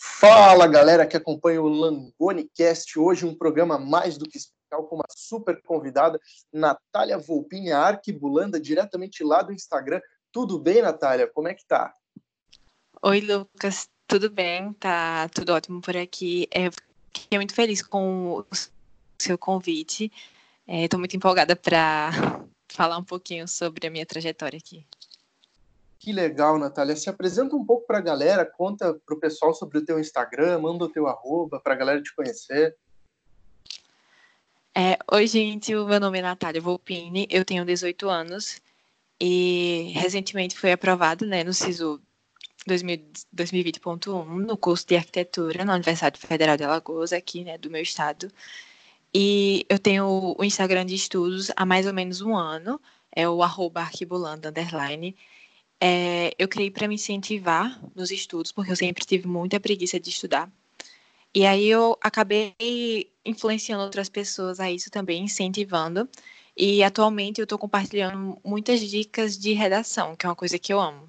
Fala galera que acompanha o Langoni Cast, hoje um programa mais do que especial com uma super convidada, Natália Volpini, arquibulanda, diretamente lá do Instagram. Tudo bem, Natália? Como é que tá? Oi, Lucas, tudo bem? Tá tudo ótimo por aqui. É, fiquei muito feliz com o seu convite. Estou é, muito empolgada para falar um pouquinho sobre a minha trajetória aqui. Que legal, Natália. Se apresenta um pouco para a galera, conta para o pessoal sobre o teu Instagram, manda o teu arroba para a galera te conhecer. É, Oi, gente, o meu nome é Natália Volpini, eu tenho 18 anos e recentemente fui aprovada né, no SISU 2020.1 no curso de arquitetura na Universidade Federal de Alagoas, aqui né, do meu estado. E eu tenho o Instagram de estudos há mais ou menos um ano, é o arroba arquibulanda, underline, é, eu criei para me incentivar nos estudos, porque eu sempre tive muita preguiça de estudar. E aí eu acabei influenciando outras pessoas a isso também, incentivando. E atualmente eu estou compartilhando muitas dicas de redação, que é uma coisa que eu amo.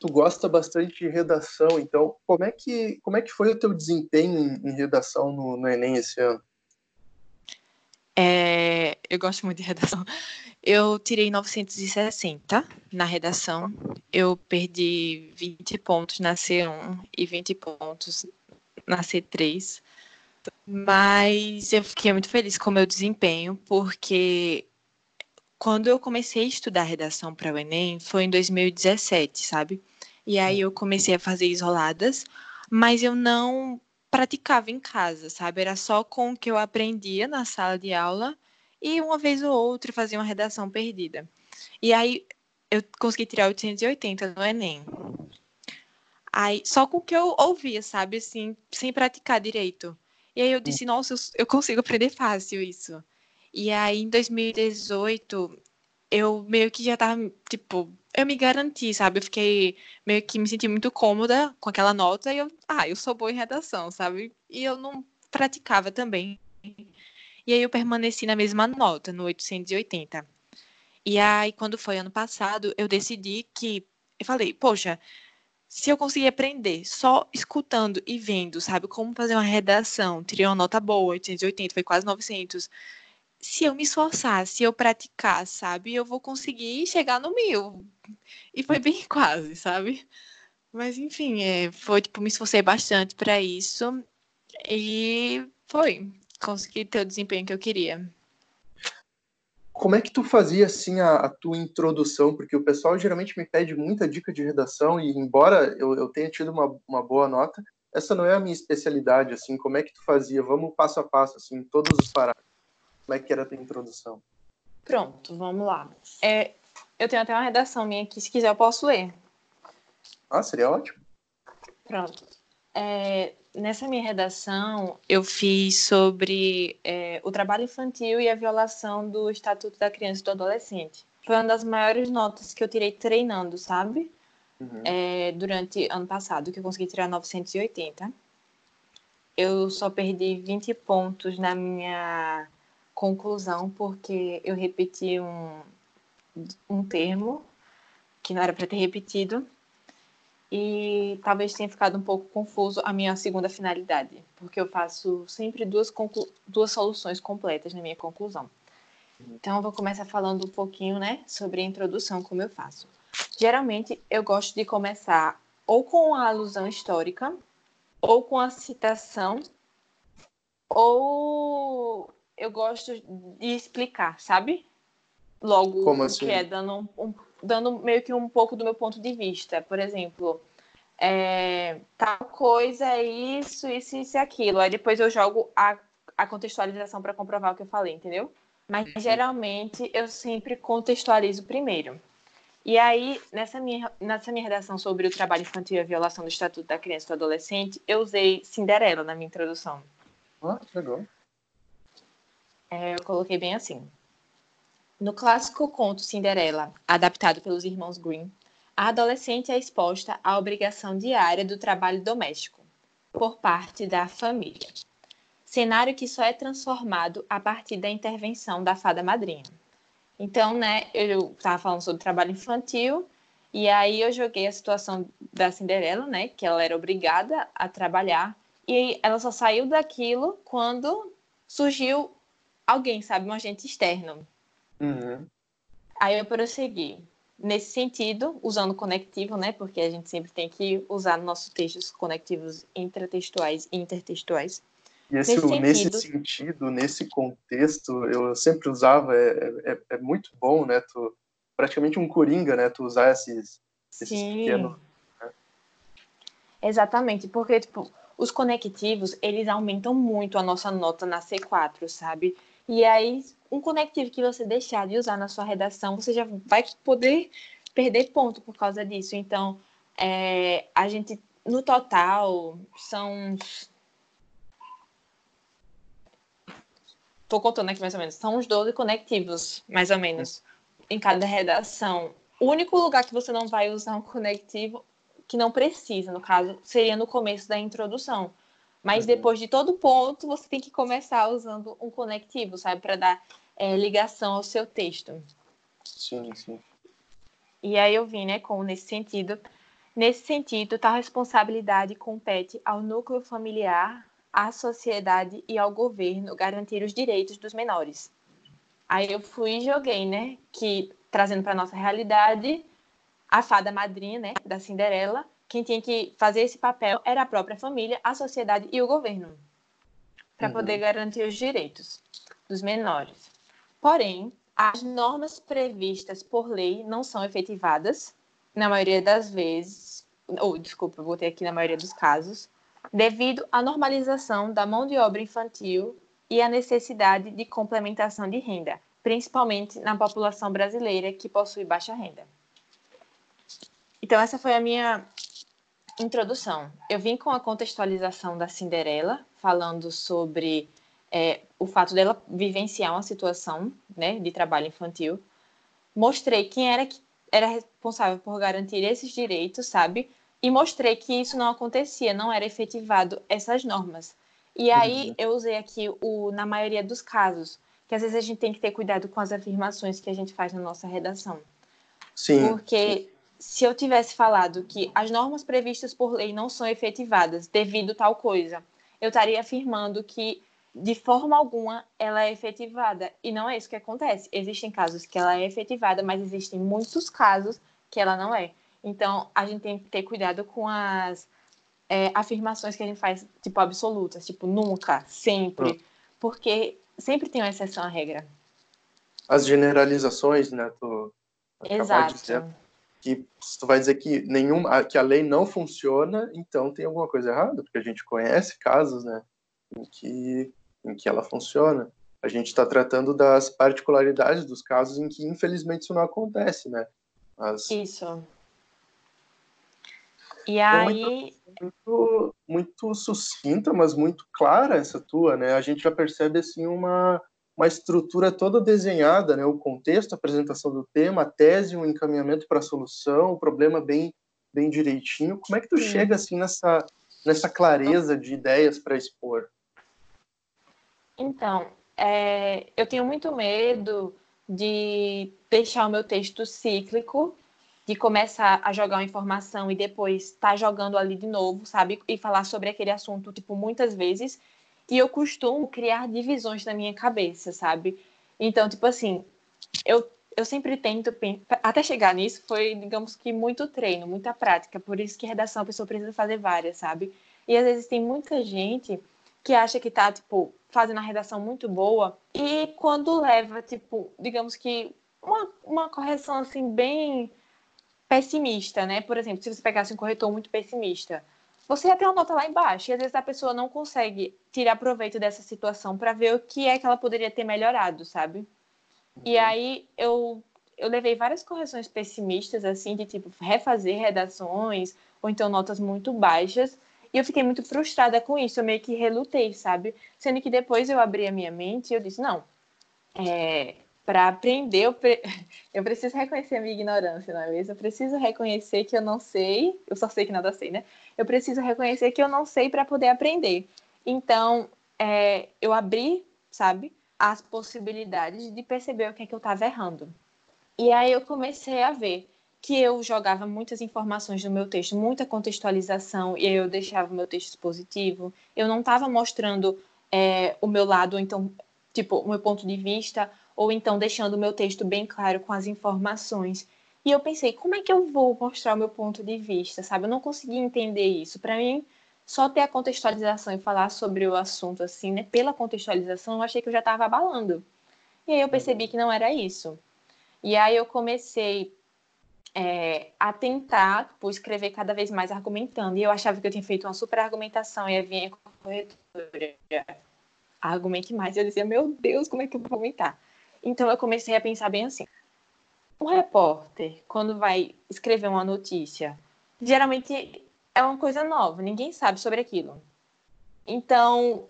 Tu gosta bastante de redação, então como é que, como é que foi o teu desempenho em, redação no, no Enem esse ano? É, eu gosto muito de redação. Eu tirei 960 na redação. Eu perdi 20 pontos na C1 e 20 pontos na C3. Mas eu fiquei muito feliz com o meu desempenho, porque quando eu comecei a estudar redação para o Enem foi em 2017, sabe? E aí eu comecei a fazer isoladas, mas eu não praticava em casa, sabe? Era só com o que eu aprendia na sala de aula e uma vez ou outra fazia uma redação perdida. E aí eu consegui tirar 880 no Enem. Aí, só com o que eu ouvia, sabe, assim, sem praticar direito. E aí eu disse, nossa, eu consigo aprender fácil isso. E aí, em 2018, eu meio que já tava, tipo, eu me garanti, sabe? Eu fiquei meio que me senti muito cômoda com aquela nota e eu, ah, eu sou boa em redação, sabe? E eu não praticava também. E aí eu permaneci na mesma nota, no 880. E aí, quando foi ano passado, eu decidi que. Eu falei, poxa, se eu conseguir aprender só escutando e vendo, sabe, como fazer uma redação, tirei uma nota boa, 880, foi quase 900. Se eu me esforçar, se eu praticar, sabe, eu vou conseguir chegar no mil. E foi bem quase, sabe? Mas enfim, é, foi tipo, me esforcei bastante para isso. E foi consegui ter o desempenho que eu queria. Como é que tu fazia assim a, a, tua introdução? Porque o pessoal geralmente me pede muita dica de redação e embora eu, eu tenha tido uma, uma boa nota, essa não é a minha especialidade. Assim, como é que tu fazia? Vamos passo a passo, assim, todos os parágrafos. Como é que era a tua introdução? Pronto, vamos lá. É, eu tenho até uma redação minha aqui, se quiser eu posso ler. Ah, seria ótimo. Pronto. É, nessa minha redação, eu fiz sobre é, o trabalho infantil e a violação do Estatuto da Criança e do Adolescente. Foi uma das maiores notas que eu tirei treinando, sabe? Uhum. É, durante ano passado, que eu consegui tirar 980. Eu só perdi 20 pontos na minha conclusão, porque eu repeti um, um termo que não era para ter repetido e talvez tenha ficado um pouco confuso a minha segunda finalidade, porque eu faço sempre duas, duas soluções completas na minha conclusão. Então, eu vou começar falando um pouquinho né, sobre a introdução, como eu faço. Geralmente, eu gosto de começar ou com a alusão histórica, ou com a citação, ou eu gosto de explicar, sabe? Logo, como assim? que é dando um, um dando meio que um pouco do meu ponto de vista. Por exemplo, é, tal coisa é isso, isso, isso e aquilo. Aí depois eu jogo a, a contextualização para comprovar o que eu falei, entendeu? Mas uhum. geralmente eu sempre contextualizo primeiro. E aí, nessa minha, nessa minha redação sobre o trabalho infantil e a violação do Estatuto da Criança e do Adolescente, eu usei Cinderela na minha introdução. Ah, legal. É, eu coloquei bem assim. No clássico conto Cinderela, adaptado pelos irmãos Grimm, a adolescente é exposta à obrigação diária do trabalho doméstico por parte da família. Cenário que só é transformado a partir da intervenção da fada madrinha. Então, né, eu estava falando sobre trabalho infantil E aí eu joguei a situação da Cinderela, né? Que ela era obrigada a trabalhar. E ela só saiu daquilo quando surgiu alguém, sabe? Um agente externo. Uhum. Aí eu prossegui. Nesse sentido, usando conectivo, né? Porque a gente sempre tem que usar nos nossos textos conectivos intratextuais e intertextuais. E esse, nesse, nesse sentido, nesse contexto, eu sempre usava, é, é, é, muito bom, né? Tu, praticamente um coringa, né? Tu usar esses, esses pequenos... Né? Exatamente, porque, tipo, os conectivos, eles aumentam muito a nossa nota na C4, sabe? E aí, um conectivo que você deixar de usar na sua redação, você já vai poder perder ponto por causa disso. Então, é, a gente, no total, são. Estou contando aqui mais ou menos. São uns 12 conectivos, mais ou menos, em cada redação. O único lugar que você não vai usar um conectivo, que não precisa, no caso, seria no começo da introdução. Mas uhum. depois de todo ponto, você tem que começar usando um conectivo, sabe? Para dar é, ligação ao seu texto. Sim, sim. E aí eu vim, né, com nesse sentido. Nesse sentido, tal responsabilidade compete ao núcleo familiar, à sociedade e ao governo garantir os direitos dos menores. Aí eu fui e joguei, né, que trazendo para nossa realidade, a fada madrinha, né, da Cinderela, quem tinha que fazer esse papel era a própria família, a sociedade e o governo, para uhum. poder garantir os direitos dos menores. Porém, as normas previstas por lei não são efetivadas, na maioria das vezes, ou desculpa, vou ter aqui na maioria dos casos, devido à normalização da mão de obra infantil e à necessidade de complementação de renda, principalmente na população brasileira que possui baixa renda. Então, essa foi a minha Introdução. Eu vim com a contextualização da Cinderela, falando sobre é, o fato dela vivenciar uma situação né, de trabalho infantil. Mostrei quem era que era responsável por garantir esses direitos, sabe? E mostrei que isso não acontecia, não era efetivado essas normas. E aí uhum. eu usei aqui o na maioria dos casos, que às vezes a gente tem que ter cuidado com as afirmações que a gente faz na nossa redação. Sim. Porque se eu tivesse falado que as normas previstas por lei não são efetivadas devido tal coisa, eu estaria afirmando que de forma alguma ela é efetivada. E não é isso que acontece. Existem casos que ela é efetivada, mas existem muitos casos que ela não é. Então, a gente tem que ter cuidado com as é, afirmações que a gente faz, tipo, absolutas, tipo, nunca, sempre, porque sempre tem uma exceção à regra. As generalizações, né? Tu Exato que se tu vai dizer que nenhum, que a lei não funciona, então tem alguma coisa errada, porque a gente conhece casos, né, em que em que ela funciona. A gente está tratando das particularidades dos casos em que infelizmente isso não acontece, né? Mas... Isso. E aí muito, muito, sucinta, mas muito clara essa tua, né? A gente já percebe assim uma uma estrutura toda desenhada, né? O contexto, a apresentação do tema, a tese, um encaminhamento para a solução, o problema bem bem direitinho. Como é que tu Sim. chega assim nessa nessa clareza de ideias para expor? Então, é, eu tenho muito medo de deixar o meu texto cíclico, de começar a jogar uma informação e depois estar tá jogando ali de novo, sabe? E falar sobre aquele assunto, tipo, muitas vezes e eu costumo criar divisões na minha cabeça, sabe? Então, tipo assim, eu, eu sempre tento. Até chegar nisso foi, digamos que, muito treino, muita prática. Por isso que redação a pessoa precisa fazer várias, sabe? E às vezes tem muita gente que acha que tá, tipo, fazendo a redação muito boa e quando leva, tipo, digamos que uma, uma correção, assim, bem pessimista, né? Por exemplo, se você pegasse um corretor muito pessimista, você ia ter uma nota lá embaixo. E às vezes a pessoa não consegue tirar proveito dessa situação para ver o que é que ela poderia ter melhorado, sabe? Uhum. E aí eu, eu levei várias correções pessimistas, assim, de tipo refazer redações, ou então notas muito baixas. E eu fiquei muito frustrada com isso, eu meio que relutei, sabe? Sendo que depois eu abri a minha mente e eu disse, não, é, para aprender, eu, pre... eu, preciso reconhecer a minha ignorância, não é mesmo? Eu preciso reconhecer que eu não sei, eu só sei que nada sei, né? Eu preciso reconhecer que eu não sei para poder aprender. Então, é, eu abri, sabe, as possibilidades de perceber o que é que eu estava errando. E aí eu comecei a ver que eu jogava muitas informações no meu texto, muita contextualização, e aí eu deixava o meu texto expositivo. Eu não estava mostrando é, o meu lado, então, tipo, o meu ponto de vista, ou então deixando o meu texto bem claro com as informações. E eu pensei, como é que eu vou mostrar o meu ponto de vista, sabe? Eu não conseguia entender isso. Para mim, só ter a contextualização e falar sobre o assunto assim, né? Pela contextualização, eu achei que eu já estava abalando. E aí eu percebi que não era isso. E aí eu comecei é, a tentar tipo, escrever cada vez mais argumentando. E eu achava que eu tinha feito uma super argumentação e vinha com a corretora. Argumente mais. Eu dizia, meu Deus, como é que eu vou argumentar? Então eu comecei a pensar bem assim. Um repórter, quando vai escrever uma notícia, geralmente é uma coisa nova, ninguém sabe sobre aquilo. Então,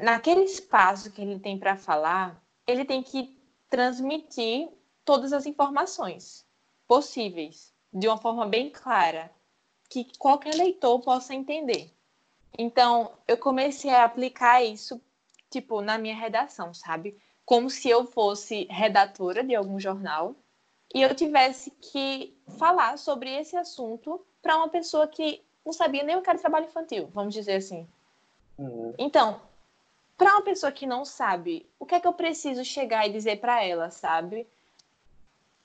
naquele espaço que ele tem para falar, ele tem que transmitir todas as informações possíveis, de uma forma bem clara, que qualquer leitor possa entender. Então, eu comecei a aplicar isso, tipo, na minha redação, sabe? Como se eu fosse redatora de algum jornal e eu tivesse que falar sobre esse assunto para uma pessoa que não sabia nem o que era trabalho infantil, vamos dizer assim. Uhum. Então, para uma pessoa que não sabe, o que é que eu preciso chegar e dizer para ela, sabe?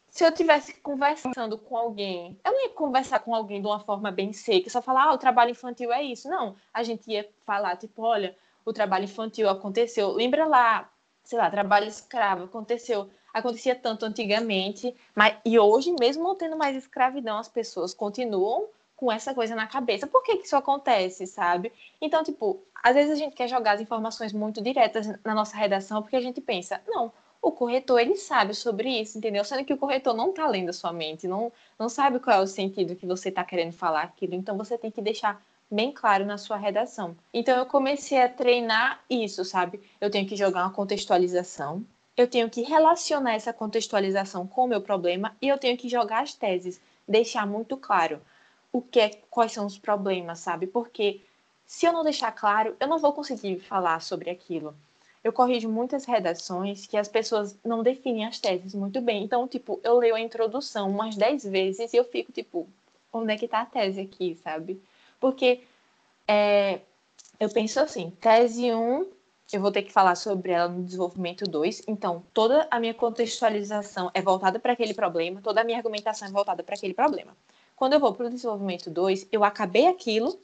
Se eu tivesse conversando com alguém, eu não ia conversar com alguém de uma forma bem seca, só falar, ah, o trabalho infantil é isso. Não, a gente ia falar, tipo, olha, o trabalho infantil aconteceu. Lembra lá, sei lá, trabalho escravo aconteceu acontecia tanto antigamente, mas e hoje, mesmo não tendo mais escravidão, as pessoas continuam com essa coisa na cabeça. Por que, que isso acontece, sabe? Então, tipo, às vezes a gente quer jogar as informações muito diretas na nossa redação porque a gente pensa, não, o corretor ele sabe sobre isso, entendeu? Sendo que o corretor não está lendo a sua mente, não, não sabe qual é o sentido que você está querendo falar aquilo. Então você tem que deixar bem claro na sua redação. Então eu comecei a treinar isso, sabe? Eu tenho que jogar uma contextualização, eu tenho que relacionar essa contextualização com o meu problema e eu tenho que jogar as teses, deixar muito claro o que é, quais são os problemas, sabe? Porque se eu não deixar claro, eu não vou conseguir falar sobre aquilo. Eu corrijo muitas redações que as pessoas não definem as teses muito bem. Então, tipo, eu leio a introdução umas 10 vezes e eu fico, tipo, onde é que tá a tese aqui, sabe? Porque é, eu penso assim, tese 1 eu vou ter que falar sobre ela no desenvolvimento 2. Então, toda a minha contextualização é voltada para aquele problema, toda a minha argumentação é voltada para aquele problema. Quando eu vou para o desenvolvimento 2, eu acabei aquilo,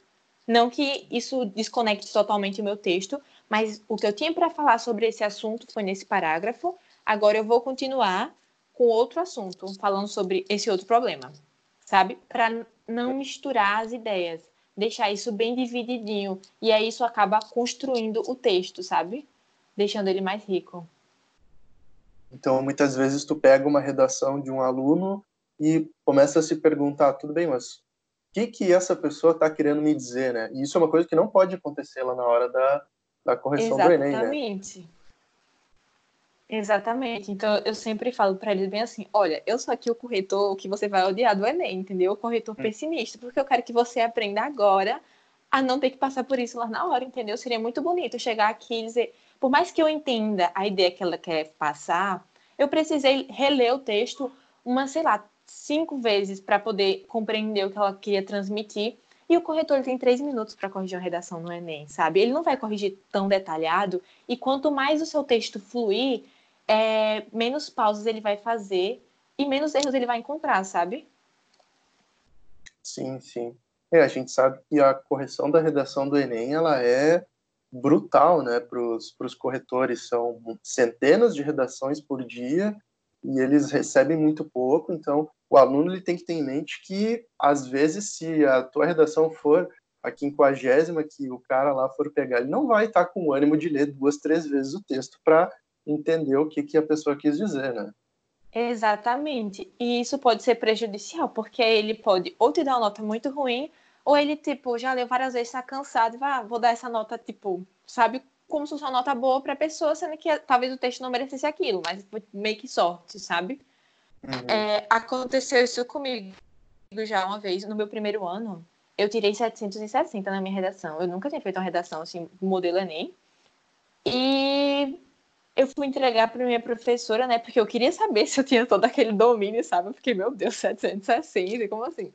não que isso desconecte totalmente o meu texto, mas o que eu tinha para falar sobre esse assunto foi nesse parágrafo. Agora eu vou continuar com outro assunto, falando sobre esse outro problema, sabe? Para não misturar as ideias deixar isso bem divididinho. E aí isso acaba construindo o texto, sabe? Deixando ele mais rico. Então, muitas vezes tu pega uma redação de um aluno e começa a se perguntar, tudo bem, mas o que que essa pessoa está querendo me dizer, né? E isso é uma coisa que não pode acontecer lá na hora da, da correção Exatamente. do Enem, né? Exatamente. Exatamente. Então eu sempre falo para eles bem assim: olha, eu sou aqui o corretor que você vai odiar do Enem, entendeu? O corretor hum. pessimista, porque eu quero que você aprenda agora a não ter que passar por isso lá na hora, entendeu? Seria muito bonito chegar aqui e dizer, por mais que eu entenda a ideia que ela quer passar, eu precisei reler o texto umas, sei lá, cinco vezes para poder compreender o que ela queria transmitir. E o corretor tem três minutos para corrigir uma redação no Enem, sabe? Ele não vai corrigir tão detalhado. E quanto mais o seu texto fluir, é, menos pausas ele vai fazer e menos erros ele vai encontrar, sabe? Sim, sim. É, a gente sabe que a correção da redação do Enem ela é brutal, né, para os corretores. São centenas de redações por dia e eles recebem muito pouco. Então, o aluno ele tem que ter em mente que, às vezes, se a tua redação for a quinquagésima que o cara lá for pegar, ele não vai estar com o ânimo de ler duas, três vezes o texto para entender o que, que a pessoa quis dizer, né? Exatamente. E isso pode ser prejudicial, porque ele pode ou te dar uma nota muito ruim, ou ele, tipo, já leu várias vezes, está cansado e vai, ah, vou dar essa nota, tipo, sabe, como se fosse uma nota boa para a pessoa, sendo que talvez o texto não merecesse aquilo, mas meio que sorte, sabe? Uhum. É, aconteceu isso comigo já uma vez, no meu primeiro ano, eu tirei 760 na minha redação. Eu nunca tinha feito uma redação assim, modelo Enem. E eu fui entregar para minha professora, né? Porque eu queria saber se eu tinha todo aquele domínio, sabe? Porque, meu Deus, 760, como assim?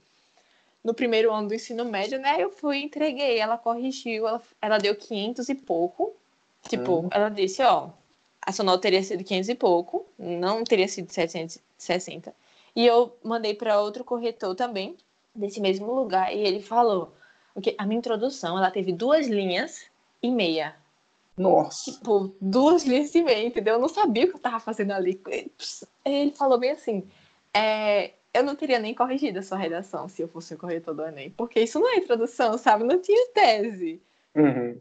No primeiro ano do ensino médio, né? Eu fui entreguei, ela corrigiu, ela, ela deu 500 e pouco. Tipo, uhum. ela disse, ó, a sua nota teria sido 500 e pouco, não teria sido 760. E eu mandei para outro corretor também, desse mesmo lugar, e ele falou, porque a minha introdução, ela teve duas linhas e meia. Nossa. Tipo, duas linhas e meia, entendeu? Eu não sabia o que eu tava fazendo ali. Ele falou bem assim: é, eu não teria nem corrigido a sua redação se eu fosse o corretor do Enem, porque isso não é introdução, sabe? Não tinha tese. Uhum.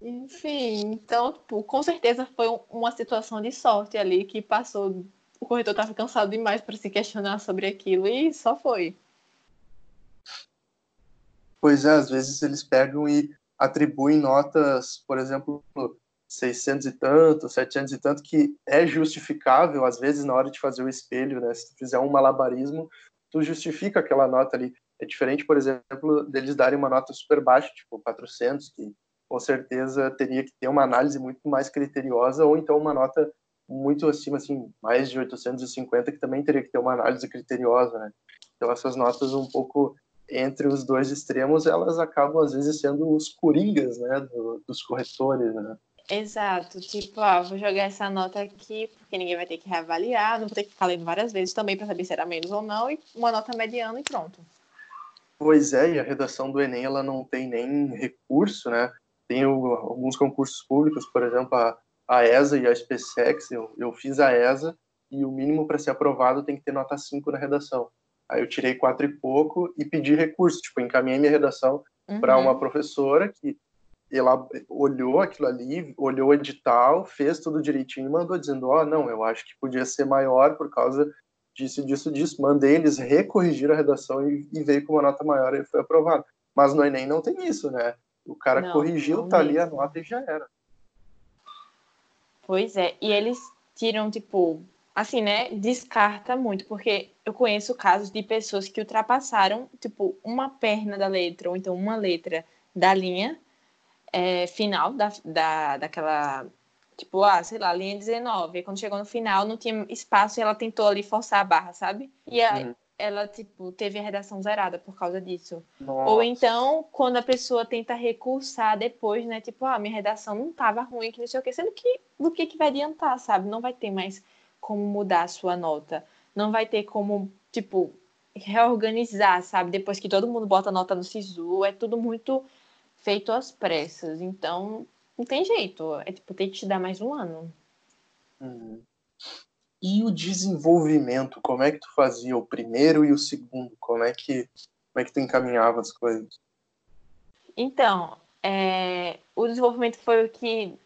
Enfim, então, tipo, com certeza foi uma situação de sorte ali que passou. O corretor estava cansado demais para se questionar sobre aquilo e só foi. Pois é, às vezes eles pegam e atribuem notas, por exemplo, 600 e tanto, 700 e tanto, que é justificável, às vezes, na hora de fazer o espelho, né? Se tu fizer um malabarismo, tu justifica aquela nota ali. É diferente, por exemplo, deles darem uma nota super baixa, tipo 400, que com certeza teria que ter uma análise muito mais criteriosa, ou então uma nota muito acima, assim, mais de 850, que também teria que ter uma análise criteriosa, né? Então, essas notas um pouco entre os dois extremos, elas acabam às vezes sendo os coringas, né, do, dos corretores, né? Exato, tipo, ah, vou jogar essa nota aqui porque ninguém vai ter que reavaliar, não vou ter que ficar lendo várias vezes também para saber se era menos ou não, e uma nota mediana e pronto. Pois é, e a redação do Enem ela não tem nem recurso, né? Tem o, alguns concursos públicos, por exemplo, a, a ESA e a SpaceX, eu, eu fiz a ESA e o mínimo para ser aprovado tem que ter nota 5 na redação. Aí eu tirei quatro e pouco e pedi recurso, tipo, encaminhei minha redação uhum. para uma professora que ela olhou aquilo ali, olhou o edital, fez tudo direitinho e mandou dizendo, ó, oh, não, eu acho que podia ser maior por causa disso, disso, disso. Mandei eles recorrigir a redação e, e veio com uma nota maior e foi aprovado. Mas no Enem não tem isso, né? O cara não, corrigiu, não tá mesmo. ali a nota e já era. Pois é, e eles tiram, tipo, assim, né, descarta muito, porque eu conheço casos de pessoas que ultrapassaram, tipo, uma perna da letra, ou então uma letra da linha é, final da, da, daquela, tipo, ah, sei lá, linha 19. E quando chegou no final, não tinha espaço e ela tentou ali forçar a barra, sabe? E aí, uhum. ela, tipo, teve a redação zerada por causa disso. Nossa. Ou então, quando a pessoa tenta recursar depois, né, tipo, ah, minha redação não tava ruim, que não sei o quê, sendo que do que que vai adiantar, sabe? Não vai ter mais como mudar a sua nota. Não vai ter como, tipo, reorganizar, sabe? Depois que todo mundo bota nota no SISU, é tudo muito feito às pressas. Então, não tem jeito. É tipo, tem que te dar mais um ano. Uhum. E o desenvolvimento, como é que tu fazia o primeiro e o segundo? Como é que, como é que tu encaminhava as coisas? Então, é, o desenvolvimento foi o que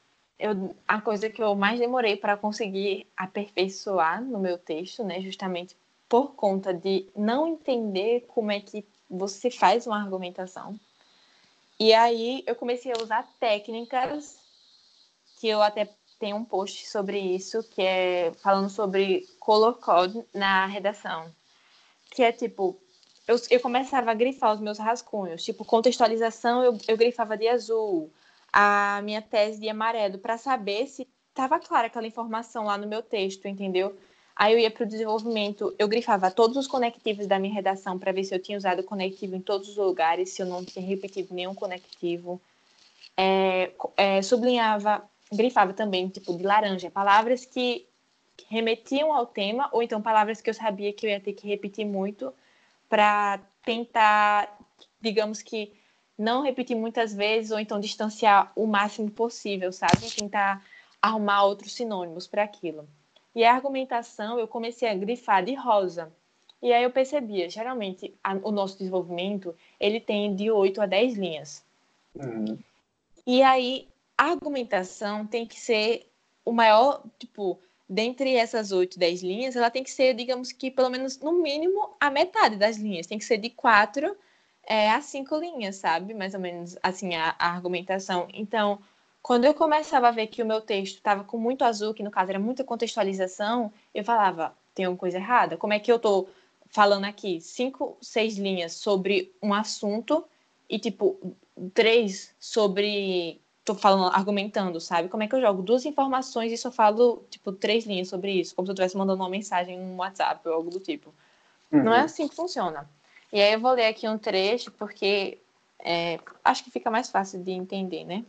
eu, a coisa que eu mais demorei para conseguir aperfeiçoar no meu texto, né, justamente por conta de não entender como é que você faz uma argumentação. E aí eu comecei a usar técnicas que eu até tenho um post sobre isso, que é falando sobre color code na redação. Que é tipo, eu, eu começava a grifar os meus rascunhos, tipo, contextualização eu, eu grifava de azul, a minha tese de amarelo para saber se estava clara aquela informação lá no meu texto, entendeu? Aí eu ia para o desenvolvimento, eu grifava todos os conectivos da minha redação para ver se eu tinha usado conectivo em todos os lugares, se eu não tinha repetido nenhum conectivo. É, é, sublinhava, grifava também, tipo, de laranja, palavras que remetiam ao tema, ou então palavras que eu sabia que eu ia ter que repetir muito para tentar, digamos que, não repetir muitas vezes ou então distanciar o máximo possível, sabe? Tentar arrumar outros sinônimos para aquilo. E a argumentação eu comecei a grifar de rosa. E aí eu percebia, geralmente a, o nosso desenvolvimento ele tem de 8 a 10 linhas. Uhum. E aí a argumentação tem que ser o maior, tipo, dentre essas 8, 10 linhas, ela tem que ser, digamos que pelo menos no mínimo a metade das linhas, tem que ser de 4 é, as cinco linhas, sabe? Mais ou menos assim a, a, argumentação. Então, quando eu começava a ver que o meu texto estava com muito azul, que no caso era muita contextualização, eu falava, tem alguma coisa errada? Como é que eu estou falando aqui cinco, seis linhas sobre um assunto e tipo três sobre tô falando, argumentando, sabe? Como é que eu jogo duas informações e só falo, tipo, três linhas sobre isso, como se eu estivesse mandando uma mensagem no WhatsApp ou algo do tipo. Uhum. Não é assim que funciona. E aí eu vou ler aqui um trecho, porque é, acho que fica mais fácil de entender, né?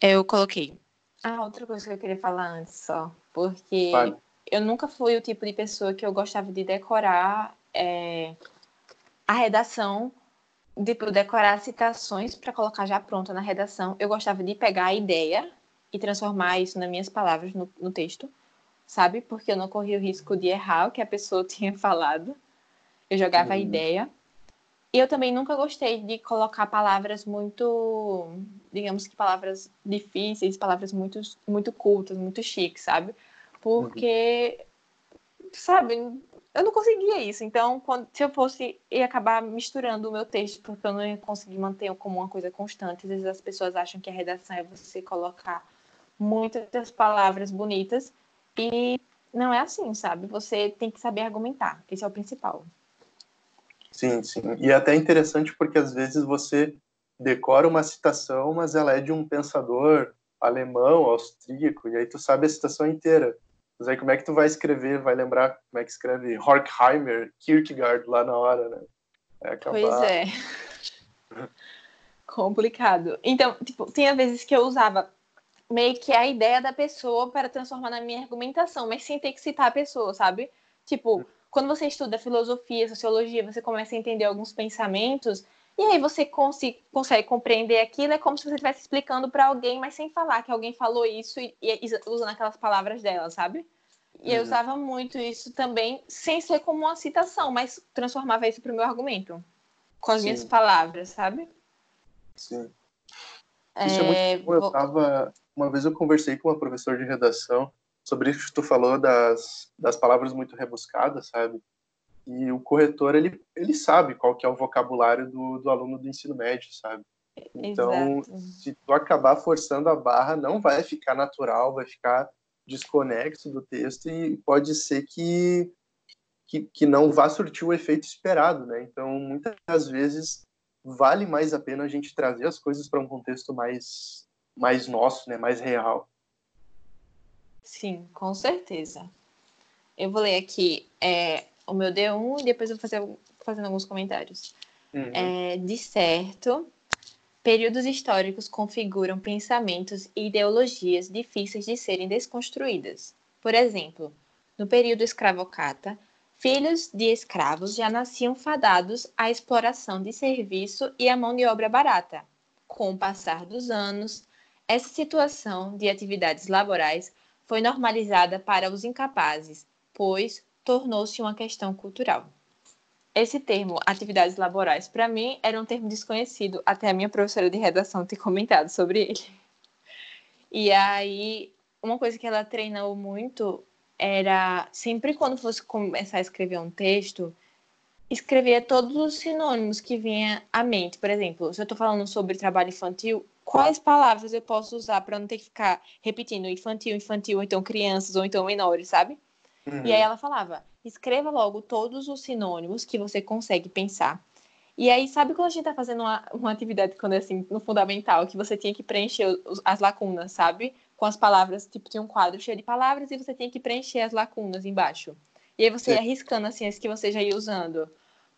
Eu coloquei. Ah, outra coisa que eu queria falar antes só, porque Vai. eu nunca fui o tipo de pessoa que eu gostava de decorar é, a redação tipo, decorar citações para colocar já pronta na redação. Eu gostava de pegar a ideia e transformar isso nas minhas palavras no, no texto, sabe? Porque eu não corria o risco de errar o que a pessoa tinha falado. Eu jogava uhum. a ideia. E eu também nunca gostei de colocar palavras muito, digamos que palavras difíceis, palavras muito, muito cultas, muito chiques, sabe? Porque, uhum. sabe, eu não conseguia isso. Então, quando, se eu fosse, ia acabar misturando o meu texto, porque eu não ia conseguir manter como uma coisa constante. Às vezes as pessoas acham que a redação é você colocar muitas palavras bonitas e não é assim, sabe? Você tem que saber argumentar. Esse é o principal. Sim, sim. E é até interessante porque às vezes você decora uma citação, mas ela é de um pensador alemão, austríaco, e aí tu sabe a citação inteira. Mas aí como é que tu vai escrever, vai lembrar como é que escreve Horkheimer, Kierkegaard lá na hora, né? É acabar... Pois é. Complicado. Então, tipo, tinha vezes que eu usava meio que a ideia da pessoa para transformar na minha argumentação, mas sem ter que citar a pessoa, sabe? Tipo, quando você estuda filosofia, sociologia, você começa a entender alguns pensamentos, e aí você consegue, consegue compreender aquilo, é como se você estivesse explicando para alguém, mas sem falar que alguém falou isso e, e usando aquelas palavras dela, sabe? E uhum. eu usava muito isso também, sem ser como uma citação, mas transformava isso para o meu argumento, com as Sim. minhas palavras, sabe? Sim. Isso é, é muito bom. Eu tava... Uma vez eu conversei com uma professora de redação sobre isso que tu falou das, das palavras muito rebuscadas, sabe? E o corretor, ele, ele sabe qual que é o vocabulário do, do aluno do ensino médio, sabe? Então, Exato. se tu acabar forçando a barra, não vai ficar natural, vai ficar desconexo do texto e pode ser que, que, que não vá surtir o efeito esperado, né? Então, muitas vezes, vale mais a pena a gente trazer as coisas para um contexto mais, mais nosso, né? Mais real. Sim, com certeza. Eu vou ler aqui é, o meu D1 e depois eu vou fazer fazendo alguns comentários. Uhum. É, de certo, períodos históricos configuram pensamentos e ideologias difíceis de serem desconstruídas. Por exemplo, no período escravocrata, filhos de escravos já nasciam fadados à exploração de serviço e à mão de obra barata. Com o passar dos anos, essa situação de atividades laborais foi normalizada para os incapazes, pois tornou-se uma questão cultural. Esse termo, atividades laborais, para mim era um termo desconhecido, até a minha professora de redação ter comentado sobre ele. E aí, uma coisa que ela treinou muito era sempre quando fosse começar a escrever um texto, escrever todos os sinônimos que vinha à mente. Por exemplo, se eu estou falando sobre trabalho infantil, quais palavras eu posso usar para não ter que ficar repetindo infantil, infantil, ou então crianças, ou então menores, sabe? Uhum. E aí ela falava: escreva logo todos os sinônimos que você consegue pensar. E aí, sabe quando a gente tá fazendo uma, uma atividade, quando é assim, no fundamental, que você tinha que preencher os, as lacunas, sabe? Com as palavras, tipo, tinha um quadro cheio de palavras e você tinha que preencher as lacunas embaixo. E aí você ia arriscando, assim, as que você já ia usando.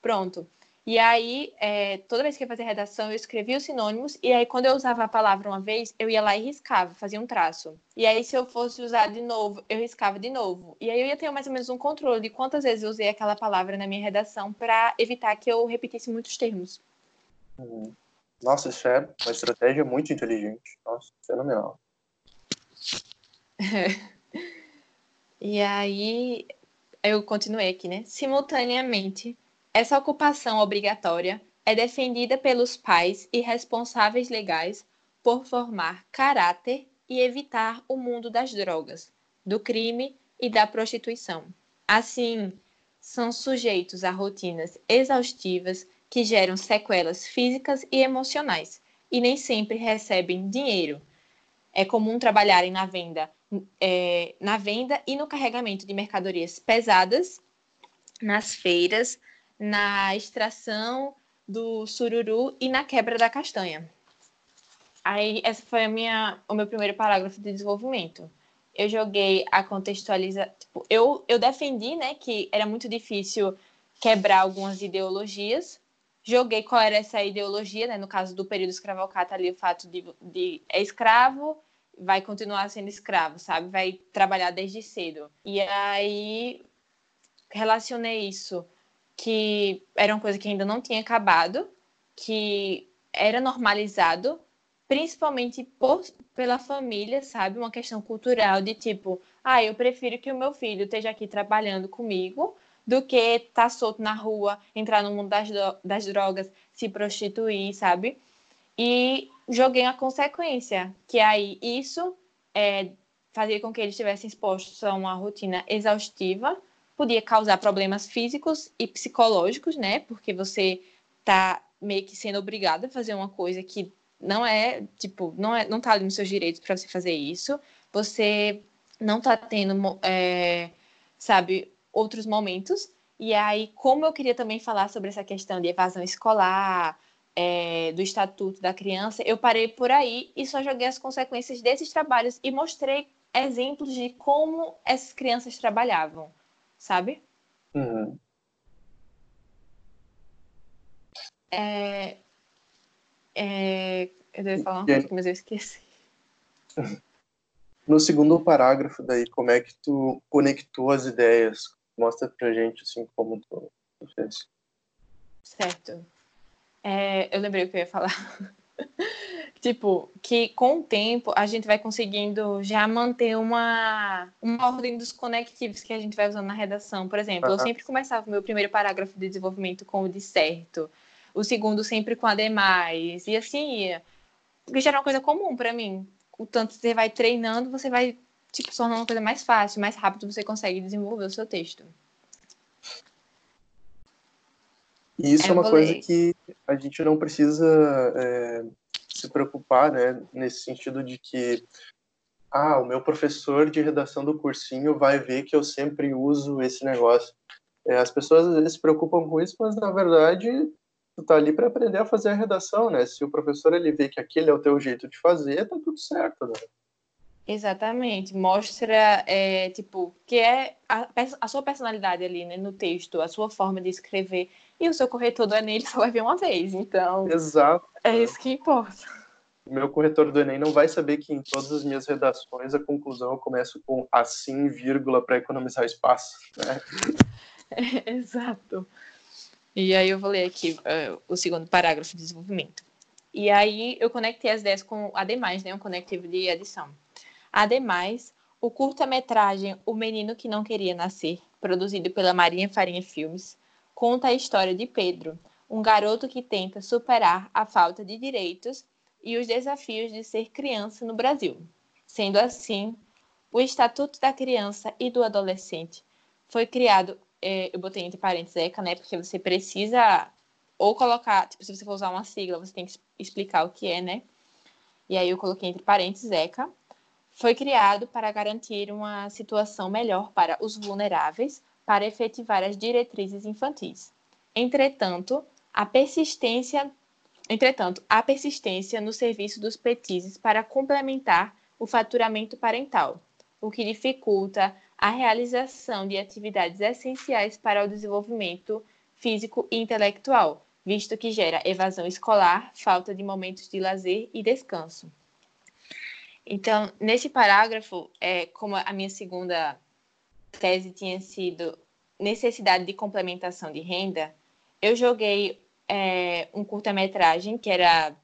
Pronto. E aí, é, toda vez que eu fazia redação, eu escrevia os sinônimos, e aí, quando eu usava a palavra uma vez, eu ia lá e riscava, fazia um traço. E aí, se eu fosse usar de novo, eu riscava de novo. E aí, eu ia ter mais ou menos um controle de quantas vezes eu usei aquela palavra na minha redação para evitar que eu repetisse muitos termos. Nossa, isso é uma estratégia muito inteligente. Nossa, fenomenal. e aí, eu continuei aqui, né? Simultaneamente essa ocupação obrigatória é defendida pelos pais e responsáveis legais por formar caráter e evitar o mundo das drogas, do crime e da prostituição. Assim, são sujeitos a rotinas exaustivas que geram sequelas físicas e emocionais e nem sempre recebem dinheiro. É comum trabalharem na venda, é, na venda e no carregamento de mercadorias pesadas nas feiras, na extração do sururu e na quebra da castanha. Aí, essa foi a minha, o meu primeiro parágrafo de desenvolvimento. Eu joguei a contextualização. Tipo, eu, eu defendi né, que era muito difícil quebrar algumas ideologias. Joguei qual era essa ideologia, né? No caso do período escravocrata ali, o fato de, de é escravo, vai continuar sendo escravo, sabe? Vai trabalhar desde cedo. E aí relacionei isso que era uma coisa que ainda não tinha acabado, que era normalizado, principalmente por, pela família, sabe? Uma questão cultural de tipo, ah, eu prefiro que o meu filho esteja aqui trabalhando comigo do que estar tá solto na rua, entrar no mundo das, das drogas, se prostituir, sabe? E joguei a consequência, que aí isso é, fazia com que eles estivessem expostos a uma rotina exaustiva, podia causar problemas físicos e psicológicos, né? Porque você tá meio que sendo obrigado a fazer uma coisa que não é, tipo, não, é, não tá ali nos seus direitos para você fazer isso. Você não tá tendo, é, sabe, outros momentos. E aí, como eu queria também falar sobre essa questão de evasão escolar, é, do Estatuto da Criança, eu parei por aí e só joguei as consequências desses trabalhos e mostrei exemplos de como essas crianças trabalhavam, sabe? Uhum. É, é, eu devo falar um pouco, mas eu esqueci. No segundo parágrafo daí, como é que tu conectou as ideias? Mostra pra gente, assim, como tu, tu fez. Certo. É, eu lembrei o que eu ia falar. tipo, que com o tempo a gente vai conseguindo já manter uma, uma ordem dos conectivos que a gente vai usando na redação. Por exemplo, uhum. eu sempre começava o meu primeiro parágrafo de desenvolvimento com o de certo, o segundo sempre com a demais, e assim ia. Porque já era uma coisa comum para mim. O tanto você vai treinando, você vai tipo, tornando uma coisa mais fácil, mais rápido você consegue desenvolver o seu texto. E isso é, é uma coisa que a gente não precisa é, se preocupar, né? Nesse sentido de que, ah, o meu professor de redação do cursinho vai ver que eu sempre uso esse negócio. É, as pessoas às vezes se preocupam com isso, mas na verdade tu tá ali para aprender a fazer a redação, né? Se o professor ele vê que aquele é o teu jeito de fazer, tá tudo certo, né? Exatamente, mostra é, tipo que é a, a, sua personalidade ali, né, no texto, a sua forma de escrever e o seu corretor do Enem ele só vai ver uma vez, então. Exato. É isso que importa. O meu corretor do Enem não vai saber que em todas as minhas redações a conclusão eu começo com assim, vírgula, para economizar espaço. Né? É, exato. E aí eu vou ler aqui uh, o segundo parágrafo de desenvolvimento. E aí eu conectei as ideias com ademais, né, um conectivo de adição. Ademais, o curta-metragem O Menino que Não Queria Nascer, produzido pela Marinha Farinha Filmes, conta a história de Pedro, um garoto que tenta superar a falta de direitos e os desafios de ser criança no Brasil. Sendo assim, o Estatuto da Criança e do Adolescente foi criado, é, eu botei entre parênteses ECA, né, porque você precisa ou colocar, tipo, se você for usar uma sigla, você tem que explicar o que é, né? E aí eu coloquei entre parênteses ECA, foi criado para garantir uma situação melhor para os vulneráveis para efetivar as diretrizes infantis. Entretanto, a persistência, entretanto, a persistência no serviço dos petizes para complementar o faturamento parental, o que dificulta a realização de atividades essenciais para o desenvolvimento físico e intelectual, visto que gera evasão escolar, falta de momentos de lazer e descanso. Então, nesse parágrafo, é, como a minha segunda tese tinha sido necessidade de complementação de renda, eu joguei é, um curta-metragem que era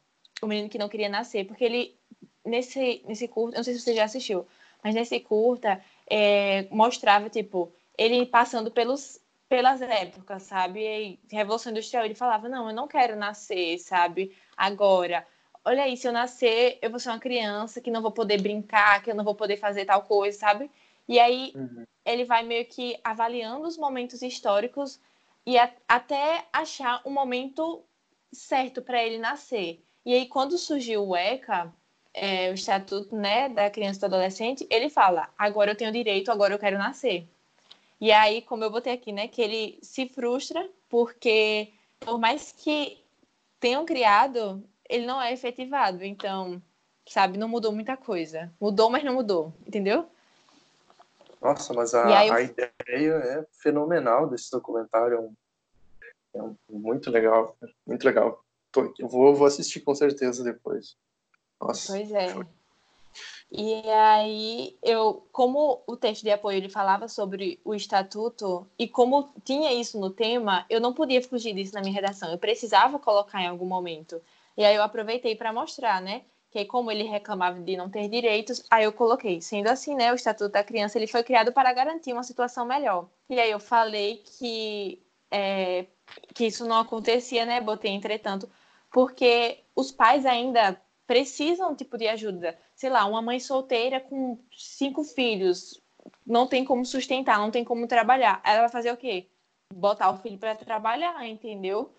O Menino que Não Queria Nascer, porque ele, nesse, nesse curta, não sei se você já assistiu, mas nesse curta é, mostrava, tipo, ele passando pelos, pelas épocas, sabe? E Revolução Industrial, ele falava, não, eu não quero nascer, sabe? Agora, olha aí, se eu nascer, eu vou ser uma criança que não vou poder brincar, que eu não vou poder fazer tal coisa, sabe? E aí uhum. ele vai meio que avaliando os momentos históricos e a, até achar o momento certo para ele nascer. E aí quando surgiu o ECA, é, o Estatuto né, da Criança e do Adolescente, ele fala: agora eu tenho direito, agora eu quero nascer. E aí, como eu botei aqui, né, que ele se frustra porque por mais que tenham criado ele não é efetivado. Então, sabe? Não mudou muita coisa. Mudou, mas não mudou, entendeu? Nossa, mas a, aí... a ideia é fenomenal desse documentário. É, um, é um, muito legal, muito legal. Tô, eu vou, vou assistir com certeza depois. Nossa. Pois é. E aí, eu, como o texto de apoio ele falava sobre o estatuto e como tinha isso no tema, eu não podia fugir disso na minha redação. Eu precisava colocar em algum momento. E aí eu aproveitei para mostrar, né, que como ele reclamava de não ter direitos, aí eu coloquei, sendo assim, né, o Estatuto da Criança ele foi criado para garantir uma situação melhor. E aí eu falei que é, que isso não acontecia, né, botei entretanto, porque os pais ainda precisam tipo de ajuda. Sei lá, uma mãe solteira com cinco filhos não tem como sustentar, não tem como trabalhar. Ela vai fazer o quê? Botar o filho para trabalhar, entendeu?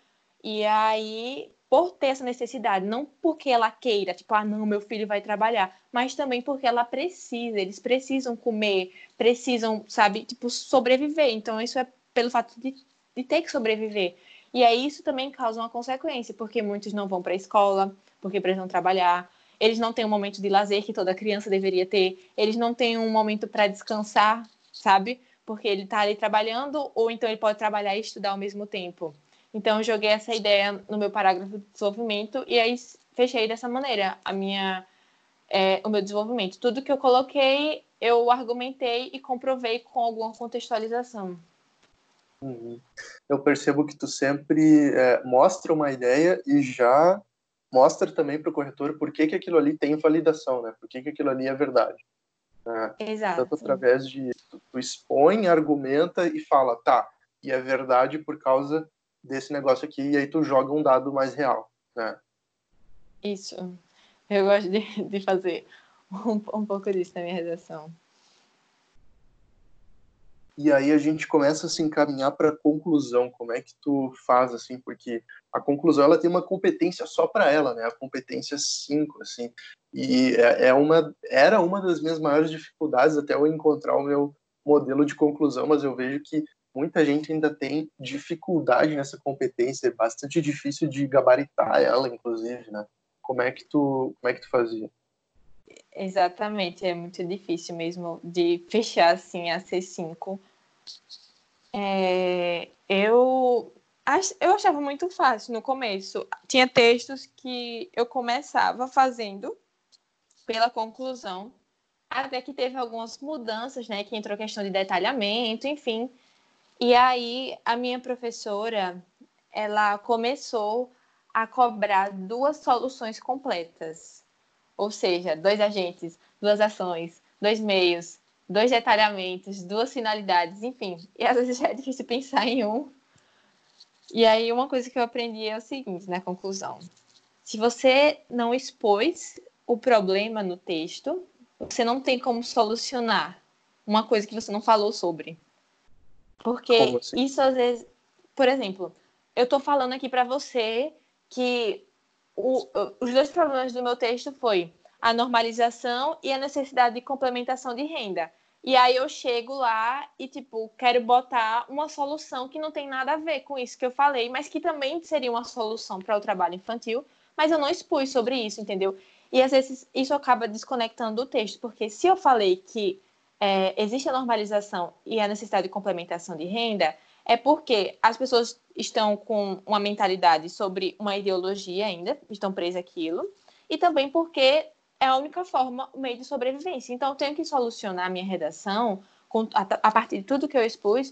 E aí, por ter essa necessidade, não porque ela queira, tipo, ah, não, meu filho vai trabalhar, mas também porque ela precisa, eles precisam comer, precisam, sabe, tipo, sobreviver. Então, isso é pelo fato de, de ter que sobreviver. E aí, isso também causa uma consequência, porque muitos não vão para a escola, porque precisam trabalhar. Eles não têm um momento de lazer que toda criança deveria ter. Eles não têm um momento para descansar, sabe? Porque ele está ali trabalhando, ou então ele pode trabalhar e estudar ao mesmo tempo. Então, eu joguei essa ideia no meu parágrafo de desenvolvimento e aí fechei dessa maneira a minha, é, o meu desenvolvimento. Tudo que eu coloquei, eu argumentei e comprovei com alguma contextualização. Uhum. Eu percebo que tu sempre é, mostra uma ideia e já mostra também para o corretor por que, que aquilo ali tem validação, né? Por que, que aquilo ali é verdade. Né? Exato. Tanto através de tu, tu expõe, argumenta e fala, tá, e é verdade por causa desse negócio aqui, e aí tu joga um dado mais real, né? Isso. Eu gosto de, de fazer um, um pouco disso na minha redação. E aí a gente começa a se encaminhar para a conclusão. Como é que tu faz assim? Porque a conclusão ela tem uma competência só para ela, né? A competência 5, assim. E é, é uma era uma das minhas maiores dificuldades até eu encontrar o meu modelo de conclusão, mas eu vejo que muita gente ainda tem dificuldade nessa competência, é bastante difícil de gabaritar ela, inclusive, né? Como é que tu, como é que tu fazia? Exatamente, é muito difícil mesmo de fechar assim a C5 é, eu, eu achava muito fácil no começo. Tinha textos que eu começava fazendo pela conclusão, até que teve algumas mudanças, né? Que entrou questão de detalhamento, enfim. E aí a minha professora, ela começou a cobrar duas soluções completas. Ou seja, dois agentes, duas ações, dois meios, dois detalhamentos, duas finalidades, enfim. E às vezes já é difícil pensar em um. E aí, uma coisa que eu aprendi é o seguinte, na conclusão: se você não expôs o problema no texto, você não tem como solucionar uma coisa que você não falou sobre. Porque assim? isso às vezes, por exemplo, eu estou falando aqui para você que o, os dois problemas do meu texto foi a normalização e a necessidade de complementação de renda. E aí eu chego lá e, tipo, quero botar uma solução que não tem nada a ver com isso que eu falei, mas que também seria uma solução para o trabalho infantil, mas eu não expus sobre isso, entendeu? E às vezes isso acaba desconectando o texto, porque se eu falei que é, existe a normalização e a necessidade de complementação de renda, é porque as pessoas estão com uma mentalidade sobre uma ideologia ainda, estão presas àquilo, e também porque é a única forma, o meio de sobrevivência. Então, eu tenho que solucionar a minha redação com, a, a, partir de tudo que eu expus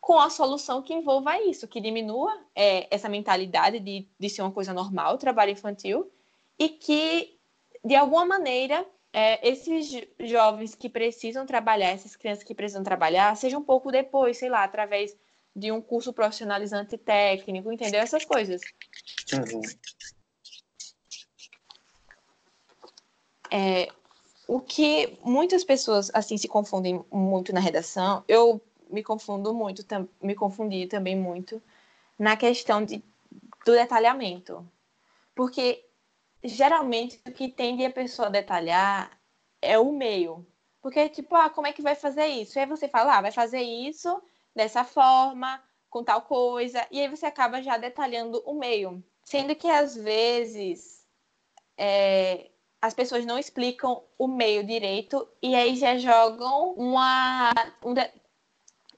com a solução que envolva isso, que diminua é, essa mentalidade de, de ser uma coisa normal, trabalho infantil, e que, de alguma maneira, é, esses jovens que precisam trabalhar, essas crianças que precisam trabalhar, seja um pouco depois, sei lá, através de um curso profissionalizante técnico, entendeu? Essas coisas. Uhum. É, o que muitas pessoas assim se confundem muito na redação, eu me confundo muito, me confundi também muito na questão de, do detalhamento. Porque geralmente o que tende a pessoa a detalhar é o meio. Porque, tipo, ah, como é que vai fazer isso? E aí você fala, ah, vai fazer isso dessa forma, com tal coisa, e aí você acaba já detalhando o meio. Sendo que às vezes é, as pessoas não explicam o meio direito e aí já jogam uma, um,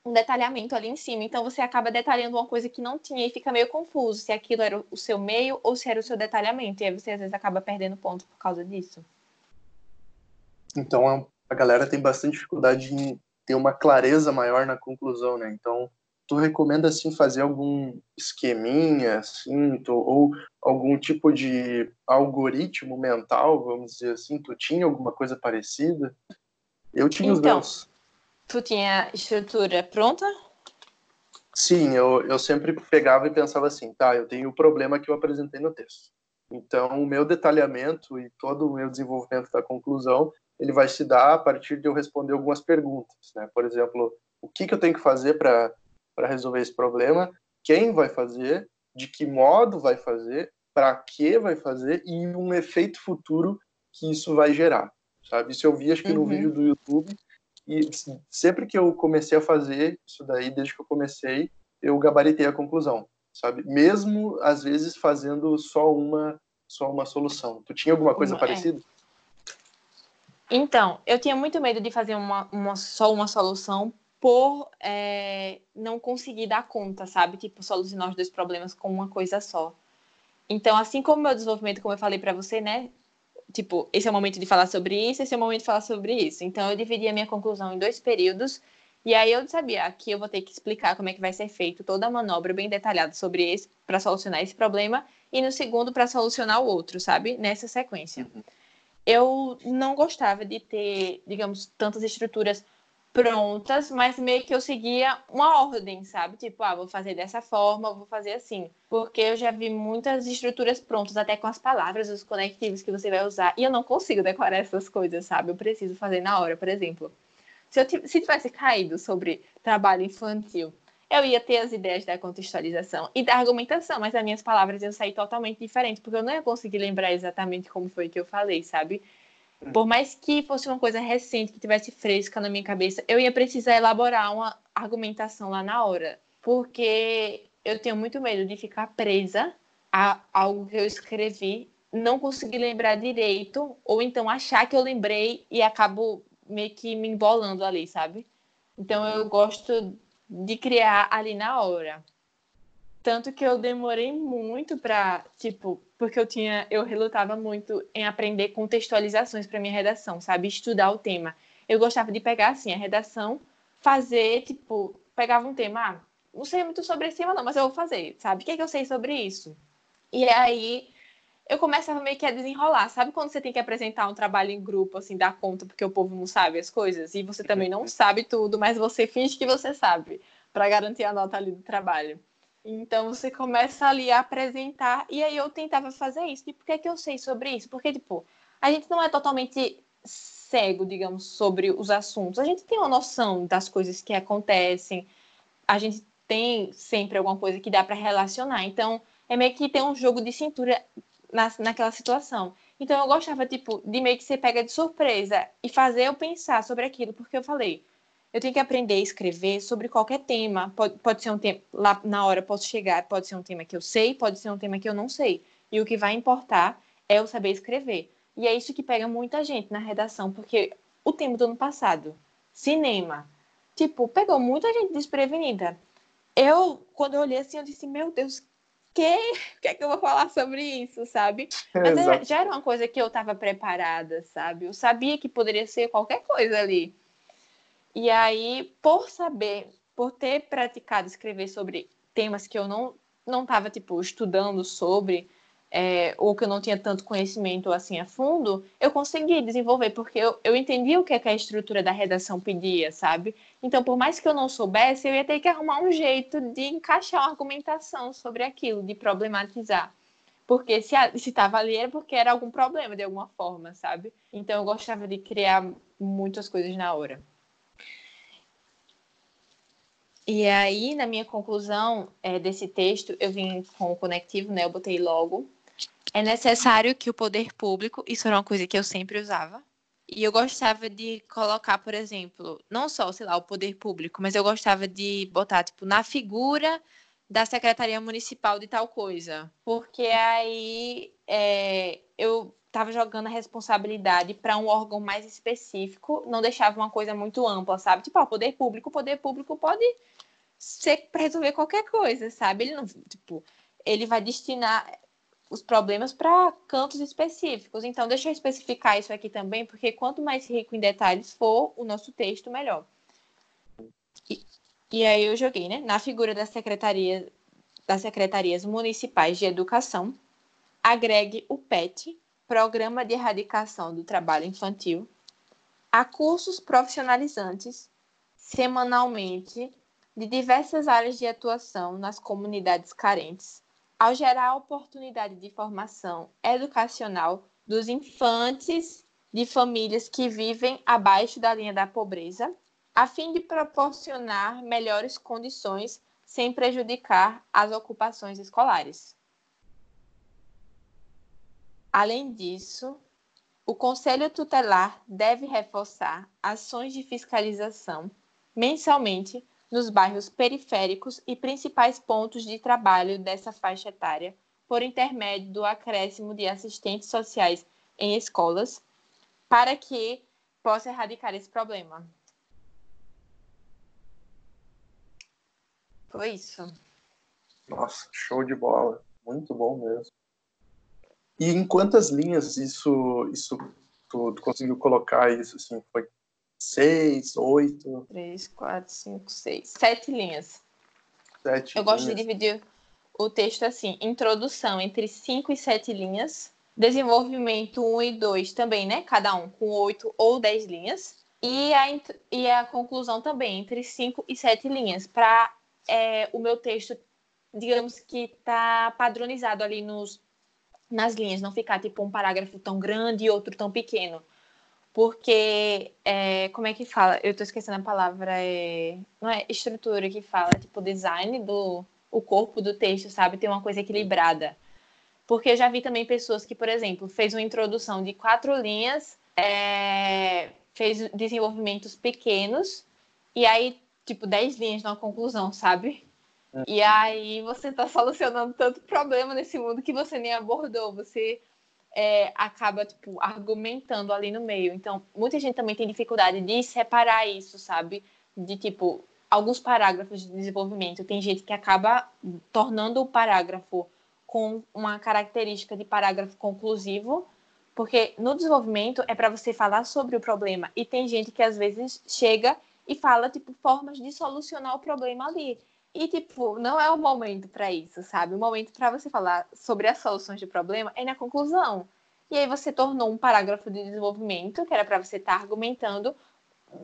um detalhamento ali em cima. Então você acaba detalhando uma coisa que não tinha e fica meio confuso se aquilo era o seu meio ou se era o seu detalhamento. E aí você às vezes acaba perdendo ponto por causa disso. Então a galera tem bastante dificuldade em ter uma clareza maior na conclusão, né? Então tu recomenda assim fazer algum esqueminha assim, tu, ou algum tipo de algoritmo mental, vamos dizer assim, tu tinha alguma coisa parecida? Eu tinha então, os meus. Tu tinha estrutura pronta? Sim, eu, eu sempre pegava e pensava assim, tá, eu tenho o problema que eu apresentei no texto. Então, o meu detalhamento e todo o meu desenvolvimento da conclusão, ele vai se dar a partir de eu responder algumas perguntas, né? Por exemplo, o que, que eu tenho que fazer para resolver esse problema, quem vai fazer, de que modo vai fazer, para que vai fazer e um efeito futuro que isso vai gerar, sabe? Isso eu vi acho que no uhum. vídeo do YouTube e sempre que eu comecei a fazer isso daí, desde que eu comecei, eu gabaritei a conclusão, sabe? Mesmo às vezes fazendo só uma só uma solução. Tu tinha alguma coisa é. parecida? Então, eu tinha muito medo de fazer uma, uma só uma solução por é, não conseguir dar conta, sabe? Tipo, solucionar os dois problemas com uma coisa só. Então, assim como o meu desenvolvimento, como eu falei para você, né? Tipo, esse é o momento de falar sobre isso, esse é o momento de falar sobre isso. Então, eu dividi a minha conclusão em dois períodos. E aí eu sabia que eu vou ter que explicar como é que vai ser feito toda a manobra bem detalhada sobre esse para solucionar esse problema e no segundo para solucionar o outro, sabe? Nessa sequência. Uhum. Eu não gostava de ter, digamos, tantas estruturas prontas, mas meio que eu seguia uma ordem, sabe? Tipo, ah, vou fazer dessa forma, vou fazer assim. Porque eu já vi muitas estruturas prontas, até com as palavras, os conectivos que você vai usar, e eu não consigo decorar essas coisas, sabe? Eu preciso fazer na hora, por exemplo. Se eu se tivesse caído sobre trabalho infantil, eu ia ter as ideias da contextualização e da argumentação, mas as minhas palavras iam sair totalmente diferentes, porque eu não ia conseguir lembrar exatamente como foi que eu falei, sabe? Por mais que fosse uma coisa recente, que tivesse fresca na minha cabeça, eu ia precisar elaborar uma argumentação lá na hora. Porque eu tenho muito medo de ficar presa a algo que eu escrevi, não conseguir lembrar direito, ou então achar que eu lembrei e acabo meio que me embolando ali, sabe? Então eu gosto de criar ali na hora. Tanto que eu demorei muito para, tipo, porque eu tinha, eu relutava muito em aprender contextualizações para minha redação, sabe? Estudar o tema. Eu gostava de pegar assim a redação, fazer, tipo, pegava um tema, ah, não sei muito sobre esse tema não, mas eu vou fazer, sabe? O que é que eu sei sobre isso? E aí eu começava meio que a desenrolar. Sabe quando você tem que apresentar um trabalho em grupo, assim, dar conta porque o povo não sabe as coisas e você também não sabe tudo, mas você finge que você sabe para garantir a nota ali do trabalho. Então você começa ali a apresentar, e aí eu tentava fazer isso. E por que, que eu sei sobre isso? Porque, tipo, a gente não é totalmente cego, digamos, sobre os assuntos. A gente tem uma noção das coisas que acontecem, a gente tem sempre alguma coisa que dá para relacionar. Então, é meio que ter um jogo de cintura na, naquela situação. Então, eu gostava, tipo, de meio que você pega de surpresa e fazer eu pensar sobre aquilo, porque eu falei, eu tenho que aprender a escrever sobre qualquer tema. Pode, pode ser um tema, lá na hora posso chegar, pode ser um tema que eu sei, pode ser um tema que eu não sei. E o que vai importar é eu saber escrever. E é isso que pega muita gente na redação, porque o tema do ano passado, cinema, tipo, pegou muita gente desprevenida. Eu, quando eu olhei assim, eu disse, meu Deus, que, que é que eu vou falar sobre isso, sabe? Mas é, já era uma coisa que eu estava preparada, sabe? Eu sabia que poderia ser qualquer coisa ali. E aí, por saber, por ter praticado escrever sobre temas que eu não não estava tipo estudando sobre é, ou que eu não tinha tanto conhecimento assim a fundo, eu consegui desenvolver porque eu, eu entendi o que, é que a estrutura da redação pedia, sabe? Então, por mais que eu não soubesse, eu ia ter que arrumar um jeito de encaixar uma argumentação sobre aquilo, de problematizar. Porque se estava ali era porque era algum problema de alguma forma, sabe? Então, eu gostava de criar muitas coisas na hora. E aí, na minha conclusão é, desse texto, eu vim com o conectivo, né? Eu botei logo. É necessário que o poder público, isso era uma coisa que eu sempre usava. E eu gostava de colocar, por exemplo, não só, sei lá, o poder público, mas eu gostava de botar, tipo, na figura da Secretaria Municipal de tal coisa. Porque aí é, eu estava jogando a responsabilidade para um órgão mais específico, não deixava uma coisa muito ampla, sabe? Tipo, o poder público, o poder público pode ser para resolver qualquer coisa, sabe? Ele não, tipo, ele vai destinar os problemas para cantos específicos. Então, deixa eu especificar isso aqui também, porque quanto mais rico em detalhes for o nosso texto, melhor. E, e aí eu joguei, né? Na figura da secretaria das secretarias municipais de educação, agregue o PET, Programa de Erradicação do Trabalho Infantil, a cursos profissionalizantes semanalmente de diversas áreas de atuação nas comunidades carentes, ao gerar oportunidade de formação educacional dos infantes de famílias que vivem abaixo da linha da pobreza, a fim de proporcionar melhores condições sem prejudicar as ocupações escolares. Além disso, o Conselho Tutelar deve reforçar ações de fiscalização mensalmente nos bairros periféricos e principais pontos de trabalho dessa faixa etária, por intermédio do acréscimo de assistentes sociais em escolas, para que possa erradicar esse problema. Foi isso. Nossa, show de bola. Muito bom mesmo. E em quantas linhas isso, isso tu, tu conseguiu colocar isso? Assim, foi seis, oito? Três, quatro, cinco, seis. Sete linhas. Sete Eu gosto de dividir o texto assim: introdução entre cinco e sete linhas. Desenvolvimento um e dois também, né? Cada um com oito ou dez linhas. E a, e a conclusão também, entre cinco e sete linhas, para é, o meu texto, digamos que está padronizado ali nos, nas linhas, não ficar tipo um parágrafo tão grande e outro tão pequeno porque é, como é que fala? Eu tô esquecendo a palavra, é, não é estrutura que fala, tipo design do o corpo do texto, sabe? Tem uma coisa equilibrada. Porque eu já vi também pessoas que, por exemplo, fez uma introdução de quatro linhas, é, fez desenvolvimentos pequenos, e aí, tipo, dez linhas na conclusão, sabe? É. E aí você tá solucionando tanto problema nesse mundo que você nem abordou. Você é, acaba, tipo, argumentando ali no meio. Então, muita gente também tem dificuldade de separar isso, sabe? De, tipo, alguns parágrafos de desenvolvimento. Tem gente que acaba tornando o parágrafo com uma característica de parágrafo conclusivo, porque no desenvolvimento é para você falar sobre o problema. E tem gente que às vezes chega e fala, tipo, formas de solucionar o problema ali. E, tipo, não é o momento para isso, sabe? O momento para você falar sobre as soluções de problema é na conclusão. E aí você tornou um parágrafo de desenvolvimento, que era para você estar tá argumentando,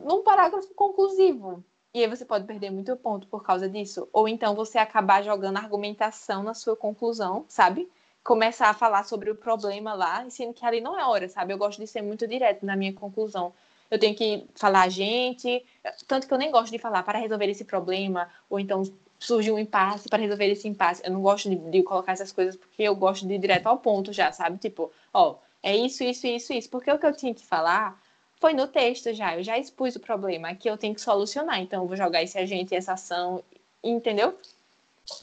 num parágrafo conclusivo. E aí você pode perder muito ponto por causa disso. Ou então você acabar jogando argumentação na sua conclusão, sabe? Começar a falar sobre o problema lá, sendo que ali não é hora, sabe? Eu gosto de ser muito direto na minha conclusão eu tenho que falar a gente, tanto que eu nem gosto de falar para resolver esse problema, ou então surgiu um impasse para resolver esse impasse. Eu não gosto de, de, colocar essas coisas porque eu gosto de ir direto ao ponto já, sabe? Tipo, ó, é isso, isso, isso, isso. Porque o que eu tinha que falar foi no texto já. Eu já expus o problema que eu tenho que solucionar. Então, eu vou jogar esse agente, essa ação, entendeu?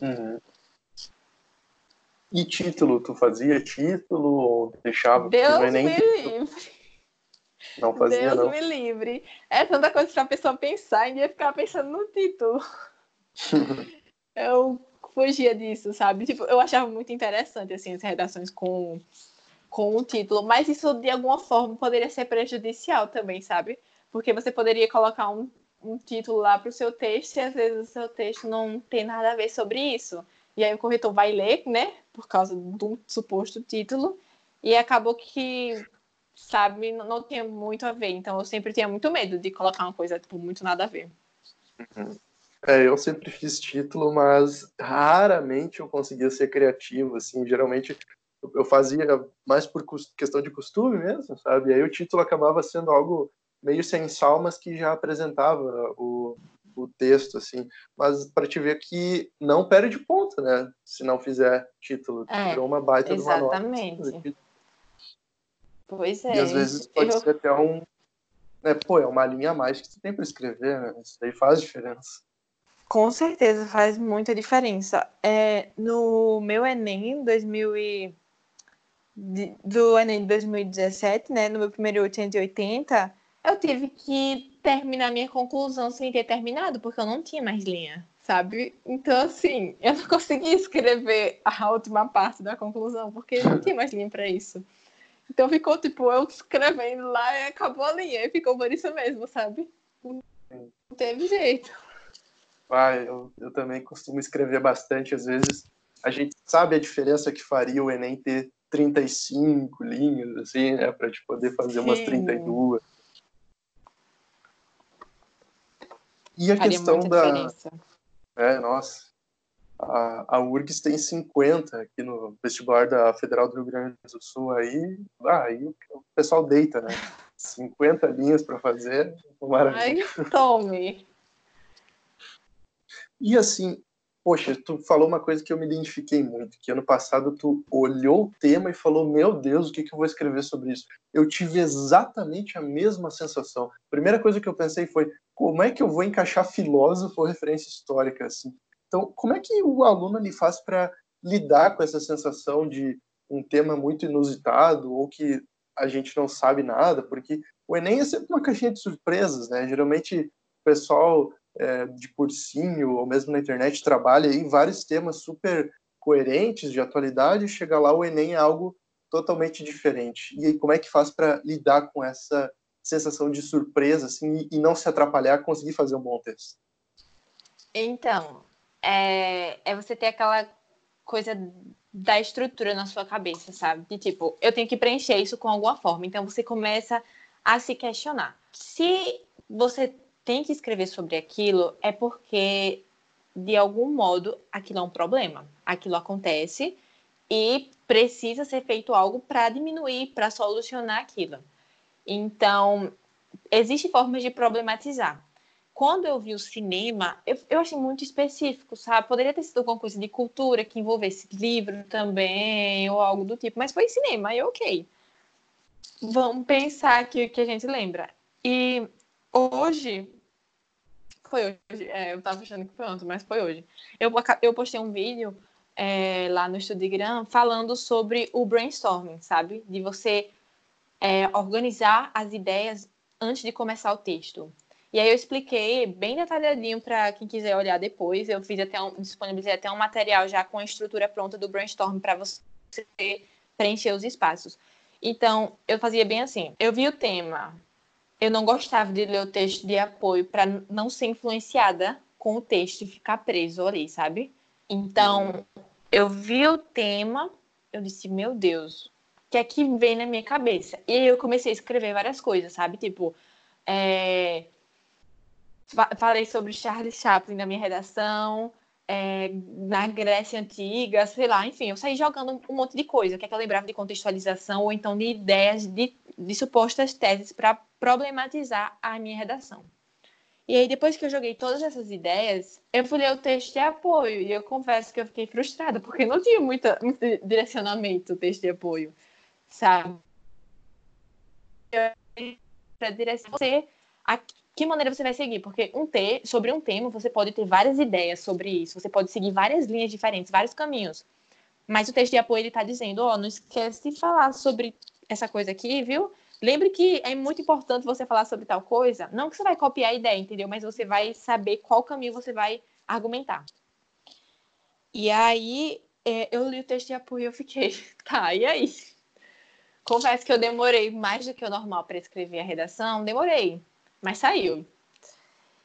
Uhum. E título? Tu fazia título ou deixava? Deus nem me livre. Não fazia, Deus não. me livre. É tanta coisa para a pessoa pensar e ia ficar pensando no título. eu fugia disso, sabe? Tipo, eu achava muito interessante, assim, as redações com, com o título, mas isso, de alguma forma, poderia ser prejudicial também, sabe? Porque você poderia colocar um, um título lá para o seu texto e, às vezes, o seu texto não tem nada a ver sobre isso. E aí o corretor vai ler, né? Por causa do suposto título. E acabou que sabe, não, tinha muito a ver. Então eu sempre tinha muito medo de colocar uma coisa, tipo, muito nada a ver. Uhum. É, eu sempre fiz título, mas raramente eu conseguia ser criativo, assim, geralmente eu fazia mais por questão de costume mesmo, sabe? E aí o título acabava sendo algo meio sem sal, mas que já apresentava o, o texto, assim. Mas para te ver que não perde ponto, né? Se não fizer título. É, Virou uma baita exatamente. de uma nota. Pois é. E às vezes pode eu... ser até um. Né, pô, é uma linha a mais que você tem para escrever, né? Isso daí faz diferença. Com certeza faz muita diferença. É, no meu Enem, 2000 e... do Enem de 2017, né, no meu primeiro 880, eu tive que terminar minha conclusão sem ter terminado, porque eu não tinha mais linha, sabe? Então, assim, eu não consegui escrever a última parte da conclusão, porque não tinha mais linha para isso. Então ficou tipo eu escrevendo lá e acabou a linha, e ficou por isso mesmo, sabe? Não teve jeito. Ah, eu, eu também costumo escrever bastante, às vezes a gente sabe a diferença que faria o Enem ter 35 linhas, assim, né, para te poder fazer umas Sim. 32. E a Faria questão da. Diferença. É, nossa. A, a URGS tem 50 aqui no vestibular da Federal do Rio Grande do Sul. Aí, ah, aí o, o pessoal deita, né? 50 linhas para fazer. Maravilha. Ai, tome. E assim, poxa, tu falou uma coisa que eu me identifiquei muito, que ano passado tu olhou o tema e falou, meu Deus, o que, que eu vou escrever sobre isso? Eu tive exatamente a mesma sensação. A primeira coisa que eu pensei foi, como é que eu vou encaixar filósofo ou referência histórica assim? Então, como é que o aluno ele faz para lidar com essa sensação de um tema muito inusitado ou que a gente não sabe nada? Porque o Enem é sempre uma caixinha de surpresas, né? Geralmente o pessoal é, de cursinho ou mesmo na internet trabalha em vários temas super coerentes de atualidade e chega lá o Enem é algo totalmente diferente. E aí, como é que faz para lidar com essa sensação de surpresa assim, e não se atrapalhar, conseguir fazer um bom texto? Então, é, é você ter aquela coisa da estrutura na sua cabeça, sabe? De tipo, eu tenho que preencher isso com alguma forma. Então você começa a se questionar. Se você tem que escrever sobre aquilo é porque, de algum modo, aquilo é um problema. Aquilo acontece e precisa ser feito algo para diminuir, para solucionar aquilo. Então, existem formas de problematizar. Quando eu vi o cinema, eu, eu achei muito específico, sabe? Poderia ter sido alguma coisa de cultura que envolvesse livro também, ou algo do tipo, mas foi cinema, aí ok. Vamos pensar aqui o que a gente lembra. E hoje, foi hoje, é, eu tava achando que foi ontem, mas foi hoje. Eu, eu postei um vídeo é, lá no Estudigram falando sobre o brainstorming, sabe? De você é, organizar as ideias antes de começar o texto. E aí eu expliquei bem detalhadinho para quem quiser olhar depois. Eu fiz até um, disponibilizei até um material já com a estrutura pronta do brainstorm para você preencher os espaços. Então, eu fazia bem assim. Eu vi o tema, eu não gostava de ler o texto de apoio para não ser influenciada com o texto e ficar preso ali, sabe? Então, eu vi o tema, eu disse, meu Deus, o que é que vem na minha cabeça? E aí eu comecei a escrever várias coisas, sabe? Tipo, é... falei sobre Charles Chaplin na minha redação, é, na Grécia Antiga, sei lá, enfim, eu saí jogando um monte de coisa, que é que eu lembrava de contextualização ou então de ideias de, de supostas teses para problematizar a minha redação. E aí, depois que eu joguei todas essas ideias, eu fui ler o texto de apoio e eu confesso que eu fiquei frustrada, porque não tinha muita, muito direcionamento o texto de apoio, sabe? Para direcionar você que maneira você vai seguir? Porque um te sobre um tema você pode ter várias ideias sobre isso, você pode seguir várias linhas diferentes, vários caminhos. Mas o texto de apoio ele está dizendo, ó, oh, não esquece de falar sobre essa coisa aqui, viu? Lembre que é muito importante você falar sobre tal coisa. Não que você vai copiar a ideia, entendeu? Mas você vai saber qual caminho você vai argumentar. E aí é, eu li o texto de apoio e eu fiquei, tá, e aí? Confesso que eu demorei mais do que o normal para escrever a redação, demorei mas saiu.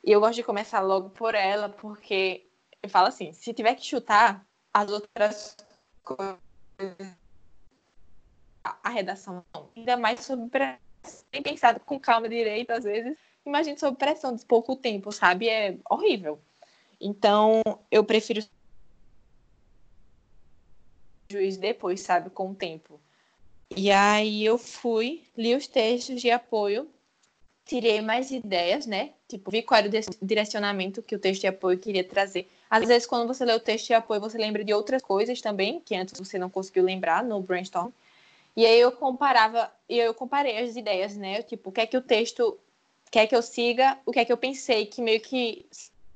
E eu gosto de começar logo por ela, porque eu falo assim, se tiver que chutar as outras coisas, a redação. Ainda mais sobre pressão, bem pensado com calma direito, às vezes. Imagina sob pressão de pouco tempo, sabe? É horrível. Então, eu prefiro juiz depois, sabe, com o tempo. E aí eu fui, li os textos de apoio tirei mais ideias, né? Tipo, vi qual era o direcionamento que o texto de apoio queria trazer. Às vezes, quando você lê o texto de apoio, você lembra de outras coisas também, que antes você não conseguiu lembrar no brainstorm. E aí eu comparava, e eu comparei as ideias, né? Tipo, o que é que o texto quer que eu siga, o que é que eu pensei que meio que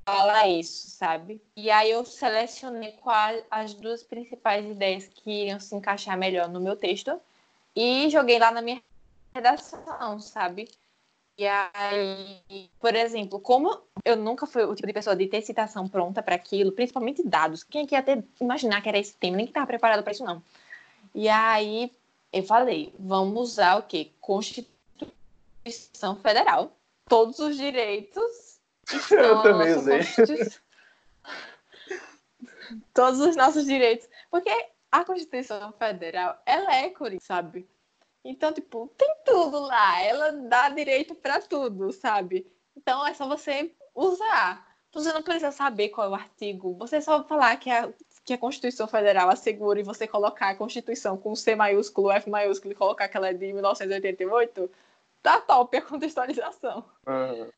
fala isso, sabe? E aí eu selecionei quais as duas principais ideias que iriam se encaixar melhor no meu texto e joguei lá na minha redação, sabe? E aí, por exemplo, como eu nunca fui o tipo de pessoa de ter citação pronta para aquilo, principalmente dados, quem é que ia ter imaginar que era esse tema, nem que estava preparado para isso não. E aí eu falei, vamos usar o quê? Constituição Federal. Todos os direitos estão eu também usei. Todos os nossos direitos, porque a Constituição Federal, ela é sabe? Então, tipo, tem tudo lá. Ela dá direito para tudo, sabe? Então é só você usar. Você não precisa saber qual é o artigo. Você só falar que a, que a Constituição Federal assegura e você colocar a Constituição com C maiúsculo, F maiúsculo e colocar que ela é de 1988, tá top a contextualização. Uhum.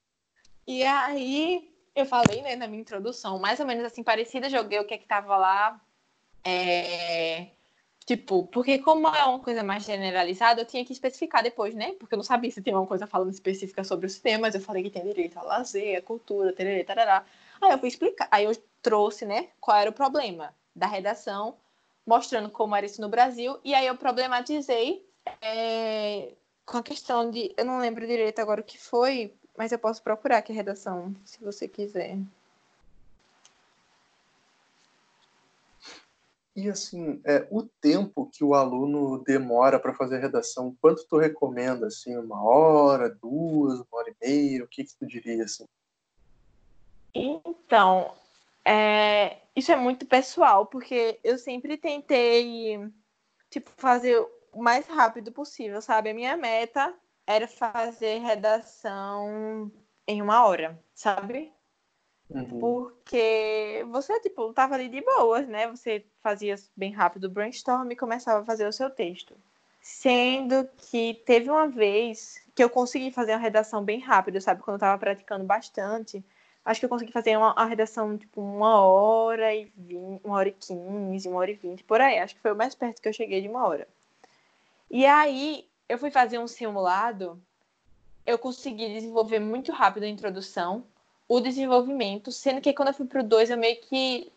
E aí, eu falei, né, na minha introdução, mais ou menos assim, parecida, joguei o que é que tava lá. É, Tipo, porque como é uma coisa mais generalizada, eu tinha que especificar depois, né? Porque eu não sabia se tinha uma coisa falando específica sobre os temas. Eu falei que tem direito a lazer, a cultura, tererê, tarará. Aí eu fui explicar. Aí eu trouxe, né, qual era o problema da redação, mostrando como era isso no Brasil. E aí eu problematizei é, com a questão de... Eu não lembro direito agora o que foi, mas eu posso procurar aqui a redação, se você quiser. E assim, é, o tempo que o aluno demora para fazer a redação, quanto tu recomenda? Assim, uma hora, duas, uma hora e meia? O que, que tu diria assim? Então, é, isso é muito pessoal, porque eu sempre tentei tipo, fazer o mais rápido possível, sabe? A minha meta era fazer redação em uma hora, sabe? Uhum. Porque você, tipo, tava ali de boas, né? Você fazia bem rápido o brainstorm e começava a fazer o seu texto. Sendo que teve uma vez que eu consegui fazer uma redação bem rápida, sabe? Quando eu tava praticando bastante. Acho que eu consegui fazer uma, uma redação, tipo, uma hora e vinte, uma hora e quinze, uma hora e vinte, por aí. Acho que foi o mais perto que eu cheguei de uma hora. E aí, eu fui fazer um simulado, eu consegui desenvolver muito rápido a introdução, o desenvolvimento, sendo que quando eu fui pro 2 eu meio que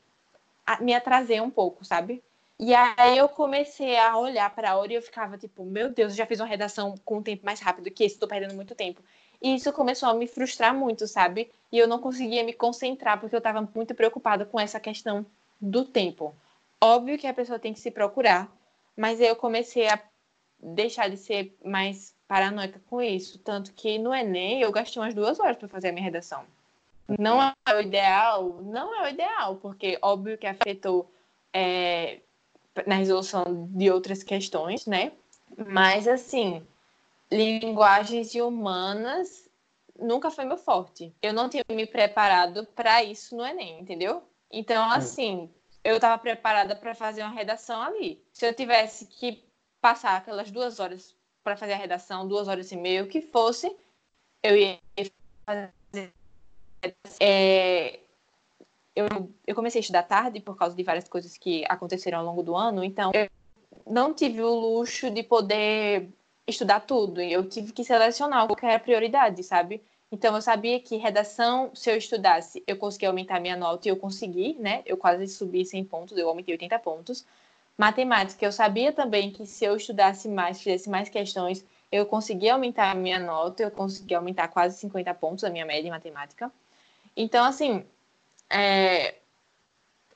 me atrasei um pouco, sabe? E aí eu comecei a olhar para a hora e eu ficava tipo, meu Deus, eu já fiz uma redação com um tempo mais rápido que esse, estou perdendo muito tempo. E isso começou a me frustrar muito, sabe? E eu não conseguia me concentrar porque eu estava muito preocupada com essa questão do tempo. Óbvio que a pessoa tem que se procurar, mas eu comecei a deixar de ser mais paranoica com isso. Tanto que no Enem eu gastei umas duas horas para fazer a minha redação. Não é o ideal? Não é o ideal, porque óbvio que afetou é, na resolução de outras questões, né? Mas, assim, linguagens humanas nunca foi meu forte. Eu não tinha me preparado para isso no Enem, entendeu? Então, hum. assim, eu estava preparada para fazer uma redação ali. Se eu tivesse que passar aquelas duas horas para fazer a redação, duas horas e meia, o que fosse, eu ia fazer é, eu, eu comecei a estudar tarde por causa de várias coisas que aconteceram ao longo do ano, então eu não tive o luxo de poder estudar tudo. Eu tive que selecionar qual era prioridade, sabe? Então eu sabia que redação, se eu estudasse, eu conseguia aumentar minha nota e eu consegui, né? Eu quase subi 100 pontos, eu aumentei 80 pontos. Matemática, eu sabia também que se eu estudasse mais, fizesse mais questões, eu conseguia aumentar a minha nota, eu conseguia aumentar quase 50 pontos a minha média em matemática. Então, assim, é,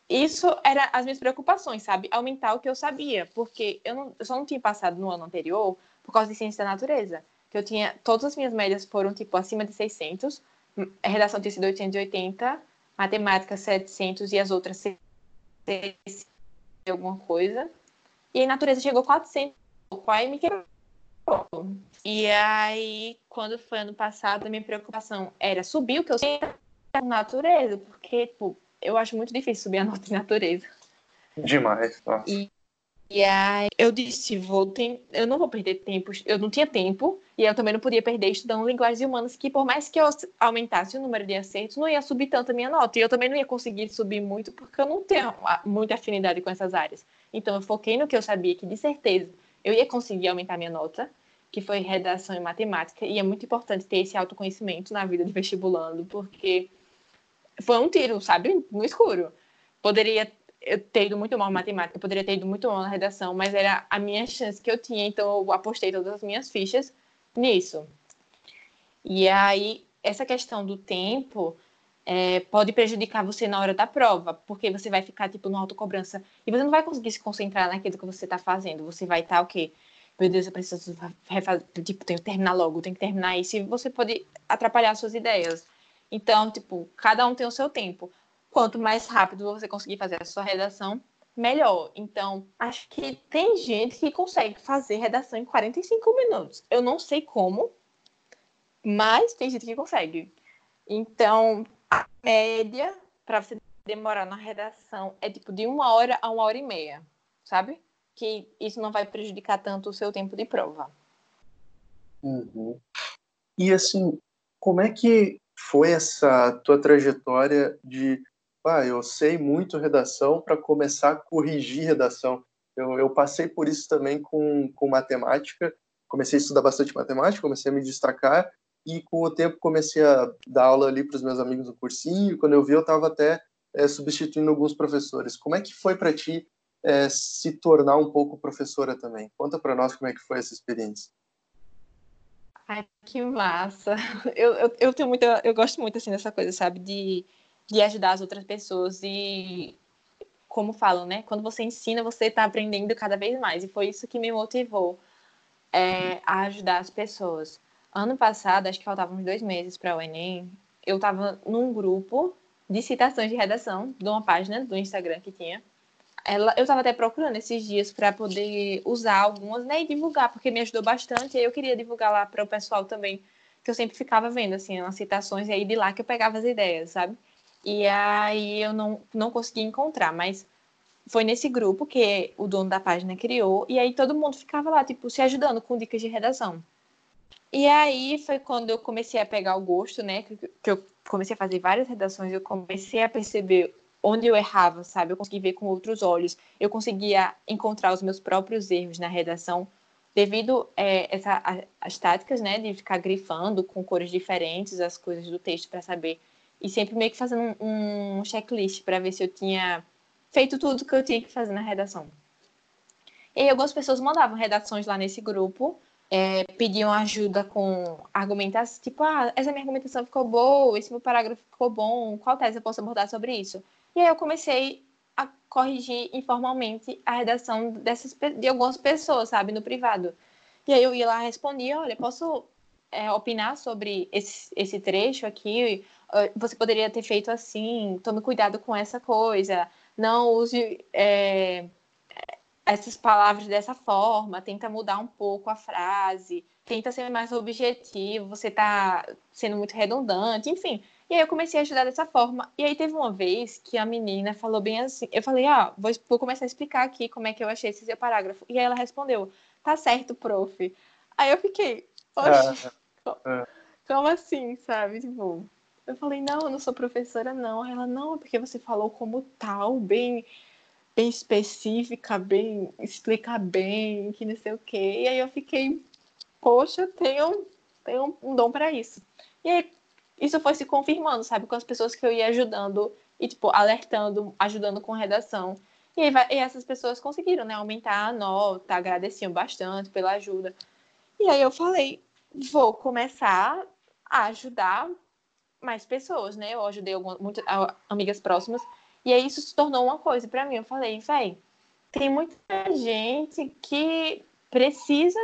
isso era as minhas preocupações, sabe? Aumentar o que eu sabia, porque eu, não, eu só não tinha passado no ano anterior por causa de ciência da natureza, que eu tinha, todas as minhas médias foram, tipo, acima de 600, a redação tinha sido 880, matemática 700 e as outras 600 alguma coisa, e aí natureza chegou 400, aí me quebrou. E aí, quando foi ano passado, a minha preocupação era subir o que eu sei natureza, porque, tipo, eu acho muito difícil subir a nota em natureza. Demais, nossa. E, e aí eu disse, vou ter, eu não vou perder tempo, eu não tinha tempo, e eu também não podia perder estudando linguagens humanas, que por mais que eu aumentasse o número de acertos, não ia subir tanto a minha nota, e eu também não ia conseguir subir muito, porque eu não tenho muita afinidade com essas áreas. Então eu foquei no que eu sabia que, de certeza, eu ia conseguir aumentar minha nota, que foi redação e matemática, e é muito importante ter esse autoconhecimento na vida de vestibulando, porque foi um tiro, sabe? No escuro. Poderia ter ido muito mal na matemática, poderia ter ido muito mal na redação, mas era a minha chance que eu tinha, então eu apostei todas as minhas fichas nisso. E aí, essa questão do tempo é, pode prejudicar você na hora da prova, porque você vai ficar, tipo, no autocobrança e você não vai conseguir se concentrar naquilo que você está fazendo. Você vai estar, tá, o quê? Meu Deus, eu preciso refazer, tipo, tenho que terminar logo, tenho que terminar isso, e você pode atrapalhar suas ideias. Então, tipo, cada um tem o seu tempo. Quanto mais rápido você conseguir fazer a sua redação, melhor. Então, acho que tem gente que consegue fazer redação em 45 minutos. Eu não sei como, mas tem gente que consegue. Então, a média para você demorar na redação é tipo de uma hora a uma hora e meia, sabe? Que isso não vai prejudicar tanto o seu tempo de prova. Uhum. E assim, como é que foi essa tua trajetória de ah, eu sei muito redação para começar a corrigir redação. Eu, eu, passei por isso também com, com matemática. Comecei a estudar bastante matemática, comecei a me destacar e com o tempo comecei a dar aula ali para os meus amigos do cursinho. Quando eu vi, eu estava até é, substituindo alguns professores. Como é que foi para ti é, se tornar um pouco professora também? Conta para nós como é que foi essa experiência. Ai, que massa! Eu, eu, eu tenho muita, eu gosto muito assim dessa coisa, sabe, de de ajudar as outras pessoas e como falam, né? Quando você ensina, você está aprendendo cada vez mais. E foi isso que me motivou é, a ajudar as pessoas. Ano passado, acho que faltavam uns dois meses para o Enem, eu estava num grupo de citações de redação de uma página do Instagram que tinha. Ela, eu estava até procurando esses dias para poder usar algumas né, e divulgar, porque me ajudou bastante. E aí eu queria divulgar lá para o pessoal também, que eu sempre ficava vendo assim, as citações, e aí de lá que eu pegava as ideias, sabe? E aí eu não, não consegui encontrar, mas foi nesse grupo que o dono da página criou, e aí todo mundo ficava lá, tipo, se ajudando com dicas de redação. E aí foi quando eu comecei a pegar o gosto, né? Que, que eu comecei a fazer várias redações, eu comecei a perceber onde eu errava, sabe? Eu consegui ver com outros olhos, eu conseguia encontrar os meus próprios erros na redação, devido é, essa, a, as táticas, né? De ficar grifando com cores diferentes as coisas do texto para saber e sempre meio que fazendo um, um checklist para ver se eu tinha feito tudo que eu tinha que fazer na redação. E algumas pessoas mandavam redações lá nesse grupo, é, pediam ajuda com argumentações, tipo, ah, essa minha argumentação ficou boa, esse meu parágrafo ficou bom, qual tese eu posso abordar sobre isso? E aí eu comecei a corrigir informalmente a redação dessas, de algumas pessoas, sabe, no privado. E aí eu ia lá respondia, olha, posso é, opinar sobre esse, esse trecho aqui? Você poderia ter feito assim, tome cuidado com essa coisa, não use é, essas palavras dessa forma, tenta mudar um pouco a frase, tenta ser mais objetivo, você está sendo muito redundante, enfim. E aí eu comecei a ajudar dessa forma. E aí teve uma vez que a menina falou bem assim, eu falei, ah, vou, vou começar a explicar aqui como é que eu achei esse seu parágrafo. E aí ela respondeu, tá certo, prof. Aí eu fiquei, poxa, ah, como assim, sabe? Tipo, eu falei, não, eu não sou professora, não. Ela, não, é porque você falou como tal, bem, bem específica, bem, explica bem, que não sei o quê. E aí eu fiquei, poxa, tenho, tenho um dom para isso. E aí isso foi se confirmando, sabe, com as pessoas que eu ia ajudando e, tipo, alertando, ajudando com redação. E, aí, e essas pessoas conseguiram, né, aumentar a nota, agradeciam bastante pela ajuda. E aí eu falei, vou começar a ajudar mais pessoas, né? Eu ajudei algumas, muitas amigas próximas. E aí isso se tornou uma coisa para mim. Eu falei, véi, tem muita gente que precisa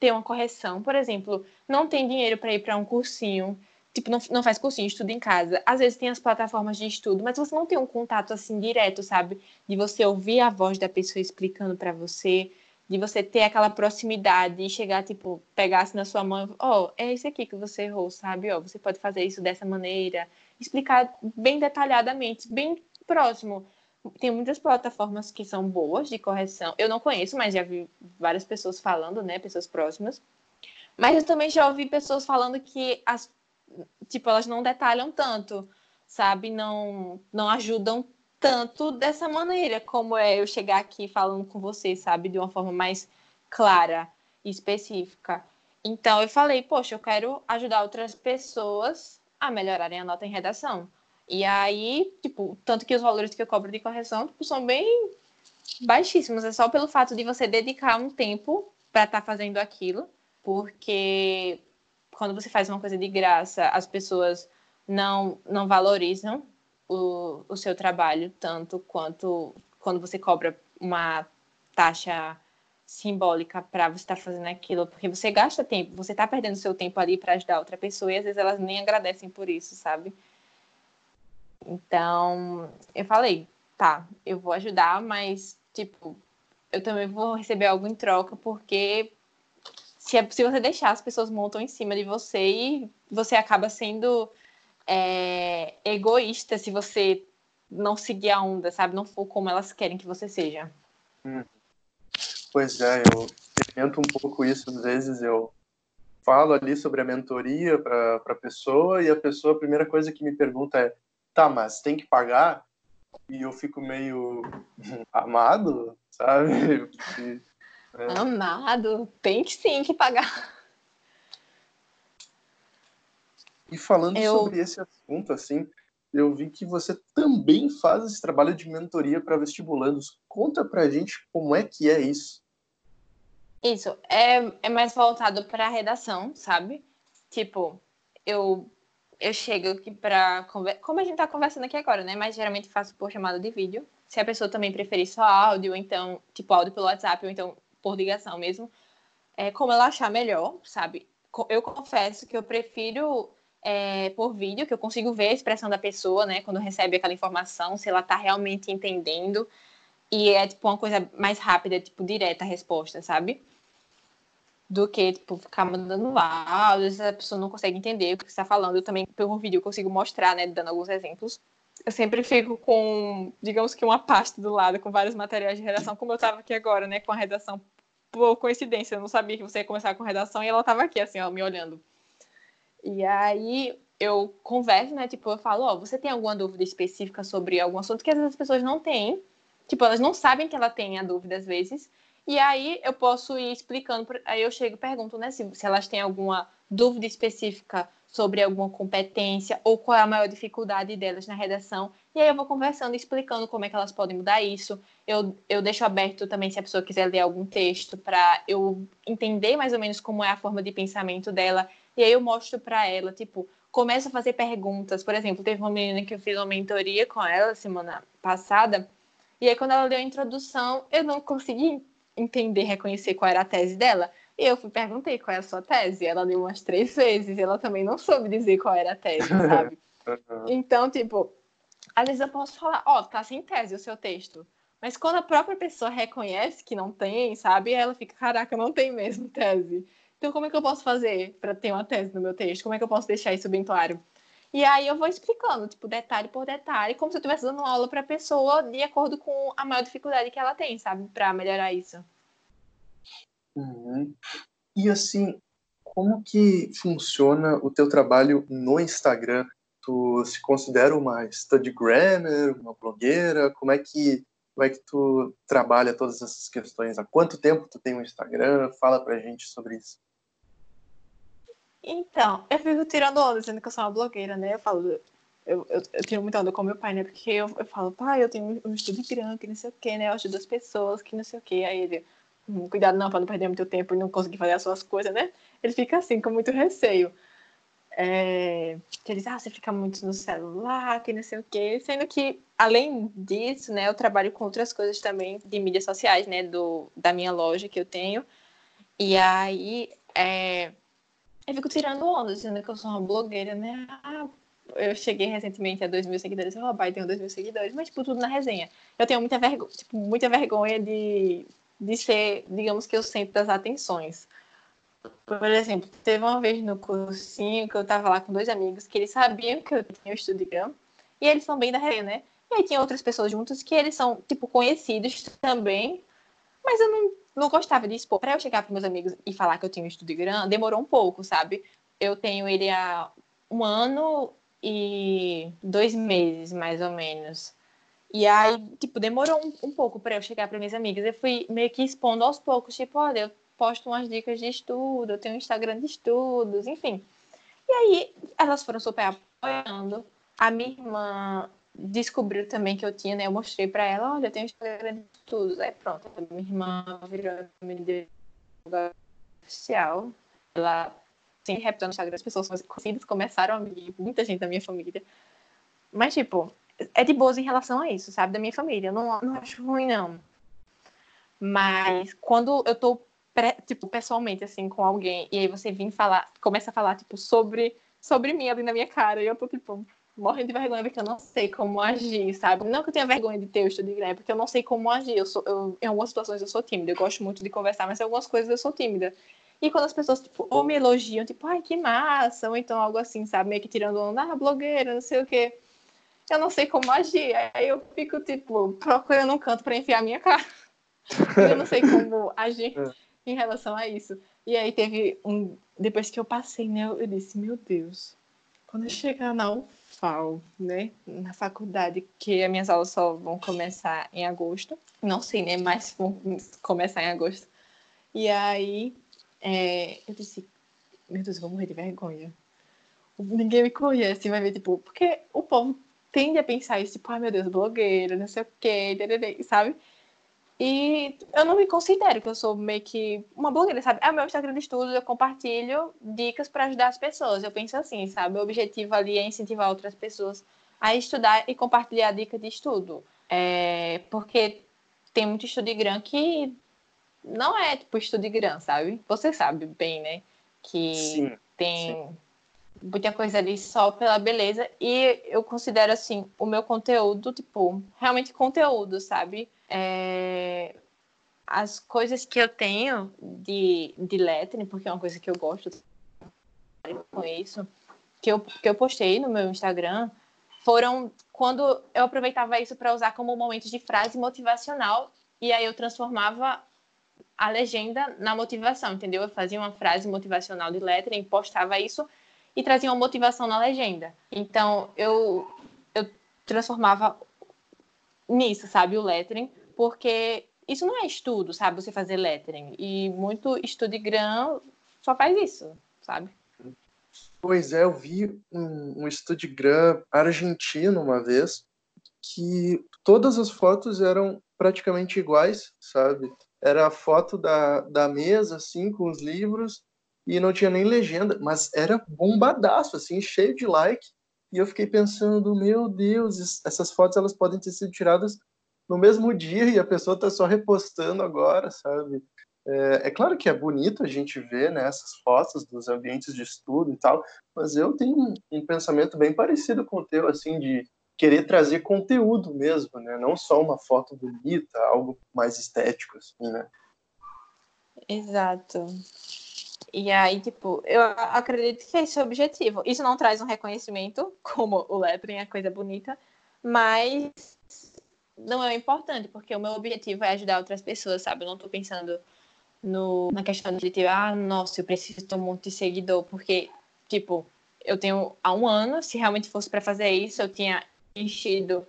ter uma correção. Por exemplo, não tem dinheiro para ir para um cursinho. Tipo, não, não faz cursinho, estuda em casa. Às vezes tem as plataformas de estudo, mas você não tem um contato assim direto, sabe? De você ouvir a voz da pessoa explicando para você de você ter aquela proximidade e chegar, tipo, pegasse na sua mão, ó, oh, é isso aqui que você errou, sabe? Ó, oh, você pode fazer isso dessa maneira. Explicar bem detalhadamente, bem próximo. Tem muitas plataformas que são boas de correção. Eu não conheço, mas já vi várias pessoas falando, né? Pessoas próximas. Mas eu também já ouvi pessoas falando que as, tipo, elas não detalham tanto, sabe? Não, não ajudam tanto dessa maneira, como é eu chegar aqui falando com você, sabe, de uma forma mais clara e específica. Então eu falei, poxa, eu quero ajudar outras pessoas a melhorarem a nota em redação. E aí, tipo, tanto que os valores que eu cobro de correção tipo, são bem baixíssimos. É só pelo fato de você dedicar um tempo para estar tá fazendo aquilo, porque quando você faz uma coisa de graça, as pessoas não, não valorizam o, o seu trabalho tanto quanto quando você cobra uma taxa simbólica para você estar tá fazendo aquilo, porque você gasta tempo, você está perdendo seu tempo ali para ajudar outra pessoa e às vezes elas nem agradecem por isso, sabe? Então, eu falei, tá, eu vou ajudar, mas, tipo, eu também vou receber algo em troca, porque se, é, você deixar, as pessoas montam em cima de você e você acaba sendo é, egoísta se você não seguir a onda, sabe? Não for como elas querem que você seja. Hum. Pois é, eu experimento um pouco isso. Às vezes eu falo ali sobre a mentoria para a pessoa e a pessoa, a primeira coisa que me pergunta é: tá, mas tem que pagar? E eu fico meio amado, sabe? é. Amado, tem que sim que pagar. E falando eu... sobre esse assunto, assim, eu vi que você também faz esse trabalho de mentoria para vestibulandos. Conta pra gente como é que é isso. Isso, é, é mais voltado para a redação, sabe? Tipo, eu eu chego aqui para como a gente está conversando aqui agora, né? Mas geralmente faço por chamada de vídeo. Se a pessoa também preferir só áudio, então tipo áudio pelo WhatsApp ou então por ligação mesmo, é como ela achar melhor, sabe? Eu confesso que eu prefiro é, por vídeo, que eu consigo ver a expressão da pessoa, né? Quando recebe aquela informação, se ela está realmente entendendo. E é tipo uma coisa mais rápida, tipo direta a resposta, sabe? do que, tipo, ficar mandando áudios, a pessoa não consegue entender o que você está falando. Eu também, pelo vídeo, consigo mostrar, né, dando alguns exemplos. Eu sempre fico com, digamos que uma pasta do lado, com vários materiais de redação, como eu estava aqui agora, né, com a redação. Por coincidência, eu não sabia que você ia começar com redação e ela estava aqui, assim, ó, me olhando. E aí eu converso, né, tipo, eu falo, ó, você tem alguma dúvida específica sobre algum assunto que às vezes as pessoas não têm. Tipo, elas não sabem que ela tem a dúvida às vezes. E aí eu posso ir explicando, aí eu chego e pergunto, né, se, se elas têm alguma dúvida específica sobre alguma competência ou qual é a maior dificuldade delas na redação. E aí eu vou conversando, explicando como é que elas podem mudar isso. Eu, eu deixo aberto também se a pessoa quiser ler algum texto para eu entender mais ou menos como é a forma de pensamento dela. E aí eu mostro para ela, tipo, começo a fazer perguntas. Por exemplo, teve uma menina que eu fiz uma mentoria com ela semana passada. E aí quando ela deu a introdução, eu não consegui entender, reconhecer qual era a tese dela. E eu fui perguntei qual é a sua tese. Ela deu umas três vezes e ela também não soube dizer qual era a tese, sabe? Então, tipo, às vezes eu posso falar, ó, oh, tá sem tese o seu texto. Mas quando a própria pessoa reconhece que não tem, sabe? Ela fica, caraca, não tem mesmo tese. Então, como é que eu posso fazer para ter uma tese no meu texto? Como é que eu posso deixar isso bem claro? E aí eu vou explicando, tipo, detalhe por detalhe, como se eu estivesse dando aula para a pessoa de acordo com a maior dificuldade que ela tem, sabe, para melhorar isso. Uhum. E assim, como que funciona o teu trabalho no Instagram? Tu se considera uma study grammar, uma blogueira? Como é que como é que tu trabalha todas essas questões? Há quanto tempo tu tem um Instagram? Fala pra gente sobre isso. Então, eu fico tirando onda, dizendo que eu sou uma blogueira, né? Eu falo, eu, eu, eu tiro muita onda com meu pai, né? Porque eu, eu falo, pai, eu tenho um estudo grande, que não sei o quê, né? Eu ajudo as pessoas, que não sei o quê. Aí ele, cuidado não, pra não perder muito tempo e não conseguir fazer as suas coisas, né? Ele fica assim, com muito receio. É, que ele diz, ah, você fica muito no celular, que não sei o quê. Sendo que, além disso, né, eu trabalho com outras coisas também de mídias sociais, né? Do, da minha loja que eu tenho. E aí, é, eu fico tirando onda, dizendo que eu sou uma blogueira, né? Ah, eu cheguei recentemente a 2 mil seguidores. Eu, oh, pai, tenho 2 mil seguidores, mas, tipo, tudo na resenha. Eu tenho muita vergonha, tipo, muita vergonha de, de ser, digamos que, o centro das atenções. Por exemplo, teve uma vez no cursinho que eu tava lá com dois amigos que eles sabiam que eu tinha o Estudigam e eles são bem da resenha, né? E aí tinha outras pessoas juntas que eles são, tipo, conhecidos também, mas eu não não gostava de expor. Para eu chegar para meus amigos e falar que eu tinha estúdio grande, demorou um pouco, sabe? Eu tenho ele há um ano e dois meses, mais ou menos. E aí, tipo, demorou um, um pouco para eu chegar para minhas amigas. Eu fui meio que expondo aos poucos, tipo, olha, eu posto umas dicas de estudo, eu tenho um Instagram de estudos, enfim. E aí, elas foram super apoiando. a minha irmã descobriu também que eu tinha, né? Eu mostrei para ela, olha, eu tenho Instagram de tudo. Aí pronto, a minha irmã virou me deu oficial. Ela sempre repetindo no Instagram, as pessoas conhecidas começaram a me muita gente da minha família. Mas, tipo, é de boas em relação a isso, sabe? Da minha família. Eu não, não acho ruim, não. Mas quando eu tô, tipo, pessoalmente, assim, com alguém, e aí você vem falar, começa a falar, tipo, sobre, sobre mim ali na minha cara, e eu tô, tipo, morrendo de vergonha porque eu não sei como agir, sabe? Não que eu tenha vergonha de ter o estudo de greve, porque eu não sei como agir. Eu sou, eu, em algumas situações eu sou tímida, eu gosto muito de conversar, mas em algumas coisas eu sou tímida. E quando as pessoas, tipo, ou me elogiam, tipo, ai, que massa, ou então algo assim, sabe? Meio que tirando onda, ah, blogueira, não sei o quê. Eu não sei como agir. Aí eu fico, tipo, procurando um canto para enfiar a minha cara. eu não sei como agir é. em relação a isso. E aí teve um. Depois que eu passei, né? Eu disse, meu Deus, quando eu chegar na UFAL, né? Na faculdade, que as minhas aulas só vão começar em agosto. Não sei, né? Mas vão começar em agosto. E aí é, eu disse, meu Deus, eu vou morrer de vergonha. Ninguém me conhece, vai ver, tipo, porque o povo tende a pensar isso, tipo, ai ah, meu Deus, blogueira, não sei o quê, sabe? E eu não me considero que eu sou meio que uma blogueira, sabe? É o meu Instagram de estudos, eu compartilho dicas para ajudar as pessoas. Eu penso assim, sabe? O objetivo ali é incentivar outras pessoas a estudar e compartilhar dica de estudo. É, porque tem muito estudo de grã que não é tipo estudo de grã, sabe? Você sabe bem, né? Que sim, tem sim. Muita coisa ali só pela beleza. E eu considero assim, o meu conteúdo, tipo, realmente conteúdo, sabe? É... As coisas que eu tenho de, de lettering, porque é uma coisa que eu gosto com isso, que eu, que eu postei no meu Instagram, foram quando eu aproveitava isso para usar como momentos de frase motivacional e aí eu transformava a legenda na motivação, entendeu? Eu fazia uma frase motivacional de lettering, postava isso e trazia uma motivação na legenda. Então, eu, eu transformava nisso, sabe, o lettering, porque isso não é estudo, sabe, você fazer lettering. E muito Studigram só faz isso, sabe? Pois é, eu vi um, um Studigram argentino uma vez que todas as fotos eram praticamente iguais, sabe? era a foto da, da mesa, assim, com os livros, e não tinha nem legenda, mas era bombadaço, assim, cheio de like. E eu fiquei pensando, meu Deus, essas fotos elas podem ter sido tiradas no mesmo dia e a pessoa está só repostando agora, sabe? É, é, claro que é bonito a gente ver né, essas fotos dos ambientes de estudo e tal, mas eu tenho um, pensamento bem parecido com o teu, assim, de querer trazer conteúdo mesmo, né? Não só uma foto bonita, algo mais estético, assim, né? Exato. E aí, tipo, eu acredito que esse é o objetivo. Isso não traz um reconhecimento, como o lettering é coisa bonita, mas não é importante, porque o meu objetivo é ajudar outras pessoas, sabe? Eu não tô pensando no, na questão de, tipo, ah, nossa, eu preciso ter um monte de seguidor, porque, tipo, eu tenho há um ano, se realmente fosse para fazer isso, eu tinha enchido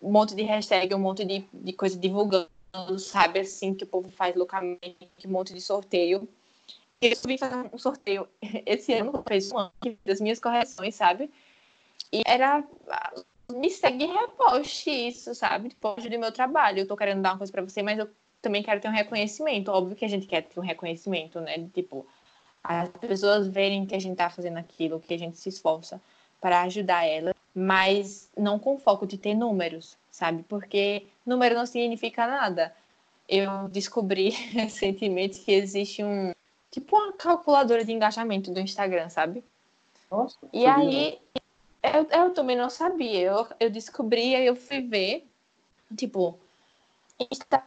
um monte de hashtag, um monte de, de coisa divulgando, sabe, assim, que o povo faz loucamente, um monte de sorteio. Eu vim fazer um sorteio esse ano, fez um ano das minhas correções, sabe? E era. Me segue e reposte isso, sabe? Tipo, ajude meu trabalho. Eu tô querendo dar uma coisa pra você, mas eu também quero ter um reconhecimento. Óbvio que a gente quer ter um reconhecimento, né? Tipo, as pessoas verem que a gente tá fazendo aquilo, que a gente se esforça para ajudar ela mas não com foco de ter números, sabe? Porque número não significa nada. Eu descobri recentemente que existe um tipo uma calculadora de engajamento do Instagram, sabe? Nossa, e aí eu, eu, também não sabia. Eu, eu descobri, aí eu fui ver, tipo, Insta,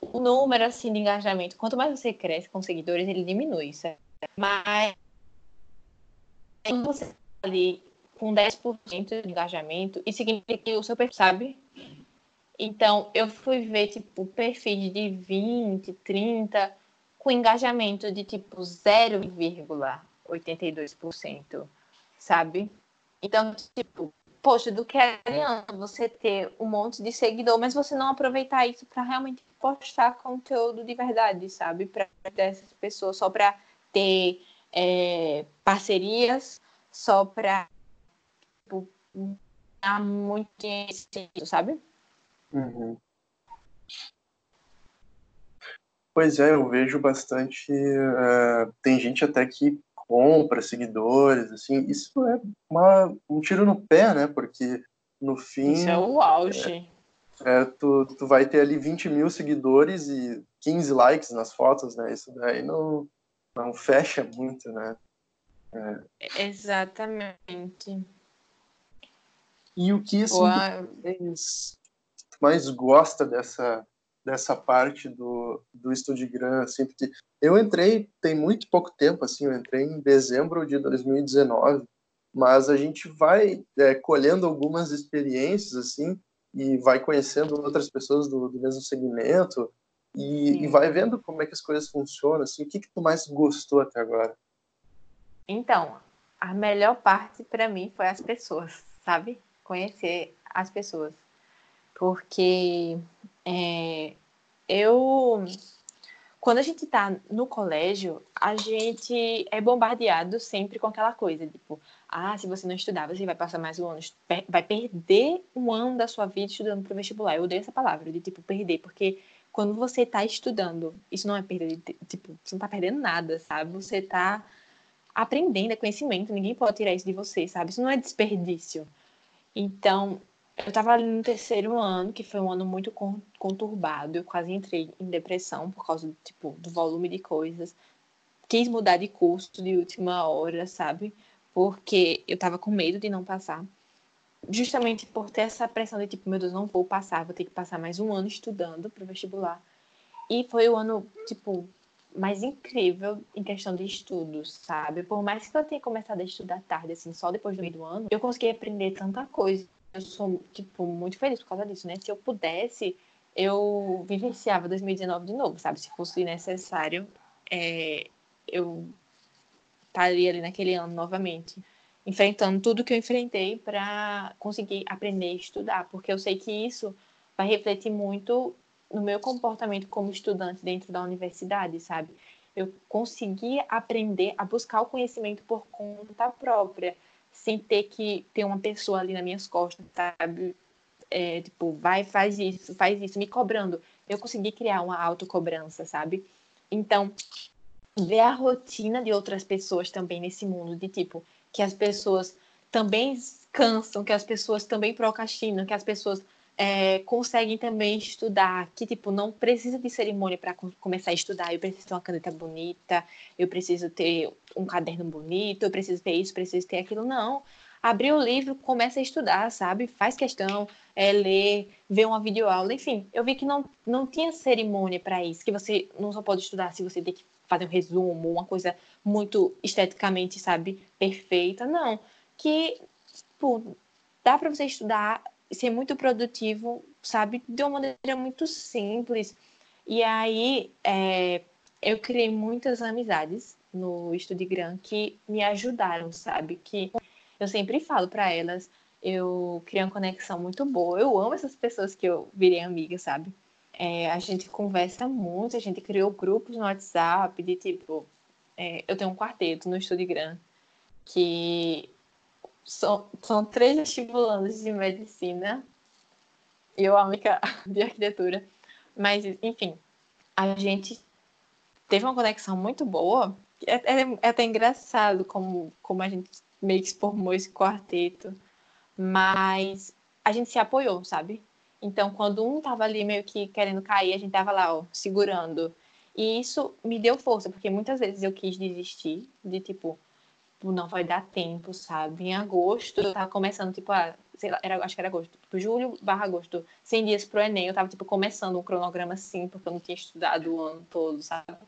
o número assim de engajamento. Quanto mais você cresce com seguidores, ele diminui, certo? Mas quando você tá ali com 10% de engajamento, e significa que o seu perfil, sabe? Então, eu fui ver, tipo, perfis de 20, 30, com engajamento de, tipo, 0,82%, sabe? Então, tipo, poxa, do que adianta você ter um monte de seguidor, mas você não aproveitar isso para realmente postar conteúdo de verdade, sabe? Para dessas pessoas, só para ter é, parcerias, só para tipo, tá muito sentido, sabe? Uhum. Pois é, eu vejo bastante. Uh, tem gente até que compra seguidores, assim. Isso é uma, um tiro no pé, né? Porque no fim. Isso é o auge. É, é, tu, tu vai ter ali 20 mil seguidores e 15 likes nas fotos, né? Isso daí não, não fecha muito, né? É. Exatamente. E o que assim, mais, mais gosta dessa dessa parte do, do StudiGram, assim, porque eu entrei tem muito pouco tempo, assim, eu entrei em dezembro de 2019, mas a gente vai é, colhendo algumas experiências, assim, e vai conhecendo outras pessoas do, do mesmo segmento, e, e, vai vendo como é que as coisas funcionam, assim, o que que tu mais gostou até agora? Então, a melhor parte para mim foi as pessoas, sabe? Conhecer as pessoas. Porque é, eu. Quando a gente está no colégio, a gente é bombardeado sempre com aquela coisa, tipo, ah, se você não estudar, você vai passar mais um ano, vai perder um ano da sua vida estudando para o vestibular. Eu odeio essa palavra, de tipo, perder, porque quando você está estudando, isso não é perder, tipo, você não está perdendo nada, sabe? Você está aprendendo, é conhecimento, ninguém pode tirar isso de você, sabe? Isso não é desperdício. Então, eu estava ali no terceiro ano, que foi um ano muito conturbado, eu quase entrei em depressão por causa do, tipo, do volume de coisas. Quis mudar de curso de última hora, sabe? Porque eu estava com medo de não passar. Justamente por ter essa pressão de tipo, meu Deus, não vou passar, vou ter que passar mais um ano estudando para vestibular. E foi o ano, tipo, mais incrível em questão de estudos, sabe? Por mais que eu tenha começado a estudar tarde, assim, só depois do meio do ano, eu consegui aprender tanta coisa. Eu sou, tipo, muito feliz por causa disso, né? Se eu pudesse, eu vivenciava 2019 de novo, sabe? Se fosse necessário, é, eu estaria ali naquele ano novamente, enfrentando tudo que eu enfrentei para conseguir aprender e estudar, porque eu sei que isso vai refletir muito no meu comportamento como estudante dentro da universidade, sabe? Eu consegui aprender a buscar o conhecimento por conta própria, sem ter que ter uma pessoa ali nas minhas costas, sabe? É, tipo, vai, faz isso, faz isso, me cobrando. Eu consegui criar uma autocobrança, sabe? Então, ver a rotina de outras pessoas também nesse mundo, de tipo, que as pessoas também cansam, que as pessoas também procrastinam, que as pessoas é, conseguem também estudar, que tipo, não precisa de cerimônia para começar a estudar. Eu preciso ter uma caneta bonita, eu preciso ter um caderno bonito, eu preciso ter isso, preciso ter aquilo. Não. Abrir o livro, começa a estudar, sabe? Faz questão, é, ler, ver uma videoaula, enfim. Eu vi que não, não tinha cerimônia para isso, que você não só pode estudar se você tem que fazer um resumo, uma coisa muito esteticamente, sabe, perfeita. Não. Que, tipo, dá para você estudar ser muito produtivo, sabe? De uma maneira muito simples. E aí, é, eu criei muitas amizades no Estudigram que me ajudaram, sabe? Que eu sempre falo para elas, eu criei uma conexão muito boa. Eu amo essas pessoas que eu virei amiga, sabe? É, a gente conversa muito, a gente criou grupos no WhatsApp de tipo, é, eu tenho um quarteto no Estudigram que são, são três vestibulandos de medicina e eu a única de arquitetura. Mas, enfim, a gente teve uma conexão muito boa. É, é, é, até engraçado como, como a gente meio que formou esse quarteto. Mas a gente se apoiou, sabe? Então, quando um tava ali meio que querendo cair, a gente tava lá, ó, segurando. E isso me deu força, porque muitas vezes eu quis desistir, de tipo, tipo, não vai dar tempo, sabe? Em agosto, eu tava começando, tipo, ah, sei lá, era, acho que era agosto, tipo, julho barra agosto, 100 dias pro Enem, eu tava, tipo, começando um cronograma assim, porque eu não tinha estudado o ano todo, sabe?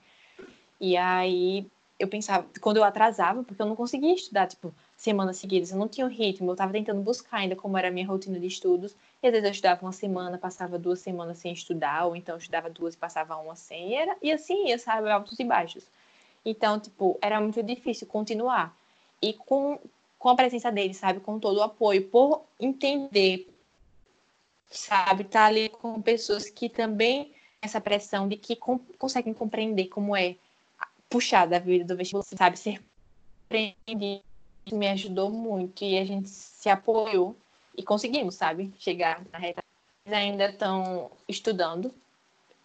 E aí, eu pensava, quando eu atrasava, porque eu não conseguia estudar, tipo, semanas seguidas, eu não tinha o ritmo, eu tava tentando buscar ainda como era a minha rotina de estudos, e às vezes eu estudava uma semana, passava duas semanas sem estudar, ou então eu estudava duas e passava uma sem, e, era, e assim ia, sabe, altos e baixos. Então, tipo, era muito difícil continuar e com, com a presença dele, sabe? Com todo o apoio, por entender, sabe? Tá ali com pessoas que também essa pressão de que com, conseguem compreender como é puxar da vida do vestibular, sabe? Ser compreendido me ajudou muito e a gente se apoiou e conseguimos, sabe, chegar na reta. Eles ainda estão estudando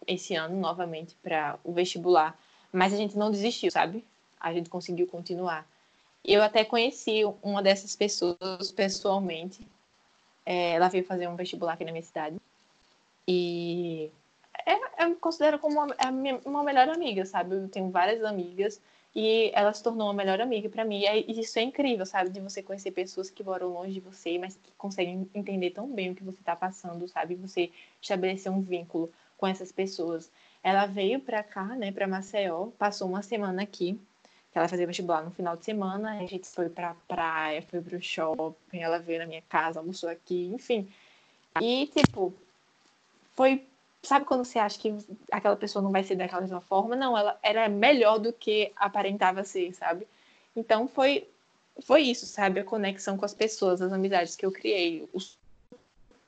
esse ano novamente para o vestibular, mas a gente não desistiu, sabe? A gente conseguiu continuar. Eu até conheci uma dessas pessoas pessoalmente. É, ela veio fazer um vestibular aqui na minha cidade. E é, eu me considero como uma, uma melhor amiga, sabe? Eu tenho várias amigas e ela se tornou uma melhor amiga para mim. E isso é incrível, sabe? De você conhecer pessoas que moram longe de você, mas que conseguem entender tão bem o que você está passando, sabe? Você estabelecer um vínculo com essas pessoas. Ela veio para cá, né, para Maceió, passou uma semana aqui, ela fazia vestibular no final de semana, a gente foi pra praia, foi pro shopping, ela veio na minha casa, almoçou aqui, enfim. E, tipo, foi sabe quando você acha que aquela pessoa não vai ser daquela mesma forma? Não, ela era melhor do que aparentava ser, sabe? Então foi foi isso, sabe? A conexão com as pessoas, as amizades que eu criei, o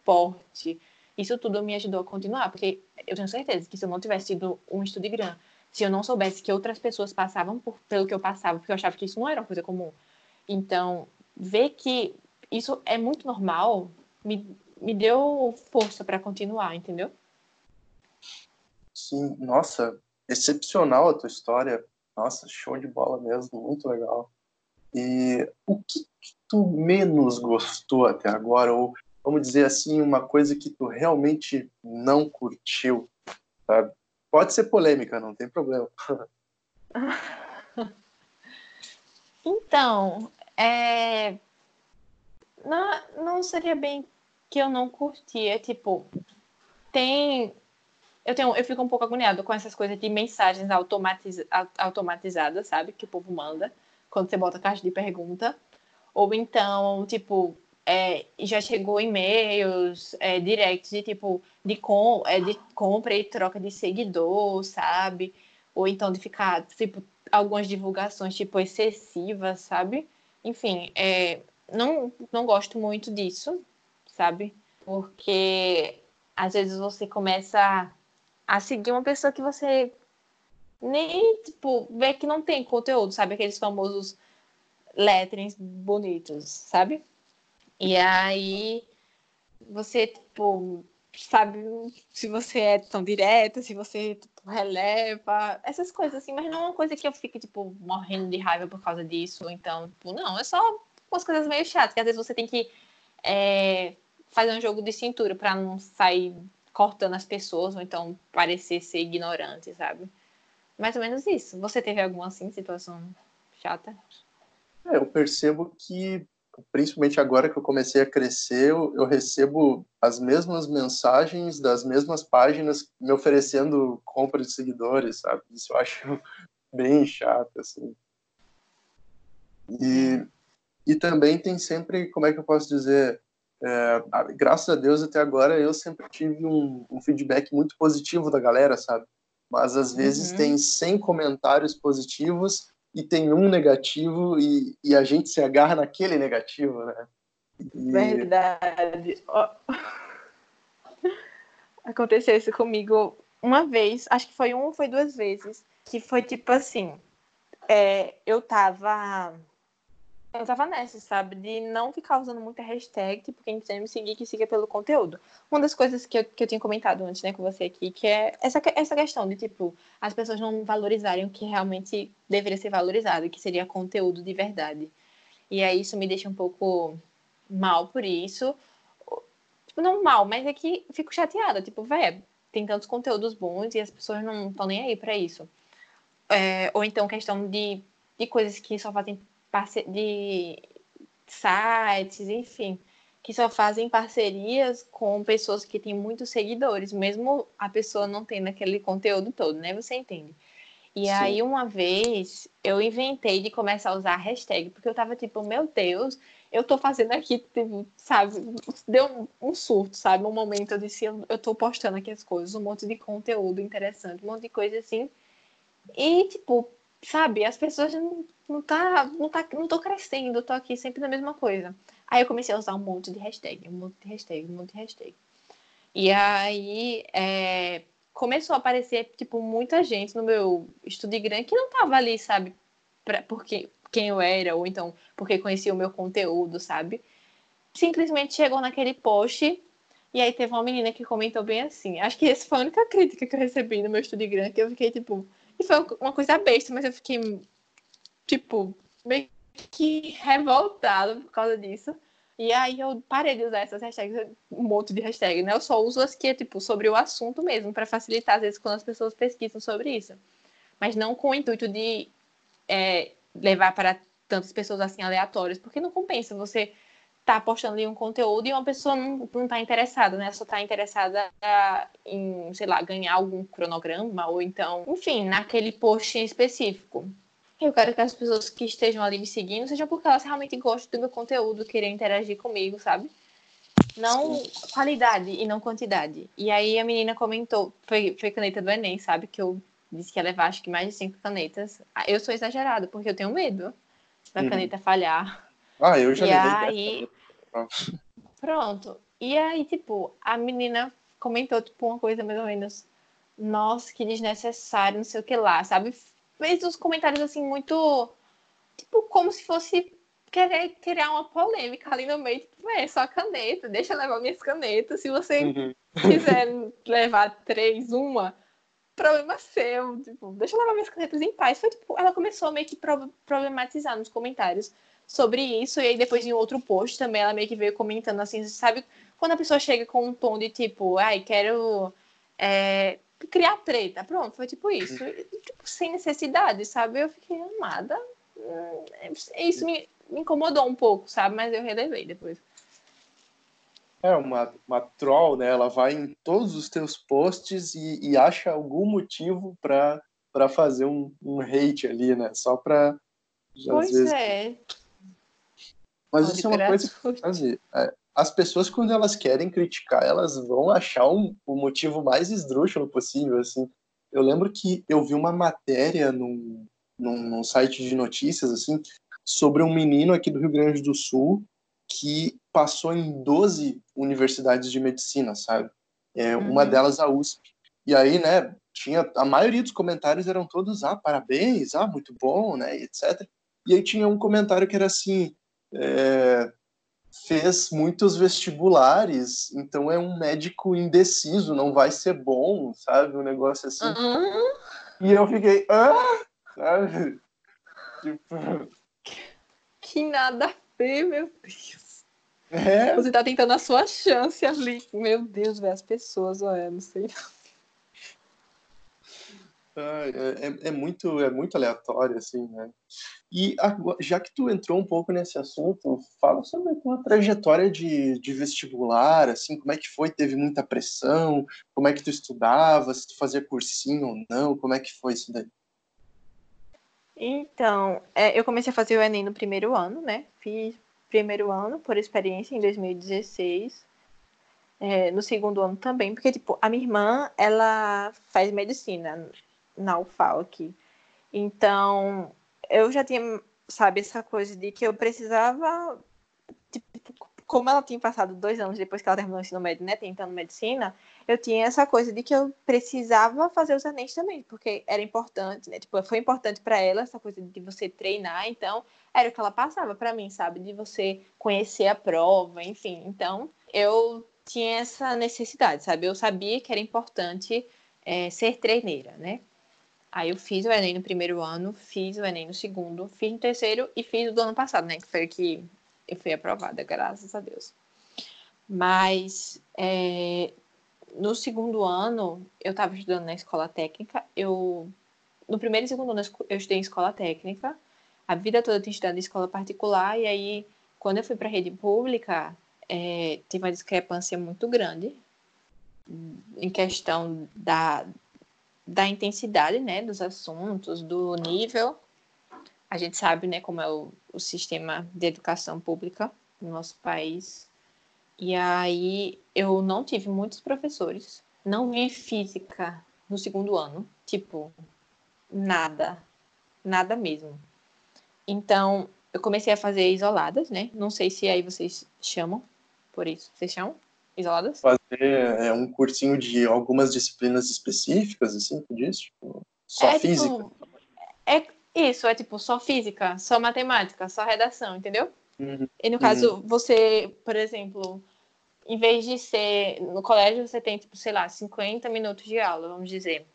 suporte. Isso tudo me ajudou a continuar, porque eu tenho certeza que se eu não tivesse tido um grande, se eu não soubesse que outras pessoas passavam por, pelo que eu passava, porque eu achava que isso não era uma coisa comum. Então, ver que isso é muito normal me, me deu força para continuar, entendeu? Sim, nossa, excepcional a tua história. Nossa, show de bola mesmo, muito legal. E o que, que tu menos gostou até agora? Ou, vamos dizer assim, uma coisa que tu realmente não curtiu, sabe? Pode ser polêmica, não tem problema. então, é... não, não seria bem que eu não curtia, tipo, tem eu, tenho, eu fico um pouco agoniada com essas coisas de mensagens automatiz, automatizadas, sabe? Que o povo manda quando você bota caixa de pergunta. Ou então, tipo, é, já chegou e-mails, é, directs de tipo de, com, é, de compra e troca de seguidor, sabe? Ou então de ficar, tipo, algumas divulgações tipo excessivas, sabe? Enfim, é, não, não gosto muito disso, sabe? Porque às vezes você começa a seguir uma pessoa que você nem, tipo, vê que não tem conteúdo, sabe? Aqueles famosos letterings bonitos, sabe? E aí você, tipo, sabe se você é tão direta, se você tipo, releva, essas coisas assim, mas não é uma coisa que eu fique, tipo, morrendo de raiva por causa disso. Então, tipo, não, é só umas coisas meio chatas, que às vezes você tem que é, fazer um jogo de cintura para não sair cortando as pessoas, ou então parecer ser ignorante, sabe? Mais ou menos isso. Você teve alguma assim situação chata? É, eu percebo que, principalmente agora que eu comecei a crescer, eu, eu recebo as mesmas mensagens das mesmas páginas me oferecendo compra de seguidores, sabe? Isso eu acho bem chato, assim. E, e também tem sempre, como é que eu posso dizer, é, graças a Deus até agora eu sempre tive um, um, feedback muito positivo da galera, sabe? Mas às vezes uhum. tem 100 comentários positivos e tem um negativo e, e, a gente se agarra naquele negativo, né? E... Verdade. Oh. Aconteceu isso comigo uma vez, acho que foi uma ou foi duas vezes, que foi tipo assim, é, eu tava eu tava nessa, sabe? De não ficar usando muita hashtag, tipo, quem quiser me seguir, que siga pelo conteúdo. Uma das coisas que eu, que eu tinha comentado antes, né, com você aqui, que é essa, essa questão de, tipo, as pessoas não valorizarem o que realmente deveria ser valorizado, que seria conteúdo de verdade. E aí isso me deixa um pouco mal por isso. Tipo, não mal, mas é que fico chateada. Tipo, velho, tem tantos conteúdos bons e as pessoas não estão nem aí para isso. É, ou então questão de, de coisas que só fazem de sites, enfim, que só fazem parcerias com pessoas que têm muitos seguidores, mesmo a pessoa não tendo aquele conteúdo todo, né? Você entende? E Sim. aí, uma vez, eu inventei de começar a usar a hashtag, porque eu tava tipo, meu Deus, eu tô fazendo aqui, tipo, sabe? Deu um, um, surto, sabe? Um momento eu disse, eu, eu tô postando aqui as coisas, um monte de conteúdo interessante, um monte de coisa assim. E, tipo, sabe, as pessoas não, tá, não tá, não tô crescendo, tô aqui sempre na mesma coisa. Aí eu comecei a usar um monte de hashtag, um monte de hashtag, um monte de hashtag. E aí é, começou a aparecer, tipo, muita gente no meu Instagram que não tava ali, sabe, pra, porque quem eu era, ou então porque conhecia o meu conteúdo, sabe? Simplesmente chegou naquele post e aí teve uma menina que comentou bem assim. Acho que essa foi a única crítica que eu recebi no meu Instagram, que eu fiquei tipo. E foi uma coisa besta, mas eu fiquei, tipo, meio que revoltada por causa disso. E aí eu parei de usar essas hashtags, um monte de hashtag, né? Eu só uso as que é, tipo, sobre o assunto mesmo, para facilitar, às vezes, quando as pessoas pesquisam sobre isso. Mas não com o intuito de é, levar para tantas pessoas assim aleatórias, porque não compensa você tá postando ali um conteúdo e uma pessoa não, não tá interessada, né? Só tá interessada em, sei lá, ganhar algum cronograma ou então, enfim, naquele post em específico. Eu quero que as pessoas que estejam ali me seguindo sejam porque elas realmente gostam do meu conteúdo, querem interagir comigo, sabe? Não Sim. qualidade e não quantidade. E aí a menina comentou, foi, foi caneta do Enem, sabe? Que eu disse que ia levar acho que mais de cinco canetas. Ah, eu sou exagerado, porque eu tenho medo da uhum. caneta falhar. Ah, eu já e aí... Pronto. E aí, tipo, a menina comentou, tipo, uma coisa mais ou menos, nossa, que desnecessário, não sei o que lá, sabe? Fez uns comentários, assim, muito, tipo, como se fosse querer criar uma polêmica ali no meio, tipo, é só caneta, deixa eu levar minhas canetas, se você uhum. quiser levar três, uma, problema seu, tipo, deixa eu levar minhas canetas em paz. Foi, tipo, ela começou a meio que problematizar nos comentários sobre isso, e aí depois em outro post também ela meio que veio comentando assim, sabe, quando a pessoa chega com um tom de tipo, ai, quero é, criar treta, pronto, foi tipo isso, e, tipo, sem necessidade, sabe, eu fiquei amada, hum, isso me, incomodou um pouco, sabe, mas eu relevei depois. É uma, uma troll, né? Ela vai em todos os teus posts e, e acha algum motivo para fazer um, um hate ali, né? Só para Pois vezes... é. Mas isso é uma coisa. É, as pessoas, quando elas querem criticar, elas vão achar um, o motivo mais esdrúxulo possível, assim. Eu lembro que eu vi uma matéria num, num, num site de notícias, assim, sobre um menino aqui do Rio Grande do Sul que passou em 12 universidades de medicina, sabe? É, uhum. Uma delas a USP. E aí, né, tinha a maioria dos comentários eram todos ah, parabéns, ah, muito bom, né, etc. E aí tinha um comentário que era assim, é, fez muitos vestibulares, então é um médico indeciso, não vai ser bom, sabe? Um negócio assim. Uhum. E eu fiquei, ah! Sabe? Tipo. Que nada a ver, meu Deus. É. Você tá tentando a sua chance ali. Meu Deus, velho, as pessoas, olha, não sei. É, é, é, muito, é muito aleatório, assim, né? E agora, já que tu entrou um pouco nesse assunto, fala sobre a tua trajetória de, de vestibular, assim, como é que foi? Teve muita pressão? Como é que tu estudava? Se tu fazia cursinho ou não? Como é que foi isso daí? Então, é, eu comecei a fazer o Enem no primeiro ano, né? Fiz primeiro ano por experiência em 2016. É, no segundo ano também, porque, tipo, a minha irmã, ela faz medicina na UFAL aqui. Então, eu já tinha, sabe, essa coisa de que eu precisava, tipo, como ela tinha passado dois anos depois que ela terminou o ensino médio, né, tentando medicina, eu tinha essa coisa de que eu precisava fazer os Enem também, porque era importante, né, tipo, foi importante para ela essa coisa de você treinar, então era o que ela passava para mim, sabe, de você conhecer a prova, enfim, então eu tinha essa necessidade, sabe, eu sabia que era importante é, ser treineira, né, Aí eu fiz o Enem no primeiro ano, fiz o Enem no segundo, fiz no terceiro e fiz o do ano passado, né? Que foi que eu fui aprovada, graças a Deus. Mas é, no segundo ano, eu estava estudando na escola técnica. Eu, no primeiro e segundo ano, eu estudei em escola técnica. A vida toda eu tinha estudado em escola particular. E aí, quando eu fui para a rede pública, é, tive uma discrepância muito grande em questão da, da intensidade, né, dos assuntos, do nível. A gente sabe, né, como é o, o sistema de educação pública no nosso país. E aí eu não tive muitos professores, não vi física no segundo ano, tipo, nada, nada mesmo. Então, eu comecei a fazer isoladas, né? Não sei se aí vocês chamam por isso. Vocês chamam? Isoladas? Fazer é, um cursinho de algumas disciplinas específicas, assim, tu disse? Tipo, só é, tipo, física? Tipo, é, Isso, é tipo só física, só matemática, só redação, entendeu? Uhum. E no caso, uhum. você, por exemplo, em vez de ser. No colégio você tem, tipo, sei lá, 50 minutos de aula, vamos dizer.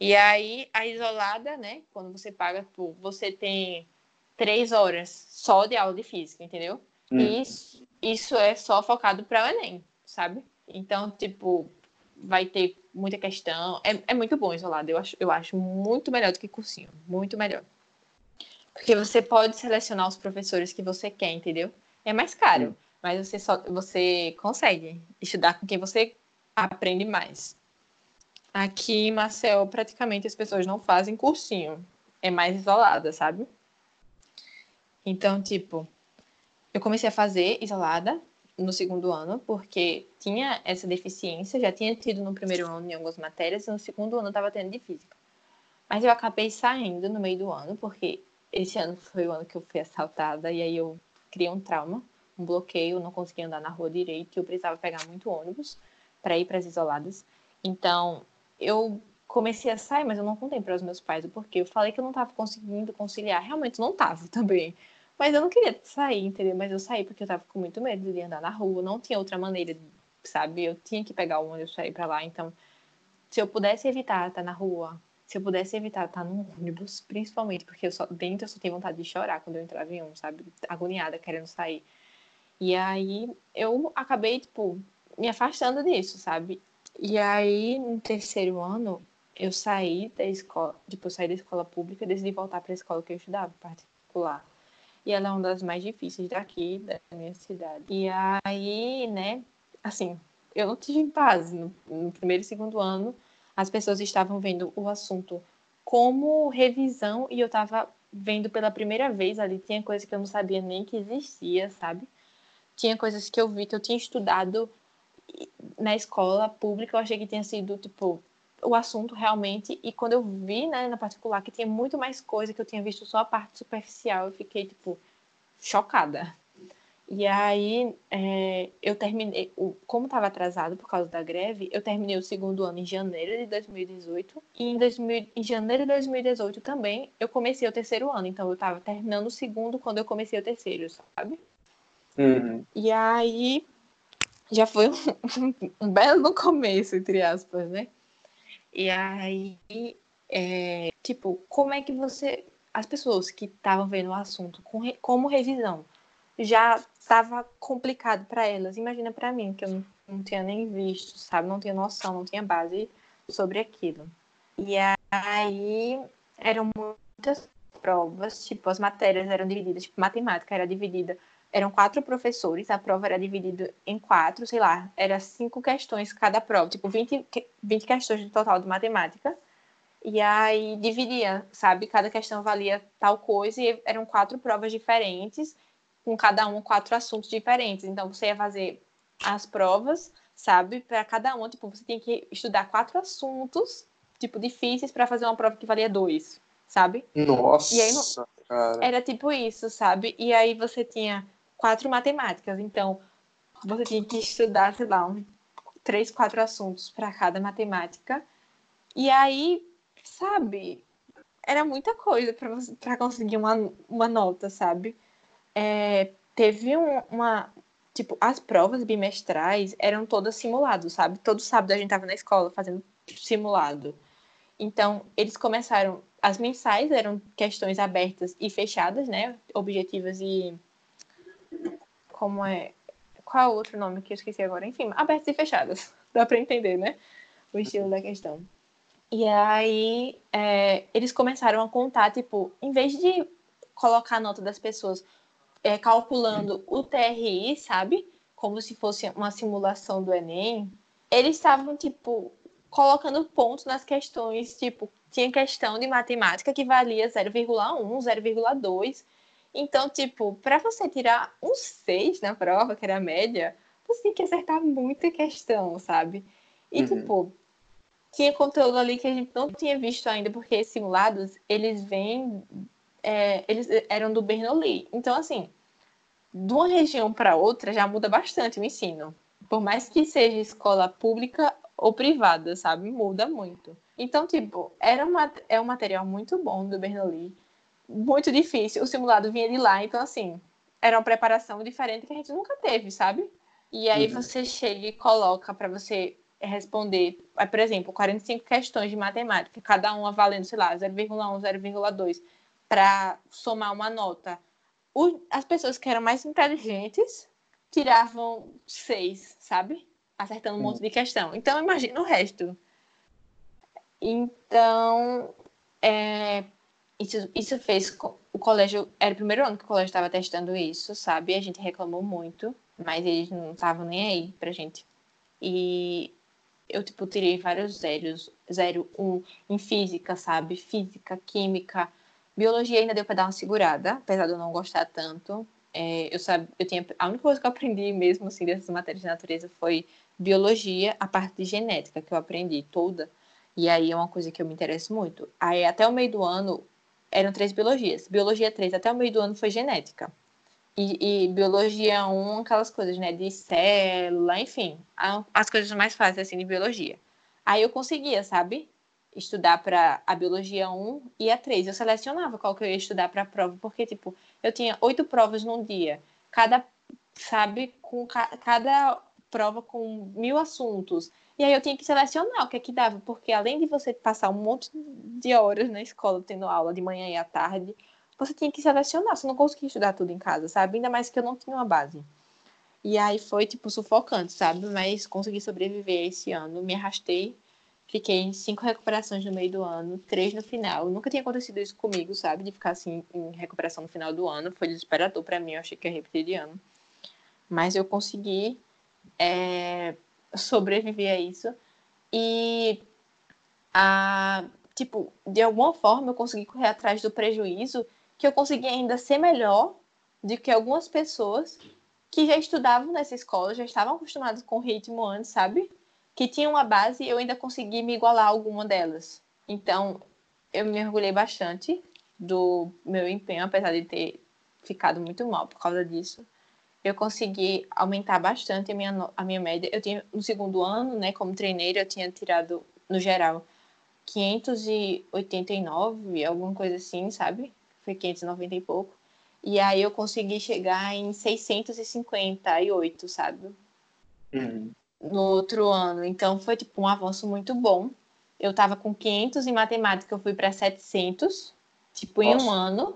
E aí, a isolada, né? Quando você paga, tipo, você tem três horas só de aula de física, entendeu? Uhum. E isso, isso é só focado para o Enem, sabe? Então, tipo, vai ter muita questão. É, é muito bom isolado. Eu acho, eu acho muito melhor do que cursinho. Muito melhor. Porque você pode selecionar os professores que você quer, entendeu? É mais caro, mas você só você consegue estudar com quem você aprende mais. Aqui em Marcel, praticamente as pessoas não fazem cursinho. É mais isolada, sabe? Então, tipo, eu comecei a fazer isolada no segundo ano, porque tinha essa deficiência, já tinha tido no primeiro ano em algumas matérias, e no segundo ano estava tendo de física. Mas eu acabei saindo no meio do ano, porque esse ano foi o ano que eu fui assaltada, e aí eu criei um trauma, um bloqueio, não conseguia andar na rua direito, e eu precisava pegar muito ônibus para ir para as isoladas. Então, eu comecei a sair, mas eu não contei para os meus pais o porquê. Eu falei que eu não estava conseguindo conciliar, realmente não estava também. Mas eu não queria sair, entendeu? Mas eu saí porque eu tava com muito medo de andar na rua, não tinha outra maneira, sabe? Eu tinha que pegar o ônibus para ir para lá, então se eu pudesse evitar estar na rua, se eu pudesse evitar estar no ônibus, principalmente porque eu só dentro eu só tinha vontade de chorar quando eu entrava em um, sabe? Agoniada, querendo sair. E aí eu acabei, tipo, me afastando disso, sabe? E aí, no terceiro ano, eu saí da escola, tipo, eu saí da escola pública e decidi voltar para a escola que eu estudava, particular e ela é uma das mais difíceis daqui, da minha cidade. E aí, né, assim, eu não tive paz. No, no primeiro e segundo ano, as pessoas estavam vendo o assunto como revisão e eu estava vendo pela primeira vez ali. Tinha coisas que eu não sabia nem que existia, sabe? Tinha coisas que eu vi que eu tinha estudado na escola pública, eu achei que tinha sido, tipo, o assunto realmente. E quando eu vi, né, na particular, que tinha muito mais coisa, que eu tinha visto só a parte superficial, eu fiquei, tipo, chocada. E aí, é, eu terminei, como estava atrasado por causa da greve, eu terminei o segundo ano em janeiro de 2018. E em, 2000, em janeiro de 2018 também, eu comecei o terceiro ano. Então, eu estava terminando o segundo quando eu comecei o terceiro, sabe? Uhum. E aí, já foi um, um belo começo, entre aspas, né? E aí, é, tipo, como é que você. As pessoas que estavam vendo o assunto com, como revisão já estava complicado para elas. Imagina para mim, que eu não, não tinha nem visto, sabe? Não tinha noção, não tinha base sobre aquilo. E aí eram muitas provas, tipo, as matérias eram divididas, tipo, matemática era dividida eram quatro professores, a prova era dividida em quatro, sei lá, era cinco questões cada prova, tipo 20, 20 questões no total de matemática. E aí dividia, sabe? Cada questão valia tal coisa e eram quatro provas diferentes, com cada um quatro assuntos diferentes. Então você ia fazer as provas, sabe? Para cada um, tipo, você tinha que estudar quatro assuntos, tipo, difíceis para fazer uma prova que valia dois, sabe? Nossa! E aí, cara. Era tipo isso, sabe? E aí você tinha quatro matemáticas. Então, você tinha que estudar, sei lá, um, três, quatro assuntos para cada matemática. E aí, sabe, era muita coisa para conseguir uma, uma nota, sabe? É, teve um, uma. Tipo, as provas bimestrais eram todas simuladas, sabe? Todo sábado a gente tava na escola fazendo simulado. Então, eles começaram. As mensais eram questões abertas e fechadas, né? Objetivas e como é. Qual é o outro nome que eu esqueci agora? Enfim, abertas e fechadas. Dá para entender, né? O estilo da questão. E aí, é, eles começaram a contar, tipo, em vez de colocar a nota das pessoas é, calculando o TRI, sabe? Como se fosse uma simulação do Enem, eles estavam, tipo, colocando pontos nas questões, tipo, tinha questão de matemática que valia 0,1, 0,2, então, tipo, para você tirar um 6 na prova, que era a média, você tem que acertar muita questão, sabe? E, uhum. tipo, tinha conteúdo ali que a gente não tinha visto ainda, porque esses simulados, eles vêm. É, eles eram do Bernoulli. Então, assim, de uma região para outra já muda bastante o ensino. Por mais que seja escola pública ou privada, sabe? Muda muito. Então, tipo, era uma, é um material muito bom do Bernoulli muito difícil. O simulado vinha de lá, então, assim, era uma preparação diferente que a gente nunca teve, sabe? E aí uhum. você chega e coloca para você responder, por exemplo, 45 questões de matemática, cada uma valendo, sei lá, 0,1, 0,2, para somar uma nota. O, as pessoas que eram mais inteligentes tiravam seis, sabe? Acertando um monte de questão. Então, imagina o resto. Então, é, isso, isso fez. O colégio. Era o primeiro ano que o colégio estava testando isso, sabe? A gente reclamou muito, mas eles não estavam nem aí pra gente. E eu, tipo, tirei vários zeros. Zero, um em física, sabe? Física, química. Biologia ainda deu pra dar uma segurada, apesar de eu não gostar tanto. É, eu sabe, eu tinha a única coisa que eu aprendi mesmo assim dessas matérias de natureza foi biologia, a parte de genética que eu aprendi toda. E aí é uma coisa que eu me interesso muito. Aí até o meio do ano eram três biologias. Biologia 3 até o meio do ano foi genética. E, e, biologia 1, aquelas coisas, né? De célula, enfim. As coisas mais fáceis, assim, de biologia. Aí eu conseguia, sabe? Estudar para a biologia 1 e a 3. Eu selecionava qual que eu ia estudar para a prova, porque, tipo, eu tinha oito provas num dia. Cada, sabe? Com ca cada prova com mil assuntos. E aí eu tinha que selecionar o que é que dava, porque além de você passar um monte de horas na escola tendo aula de manhã e à tarde, você tinha que selecionar, você não conseguia estudar tudo em casa, sabe? Ainda mais que eu não tinha uma base. E aí foi, tipo, sufocante, sabe? Mas consegui sobreviver esse ano, me arrastei, fiquei em cinco recuperações no meio do ano, três no final. Nunca tinha acontecido isso comigo, sabe? De ficar assim em recuperação no final do ano. Foi desesperador para mim, eu achei que ia repetir de ano. Mas eu consegui é, sobreviver a isso. E, a, tipo, de alguma forma eu consegui correr atrás do prejuízo que eu consegui ainda ser melhor do que algumas pessoas que já estudavam nessa escola, já estavam acostumadas com o ritmo antes, sabe? Que tinham uma base e eu ainda consegui me igualar a alguma delas. Então, eu me orgulhei bastante do meu empenho, apesar de ter ficado muito mal por causa disso. Eu consegui aumentar bastante a minha, a minha média. Eu tinha, no segundo ano, né, como treineira, eu tinha tirado, no geral, 589, alguma coisa assim, sabe? foi 590 e pouco. E aí eu consegui chegar em 658, sabe? Uhum. No outro ano. Então foi tipo um avanço muito bom. Eu tava com 500 em matemática, eu fui para 700, tipo Nossa. em um ano.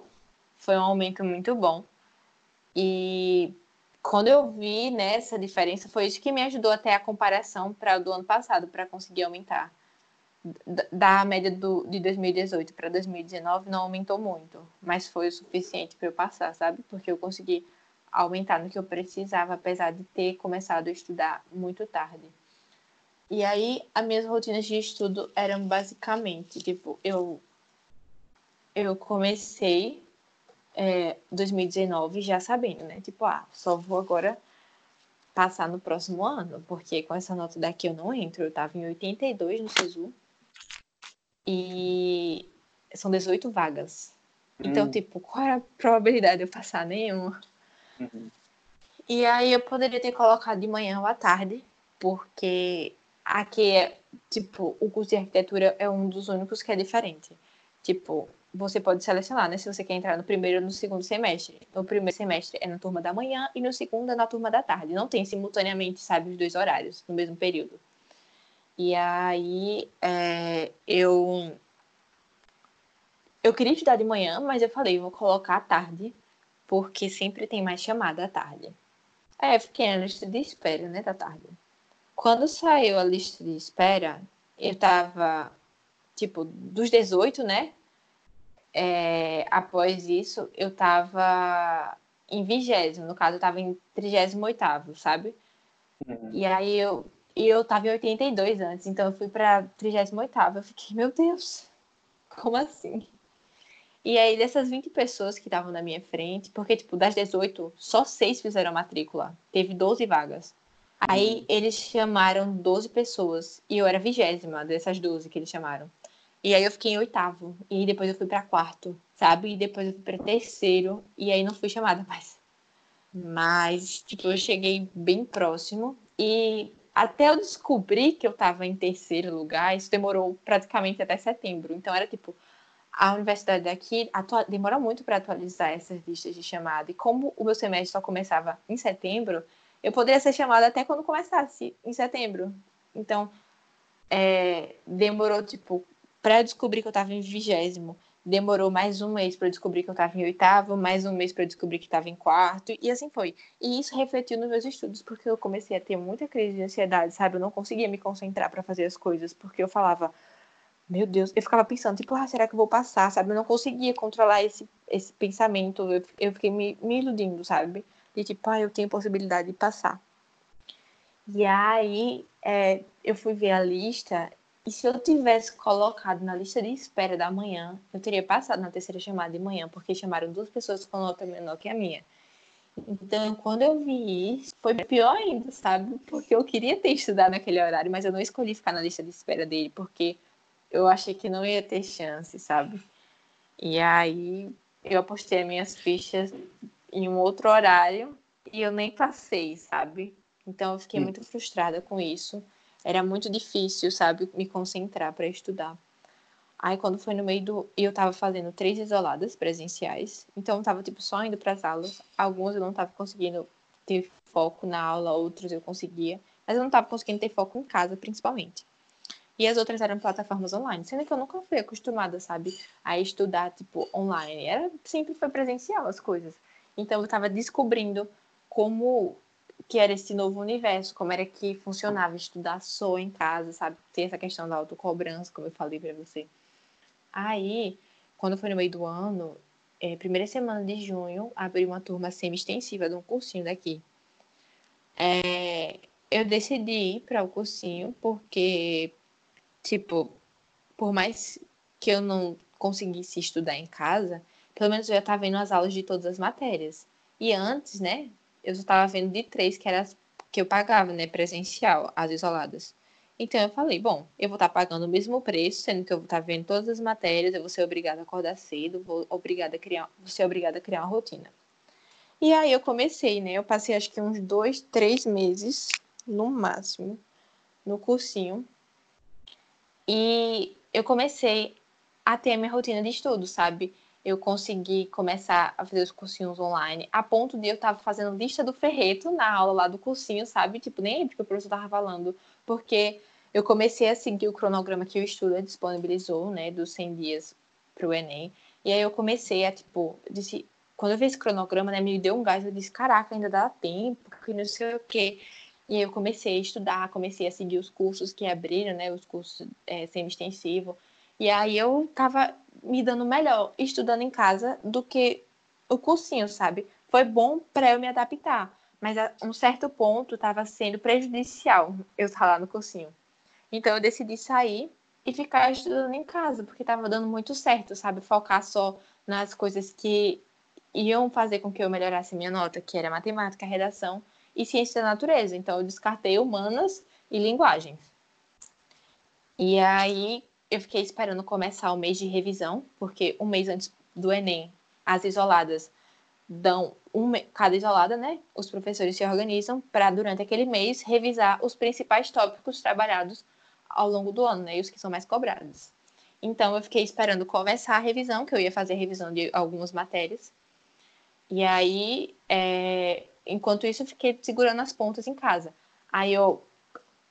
Foi um aumento muito bom. E quando eu vi né, diferença, foi isso que me ajudou até a comparação para do ano passado, para conseguir aumentar da média do, de 2018 para 2019 não aumentou muito, mas foi o suficiente para eu passar, sabe? Porque eu consegui aumentar no que eu precisava, apesar de ter começado a estudar muito tarde. E aí, as minhas rotinas de estudo eram basicamente, tipo, eu, eu comecei é, 2019 já sabendo, né? Tipo, ah, só vou agora passar no próximo ano, porque com essa nota daqui eu não entro. Eu tava em 82 no SISU e são 18 vagas. Então, hum. tipo, qual é a probabilidade de eu passar nenhuma? Uhum. E aí eu poderia ter colocado de manhã ou à tarde, porque aqui é, tipo, o curso de arquitetura é um dos únicos que é diferente. Tipo, você pode selecionar, né? Se você quer entrar no primeiro ou no segundo semestre. No primeiro semestre é na turma da manhã e no segundo é na turma da tarde. Não tem simultaneamente, sabe, os dois horários no mesmo período. E aí é, eu eu queria estudar de manhã, mas eu falei, vou colocar à tarde, porque sempre tem mais chamada à tarde. Eu fiquei na lista de espera, né, da tarde. Quando saiu a lista de espera, eu tava, tipo, dos 18, né? É, após isso, eu tava em vigésimo, no caso, eu tava em 38, sabe? Uhum. E aí eu e eu tava em 82 antes, então eu fui pra 38 Eu fiquei, meu Deus, como assim? E aí, dessas 20 pessoas que estavam na minha frente, porque, tipo, das 18, só seis fizeram a matrícula. Teve 12 vagas. Aí, uhum. eles chamaram 12 pessoas. E eu era vigésima dessas 12 que eles chamaram. E aí, eu fiquei em oitavo. E depois eu fui para quarto, sabe? E depois eu fui para terceiro. E aí, não fui chamada mais. Mas, tipo, eu cheguei bem próximo. E até eu descobrir que eu estava em terceiro lugar, isso demorou praticamente até setembro. Então era tipo, a universidade daqui demora muito para atualizar essas listas de chamada. E como o meu semestre só começava em setembro, eu poderia ser chamada até quando começasse, em setembro. Então, é, demorou, tipo, para descobrir que eu estava em vigésimo. Demorou mais um mês para descobrir que eu estava em oitavo, mais um mês para descobrir que estava em quarto, e assim foi. E isso refletiu nos meus estudos, porque eu comecei a ter muita crise de ansiedade, sabe? Eu não conseguia me concentrar para fazer as coisas, porque eu falava, meu Deus, eu ficava pensando, tipo, ah, será que eu vou passar, sabe? Eu não conseguia controlar esse, esse pensamento, eu, eu fiquei me, me iludindo, sabe? De tipo, ah, eu tenho possibilidade de passar. E aí, é, eu fui ver a lista e se eu tivesse colocado na lista de espera da manhã, eu teria passado na terceira chamada de manhã, porque chamaram duas pessoas com nota menor que a minha. Então, quando eu vi isso, foi pior ainda, sabe? Porque eu queria ter estudado naquele horário, mas eu não escolhi ficar na lista de espera dele, porque eu achei que não ia ter chance, sabe? E aí eu apostei as minhas fichas em um outro horário e eu nem passei, sabe? Então eu fiquei hum. muito frustrada com isso era muito difícil, sabe, me concentrar para estudar. Aí quando foi no meio do. Eu tava fazendo três isoladas presenciais. Então eu tava, tipo, só indo para as aulas. Algumas eu não tava conseguindo ter foco na aula, outras eu conseguia. Mas eu não tava conseguindo ter foco em casa, principalmente. E as outras eram plataformas online, sendo que eu nunca fui acostumada, sabe, a estudar, tipo, online. Era, sempre foi presencial as coisas. Então eu tava descobrindo como que era esse novo universo, como era que funcionava estudar só em casa, sabe? Tem essa questão da autocobrança, como eu falei para você. Aí, quando foi no meio do ano, é, primeira semana de junho, abri uma turma semi-extensiva de um cursinho daqui. É, eu decidi ir para o cursinho porque, tipo, por mais que eu não conseguisse estudar em casa, pelo menos eu já estava vendo as aulas de todas as matérias. E antes, né, eu só estava vendo de três, que era que eu pagava, né, presencial, as isoladas. Então eu falei, bom, eu vou estar tá pagando o mesmo preço, sendo que eu vou estar tá vendo todas as matérias, eu vou ser obrigada a acordar cedo, vou, obrigada a criar, vou ser obrigada a criar uma rotina. E aí eu comecei, né? Eu passei acho que uns dois, três meses, no máximo, no cursinho. E eu comecei a ter a minha rotina de estudo, sabe? Eu consegui começar a fazer os cursinhos online, a ponto de eu estar fazendo lista do ferreto na aula lá do cursinho, sabe? Tipo, nem porque o professor estava falando, porque eu comecei a seguir o cronograma que o Estuda disponibilizou, né, dos 100 dias para o Enem, e aí eu comecei a, tipo, disse, quando eu vi esse cronograma, né, me deu um gás, eu disse, caraca, ainda dá tempo, que não sei o quê. E aí eu comecei a estudar, comecei a seguir os cursos que abriram, né, os cursos é, semi-extensivo, e aí eu tava me dando melhor estudando em casa do que o cursinho, sabe? Foi bom para eu me adaptar, mas a um certo ponto estava sendo prejudicial eu estar lá no cursinho. Então eu decidi sair e ficar estudando em casa, porque estava dando muito certo, sabe? Focar só nas coisas que iam fazer com que eu melhorasse minha nota, que era matemática, redação e ciência da natureza. Então eu descartei humanas e linguagens. E aí, eu fiquei esperando começar o mês de revisão, porque um mês antes do Enem, as isoladas dão um cada isolada, né? Os professores se organizam para durante aquele mês revisar os principais tópicos trabalhados ao longo do ano, né? E os que são mais cobrados. Então eu fiquei esperando começar a revisão, que eu ia fazer revisão de algumas matérias. E aí, é... enquanto isso, eu fiquei segurando as pontas em casa. Aí eu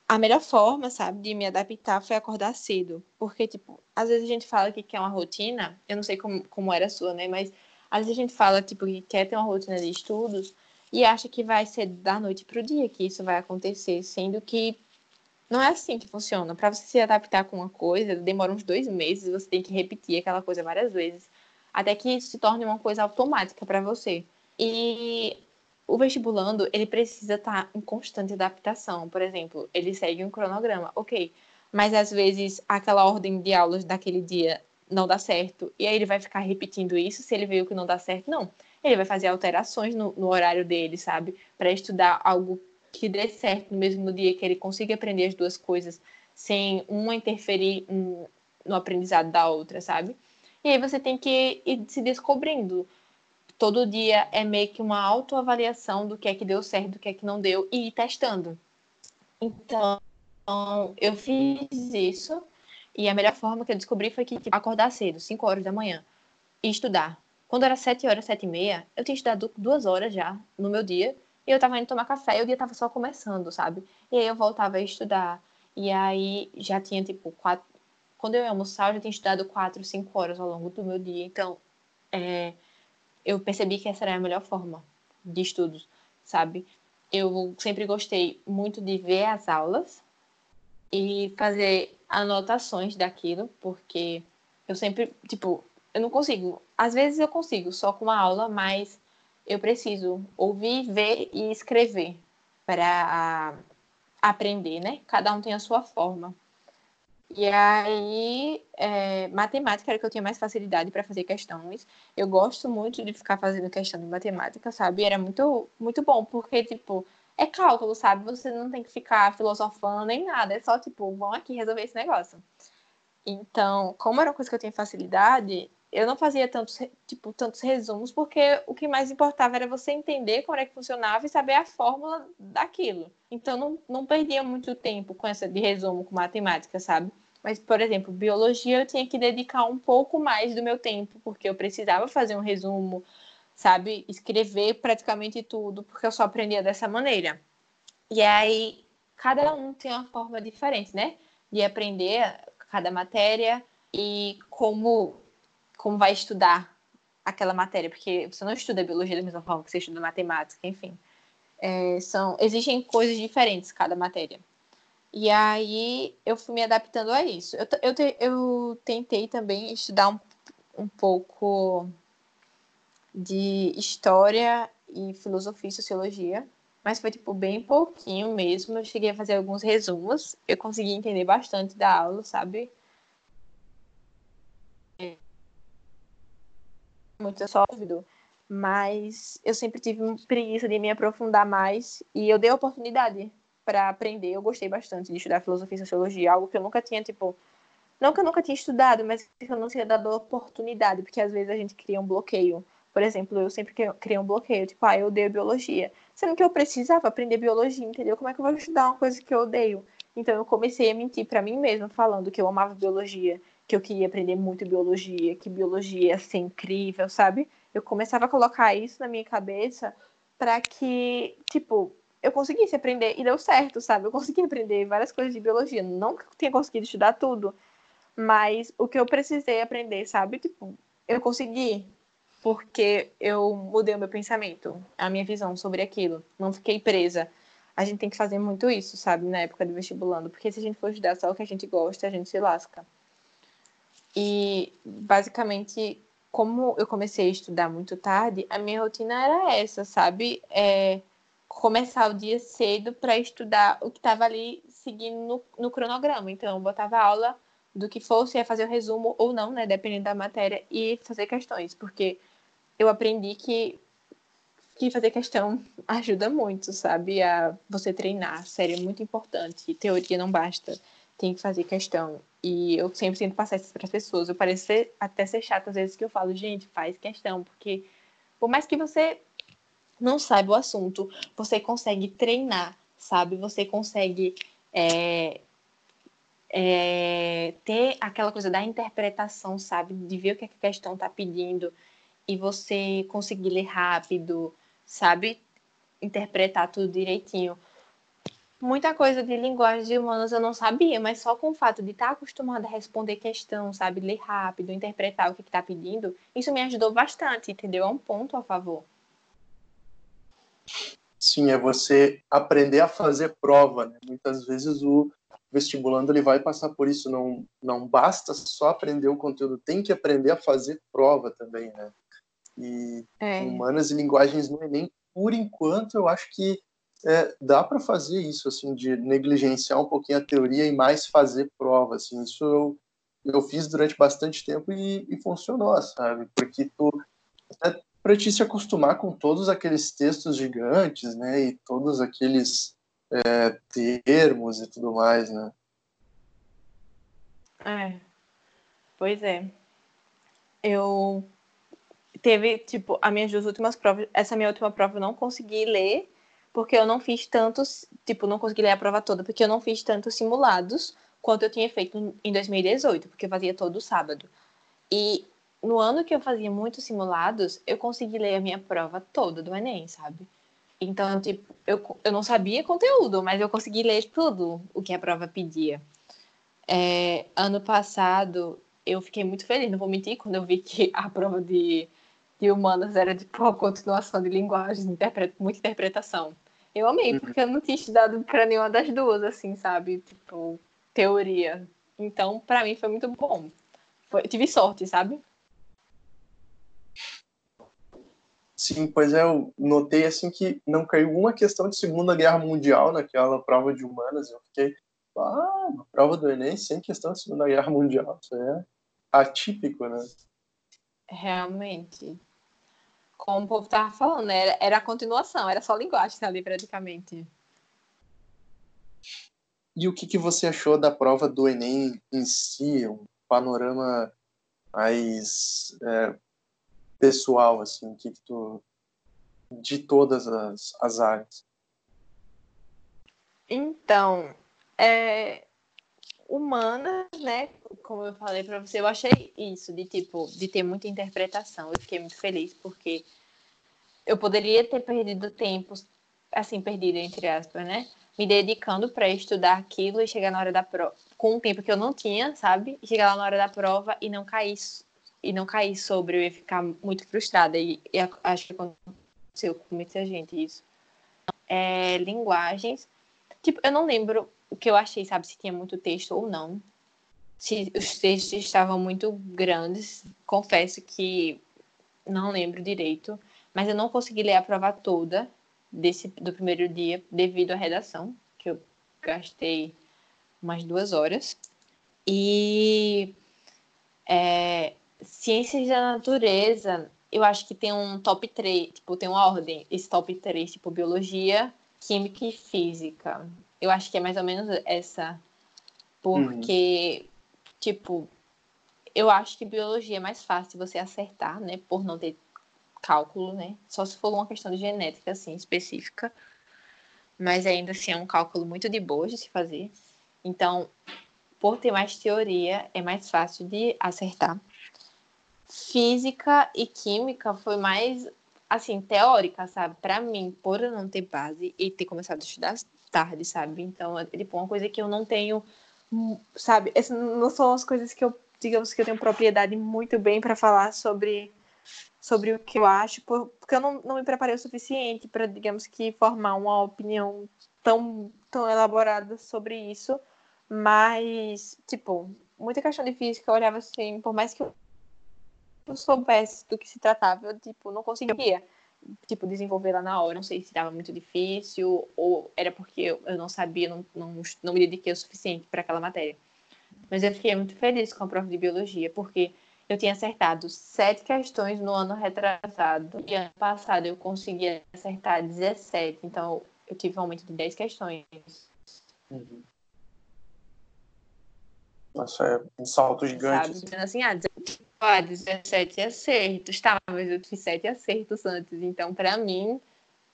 a melhor forma, sabe, de me adaptar foi acordar cedo. Porque, tipo, às vezes a gente fala que quer uma rotina, eu não sei como, como era a sua, né? Mas às vezes a gente fala, tipo, que quer ter uma rotina de estudos e acha que vai ser da noite pro dia que isso vai acontecer, sendo que não é assim que funciona. Para você se adaptar com uma coisa, demora uns dois meses, você tem que repetir aquela coisa várias vezes, até que isso se torne uma coisa automática para você. E o vestibulando, ele precisa estar tá em constante adaptação. Por exemplo, ele segue um cronograma, ok. Mas às vezes aquela ordem de aulas daquele dia não dá certo. E aí ele vai ficar repetindo isso se ele viu que não dá certo. Não. Ele vai fazer alterações no, no horário dele, sabe? Para estudar algo que dê certo no mesmo dia, que ele consiga aprender as duas coisas sem uma interferir no aprendizado da outra, sabe? E aí você tem que ir se descobrindo todo dia é meio que uma autoavaliação do que é que deu certo, do que é que não deu e ir testando. Então, eu fiz isso E a melhor forma que eu descobri foi que tipo, acordar cedo, 5 horas da manhã, e estudar. Quando era 7 horas, 7 e meia, eu tinha estudado duas horas já no meu dia, e eu tava indo tomar café e o dia tava só começando, sabe? E aí eu voltava a estudar. E aí já tinha, tipo, quatro. Quando eu ia almoçar, eu já tinha estudado quatro, cinco horas ao longo do meu dia. Então, é... eu percebi que essa era a melhor forma de estudos, sabe? Eu sempre gostei muito de ver as aulas e fazer anotações daquilo, porque eu sempre, tipo, eu não consigo. Às vezes eu consigo só com uma aula, mas eu preciso ouvir, ver e escrever para aprender, né? Cada um tem a sua forma. E aí, é, matemática era que eu tinha mais facilidade para fazer questões. Eu gosto muito de ficar fazendo questão de matemática, sabe? Era muito, muito bom, porque, tipo, é cálculo, sabe? Você não tem que ficar filosofando nem nada. É só, tipo, vamos aqui resolver esse negócio. Então, como era uma coisa que eu tinha facilidade, eu não fazia tantos, tipo, tantos resumos, porque o que mais importava era você entender como é que funcionava e saber a fórmula daquilo. Então, não, não perdia muito tempo com essa de resumo com matemática, sabe? Mas, por exemplo, biologia eu tinha que dedicar um pouco mais do meu tempo, porque eu precisava fazer um resumo, sabe? Escrever praticamente tudo, porque eu só aprendia dessa maneira. E aí, cada um tem uma forma diferente, né? De aprender cada matéria e como como vai estudar aquela matéria, porque você não estuda biologia da mesma forma que você estuda matemática, enfim. É, são, existem coisas diferentes cada matéria. E aí eu fui me adaptando a isso. Eu, eu, eu tentei também estudar um, um pouco de história e filosofia e sociologia, mas foi tipo bem pouquinho mesmo. Eu cheguei a fazer alguns resumos, eu consegui entender bastante da aula, sabe? muito sólido, mas eu sempre tive preguiça de me aprofundar mais e eu dei a oportunidade para aprender. Eu gostei bastante de estudar filosofia e sociologia, algo que eu nunca tinha, tipo, não que eu nunca tinha estudado, mas que eu não tinha dado oportunidade, porque às vezes a gente cria um bloqueio. Por exemplo, eu sempre criei um bloqueio, tipo, ah, eu odeio biologia. Sendo que eu precisava aprender biologia, entendeu? Como é que eu vou estudar uma coisa que eu odeio? Então eu comecei a mentir para mim mesma, falando que eu amava biologia que eu queria aprender muito biologia, que biologia ia ser incrível, sabe? Eu começava a colocar isso na minha cabeça para que, tipo, eu conseguisse aprender e deu certo, sabe? Eu consegui aprender várias coisas de biologia, não tenha conseguido estudar tudo, mas o que eu precisei aprender, sabe? Tipo, eu consegui porque eu mudei o meu pensamento, a minha visão sobre aquilo, não fiquei presa. A gente tem que fazer muito isso, sabe, na época do vestibulando, porque se a gente for estudar só o que a gente gosta, a gente se lasca. E basicamente, como eu comecei a estudar muito tarde, a minha rotina era essa, sabe? É começar o dia cedo para estudar o que estava ali seguindo no, no, cronograma. Então, eu botava aula do que fosse, ia fazer o resumo ou não, né? Dependendo da matéria, e fazer questões, porque eu aprendi que, que fazer questão ajuda muito, sabe? A você treinar. Sério, é muito importante. Teoria não basta tem que fazer questão. E eu sempre tento passar isso para as pessoas. Eu pareço ser, até ser chata às vezes que eu falo, gente, faz questão, porque por mais que você não saiba o assunto, você consegue treinar, sabe? Você consegue é, é, ter aquela coisa da interpretação, sabe? De ver o que a questão está pedindo e você conseguir ler rápido, sabe? Interpretar tudo direitinho muita coisa de linguagem de humanas eu não sabia, mas só com o fato de estar tá acostumada a responder questão, sabe, ler rápido, interpretar o que está pedindo, isso me ajudou bastante, entendeu? É um ponto a favor. Sim, é você aprender a fazer prova. Né? Muitas vezes o vestibulando ele vai passar por isso. Não, não basta só aprender o conteúdo, tem que aprender a fazer prova também, né? E é. humanas e linguagens no Enem, por enquanto, eu acho que é, dá para fazer isso, assim, de negligenciar um pouquinho a teoria e mais fazer prova, assim, isso eu, eu fiz durante bastante tempo e, e funcionou, sabe, porque tu, até para te se acostumar com todos aqueles textos gigantes, né, e todos aqueles é, termos e tudo mais, né. É, pois é. Eu teve, tipo, as minhas duas últimas provas, essa minha última prova eu não consegui ler, porque eu não fiz tantos, tipo, não consegui ler a prova toda, porque eu não fiz tantos simulados quanto eu tinha feito em 2018, porque eu fazia todo sábado. E no ano que eu fazia muitos simulados, eu consegui ler a minha prova toda do Enem, sabe? Então, tipo, eu, eu não sabia conteúdo, mas eu consegui ler tudo o que a prova pedia. É, ano passado, eu fiquei muito feliz, não vou mentir, quando eu vi que a prova de, de humanas era de tipo, continuação de linguagem, interpre, muita interpretação. Eu amei, uhum. porque eu não tinha estudado para nenhuma das duas, assim, sabe? Tipo, teoria. Então, para mim foi muito bom. Foi, tive sorte, sabe? Sim, pois é, eu notei assim que não caiu uma questão de Segunda Guerra Mundial naquela prova de humanas. Eu fiquei, ah, uma prova do Enem sem questão de Segunda Guerra Mundial. Isso é atípico, né? Realmente. Como o povo tava falando, era, era a continuação, era só linguagem ali praticamente. E o que, que você achou da prova do Enem em si? Um panorama mais é, pessoal, assim, que, que tu de todas as, as áreas? Então, é, humanas, né? Como eu falei para você, eu achei isso de tipo de ter muita interpretação. Eu fiquei muito feliz porque eu poderia ter perdido tempo, assim, perdido entre aspas, né? Me dedicando para estudar aquilo e chegar na hora da prova com um tempo que eu não tinha, sabe? Chegar lá na hora da prova e não cair e não cair sobre, eu ia ficar muito frustrada. E, e acho que aconteceu com muita gente isso. É, linguagens. Tipo, eu não lembro o que eu achei, sabe, se tinha muito texto ou não. Se os textos estavam muito grandes. Confesso que não lembro direito. Mas eu não consegui ler a prova toda desse, do primeiro dia devido à redação, que eu gastei umas duas horas. E é, ciências da natureza, eu acho que tem um top 3, tipo, tem uma ordem, esse top 3, tipo, biologia, química e física. Eu acho que é mais ou menos essa. Porque, uhum. tipo, eu acho que biologia é mais fácil você acertar, né? Por não ter cálculo, né? Só se for uma questão de genética, assim, específica. Mas ainda assim é um cálculo muito de boa de se fazer. Então, por ter mais teoria, é mais fácil de acertar. Física e química foi mais, assim, teórica, sabe? Para mim, por eu não ter base e ter começado a estudar tarde, sabe? Então, é tipo uma coisa que eu não tenho, sabe? Essas não são as coisas que eu, digamos que eu tenho propriedade muito bem para falar sobre sobre o que eu acho, porque eu não, não me preparei o suficiente para, digamos que, formar uma opinião tão, tão elaborada sobre isso. Mas, tipo, muita questão de física eu olhava assim, por mais que eu soubesse do que se tratava, eu, tipo, não conseguia tipo, desenvolver lá na hora. Não sei se estava muito difícil ou era porque eu, eu não sabia, não, não, não me dediquei o suficiente para aquela matéria. Mas eu fiquei muito feliz com a prova de biologia, porque eu tinha acertado sete questões no ano retrasado. E ano passado eu consegui acertar 17. Então eu tive um aumento de 10 questões. Uhum. Nossa, é um salto gigante. Sabe? Assim, ah, 17 acertos. Tá, mas eu tive 7 acertos antes. Então, para mim,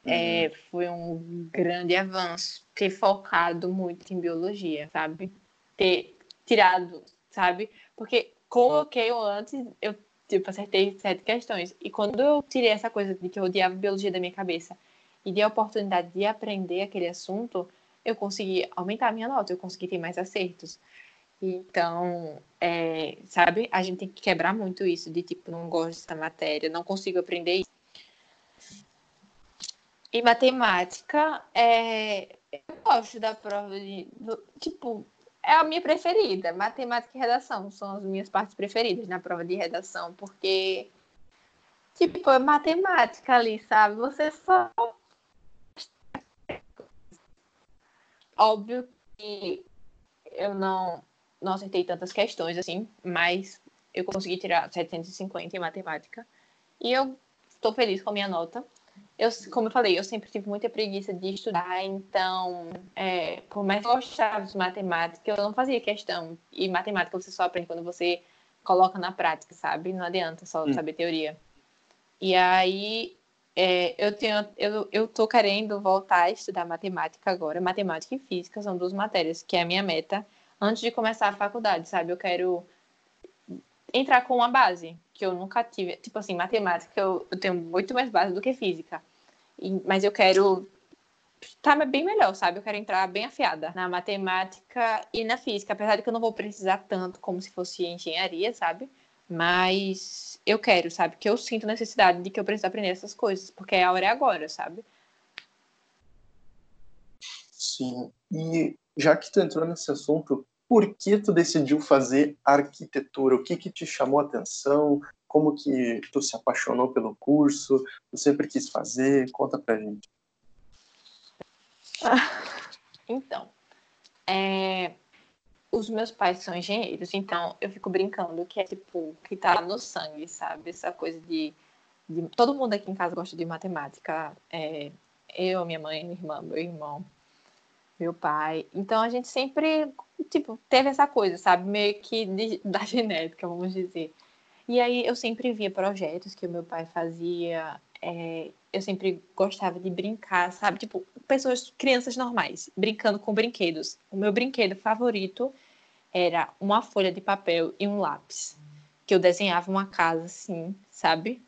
é, uhum. foi um grande avanço ter focado muito em biologia, sabe? Ter tirado, sabe? Porque coloquei o antes, eu tipo, acertei sete questões. E quando eu tirei essa coisa de que eu odiava biologia da minha cabeça e dei a oportunidade de aprender aquele assunto, eu consegui aumentar a minha nota, eu consegui ter mais acertos. Então, é, sabe, a gente tem que quebrar muito isso de tipo, não gosto dessa matéria, não consigo aprender isso. E matemática, é, eu gosto da prova de, do, tipo, é a minha preferida. Matemática e redação são as minhas partes preferidas na prova de redação, porque, tipo, é matemática ali, sabe? Você só. Óbvio que eu não, não acertei tantas questões assim, mas eu consegui tirar 750 em matemática. E eu estou feliz com a minha nota eu, como eu falei, eu sempre tive muita preguiça de estudar, então, é, por mais que eu gostava de matemática, eu não fazia questão. E matemática você só aprende quando você coloca na prática, sabe? Não adianta só hum. saber teoria. E aí, é, eu tenho, eu, eu tô querendo voltar a estudar matemática agora. Matemática e física são duas matérias que é a minha meta. Antes de começar a faculdade, sabe? Eu quero entrar com uma base que eu nunca tive. Tipo assim, matemática eu, eu tenho muito mais base do que física. E, mas eu quero estar tá bem melhor, sabe? Eu quero entrar bem afiada na matemática e na física, apesar de que eu não vou precisar tanto como se fosse engenharia, sabe? Mas eu quero, sabe? Que eu sinto necessidade de que eu preciso aprender essas coisas, porque a hora é agora, sabe? Sim. E já que tu entrou nesse assunto, por que tu decidiu fazer arquitetura? O que que te chamou a atenção? Como que tu se apaixonou pelo curso? Tu sempre quis fazer? Conta pra gente. Então, é, os meus pais são engenheiros, então eu fico brincando que é tipo, que tá no sangue, sabe? Essa coisa de. de todo mundo aqui em casa gosta de matemática. É, eu, minha mãe, minha irmã, meu irmão, meu pai. Então a gente sempre, tipo, teve essa coisa, sabe? Meio que de, da genética, vamos dizer. E aí eu sempre via projetos que o meu pai fazia. É, eu sempre gostava de brincar, sabe? Tipo, pessoas, crianças normais, brincando com brinquedos. O meu brinquedo favorito era uma folha de papel e um lápis. Que eu desenhava uma casa assim, sabe?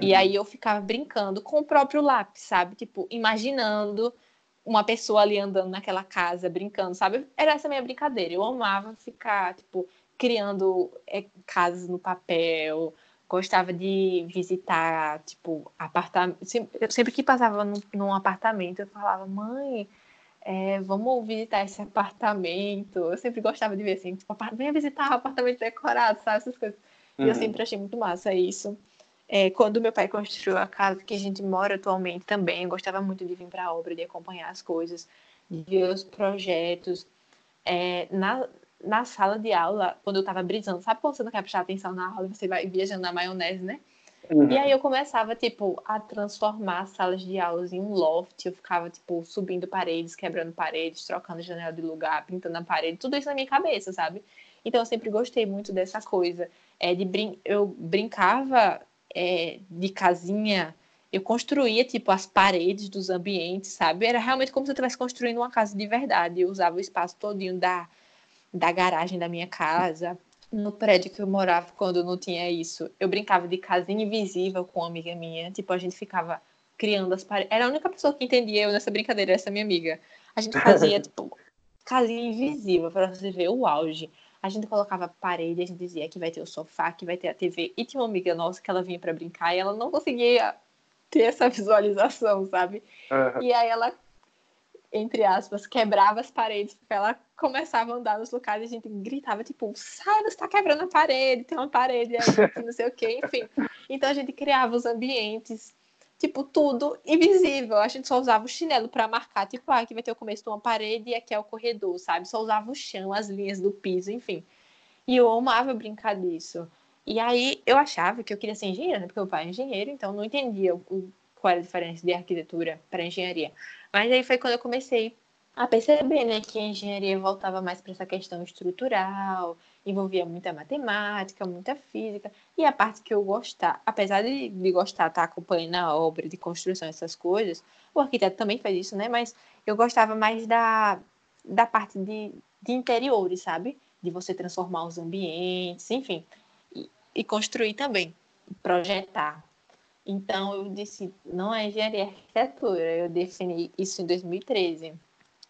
E uhum. aí eu ficava brincando com o próprio lápis, sabe? Tipo, imaginando uma pessoa ali andando naquela casa, brincando, sabe? Era essa minha brincadeira. Eu amava ficar, tipo, criando é, casas no papel, gostava de visitar, tipo, apartamento. Sempre, sempre que passava num, num, apartamento, eu falava, mãe, é, vamos visitar esse apartamento. Eu sempre gostava de ver assim, tipo, venha visitar o apartamento decorado, sabe? Essas coisas. Uhum. E eu uhum. sempre achei muito massa isso. É, quando meu pai construiu a casa que a gente mora atualmente também, eu gostava muito de vir para a obra, de acompanhar as coisas, de ver os projetos. É, na, na sala de aula, quando eu tava brisando, sabe quando você não quer prestar atenção na aula, você vai viajando na maionese, né? Uhum. E aí eu começava, tipo, a transformar salas de aulas em um loft. Eu ficava, tipo, subindo paredes, quebrando paredes, trocando janela de lugar, pintando a parede, tudo isso na minha cabeça, sabe? Então eu sempre gostei muito dessa coisa. É, de brin eu brincava é, de casinha, eu construía, tipo, as paredes dos ambientes, sabe? Era realmente como se eu estivesse construindo uma casa de verdade. Eu usava o espaço todinho da da garagem da minha casa, no prédio que eu morava quando não tinha isso. Eu brincava de casinha invisível com uma amiga minha, tipo, a gente ficava criando as paredes. Era a única pessoa que entendia eu nessa brincadeira, essa minha amiga. A gente fazia, tipo, casinha invisível para você ver o auge. A gente colocava parede, a gente dizia que vai ter o sofá, que vai ter a TV. E tinha uma amiga nossa que ela vinha para brincar e ela não conseguia ter essa visualização, sabe? Uhum. E aí ela entre aspas, quebrava as paredes, porque ela começava a andar nos locais e a gente gritava, tipo, sai, você está quebrando a parede, tem uma parede aí, não sei o quê, enfim. Então a gente criava os ambientes, tipo, tudo invisível. A gente só usava o chinelo para marcar, tipo, ah, aqui vai ter o começo de uma parede e aqui é o corredor, sabe? Só usava o chão, as linhas do piso, enfim. E eu amava brincar disso. E aí eu achava que eu queria ser engenheira, né? Porque meu pai é engenheiro, então não entendia o, qual era a diferença de arquitetura para engenharia. Mas aí foi quando eu comecei a perceber, né, que a engenharia voltava mais para essa questão estrutural, envolvia muita matemática, muita física, e a parte que eu gostar, apesar de, de gostar estar tá acompanhando a obra de construção, essas coisas, o arquiteto também faz isso, né, mas eu gostava mais da, da parte de, de interiores, sabe? De você transformar os ambientes, enfim, e, e construir também, projetar. Então eu disse, não é engenharia, é arquitetura. Eu defini isso em 2013.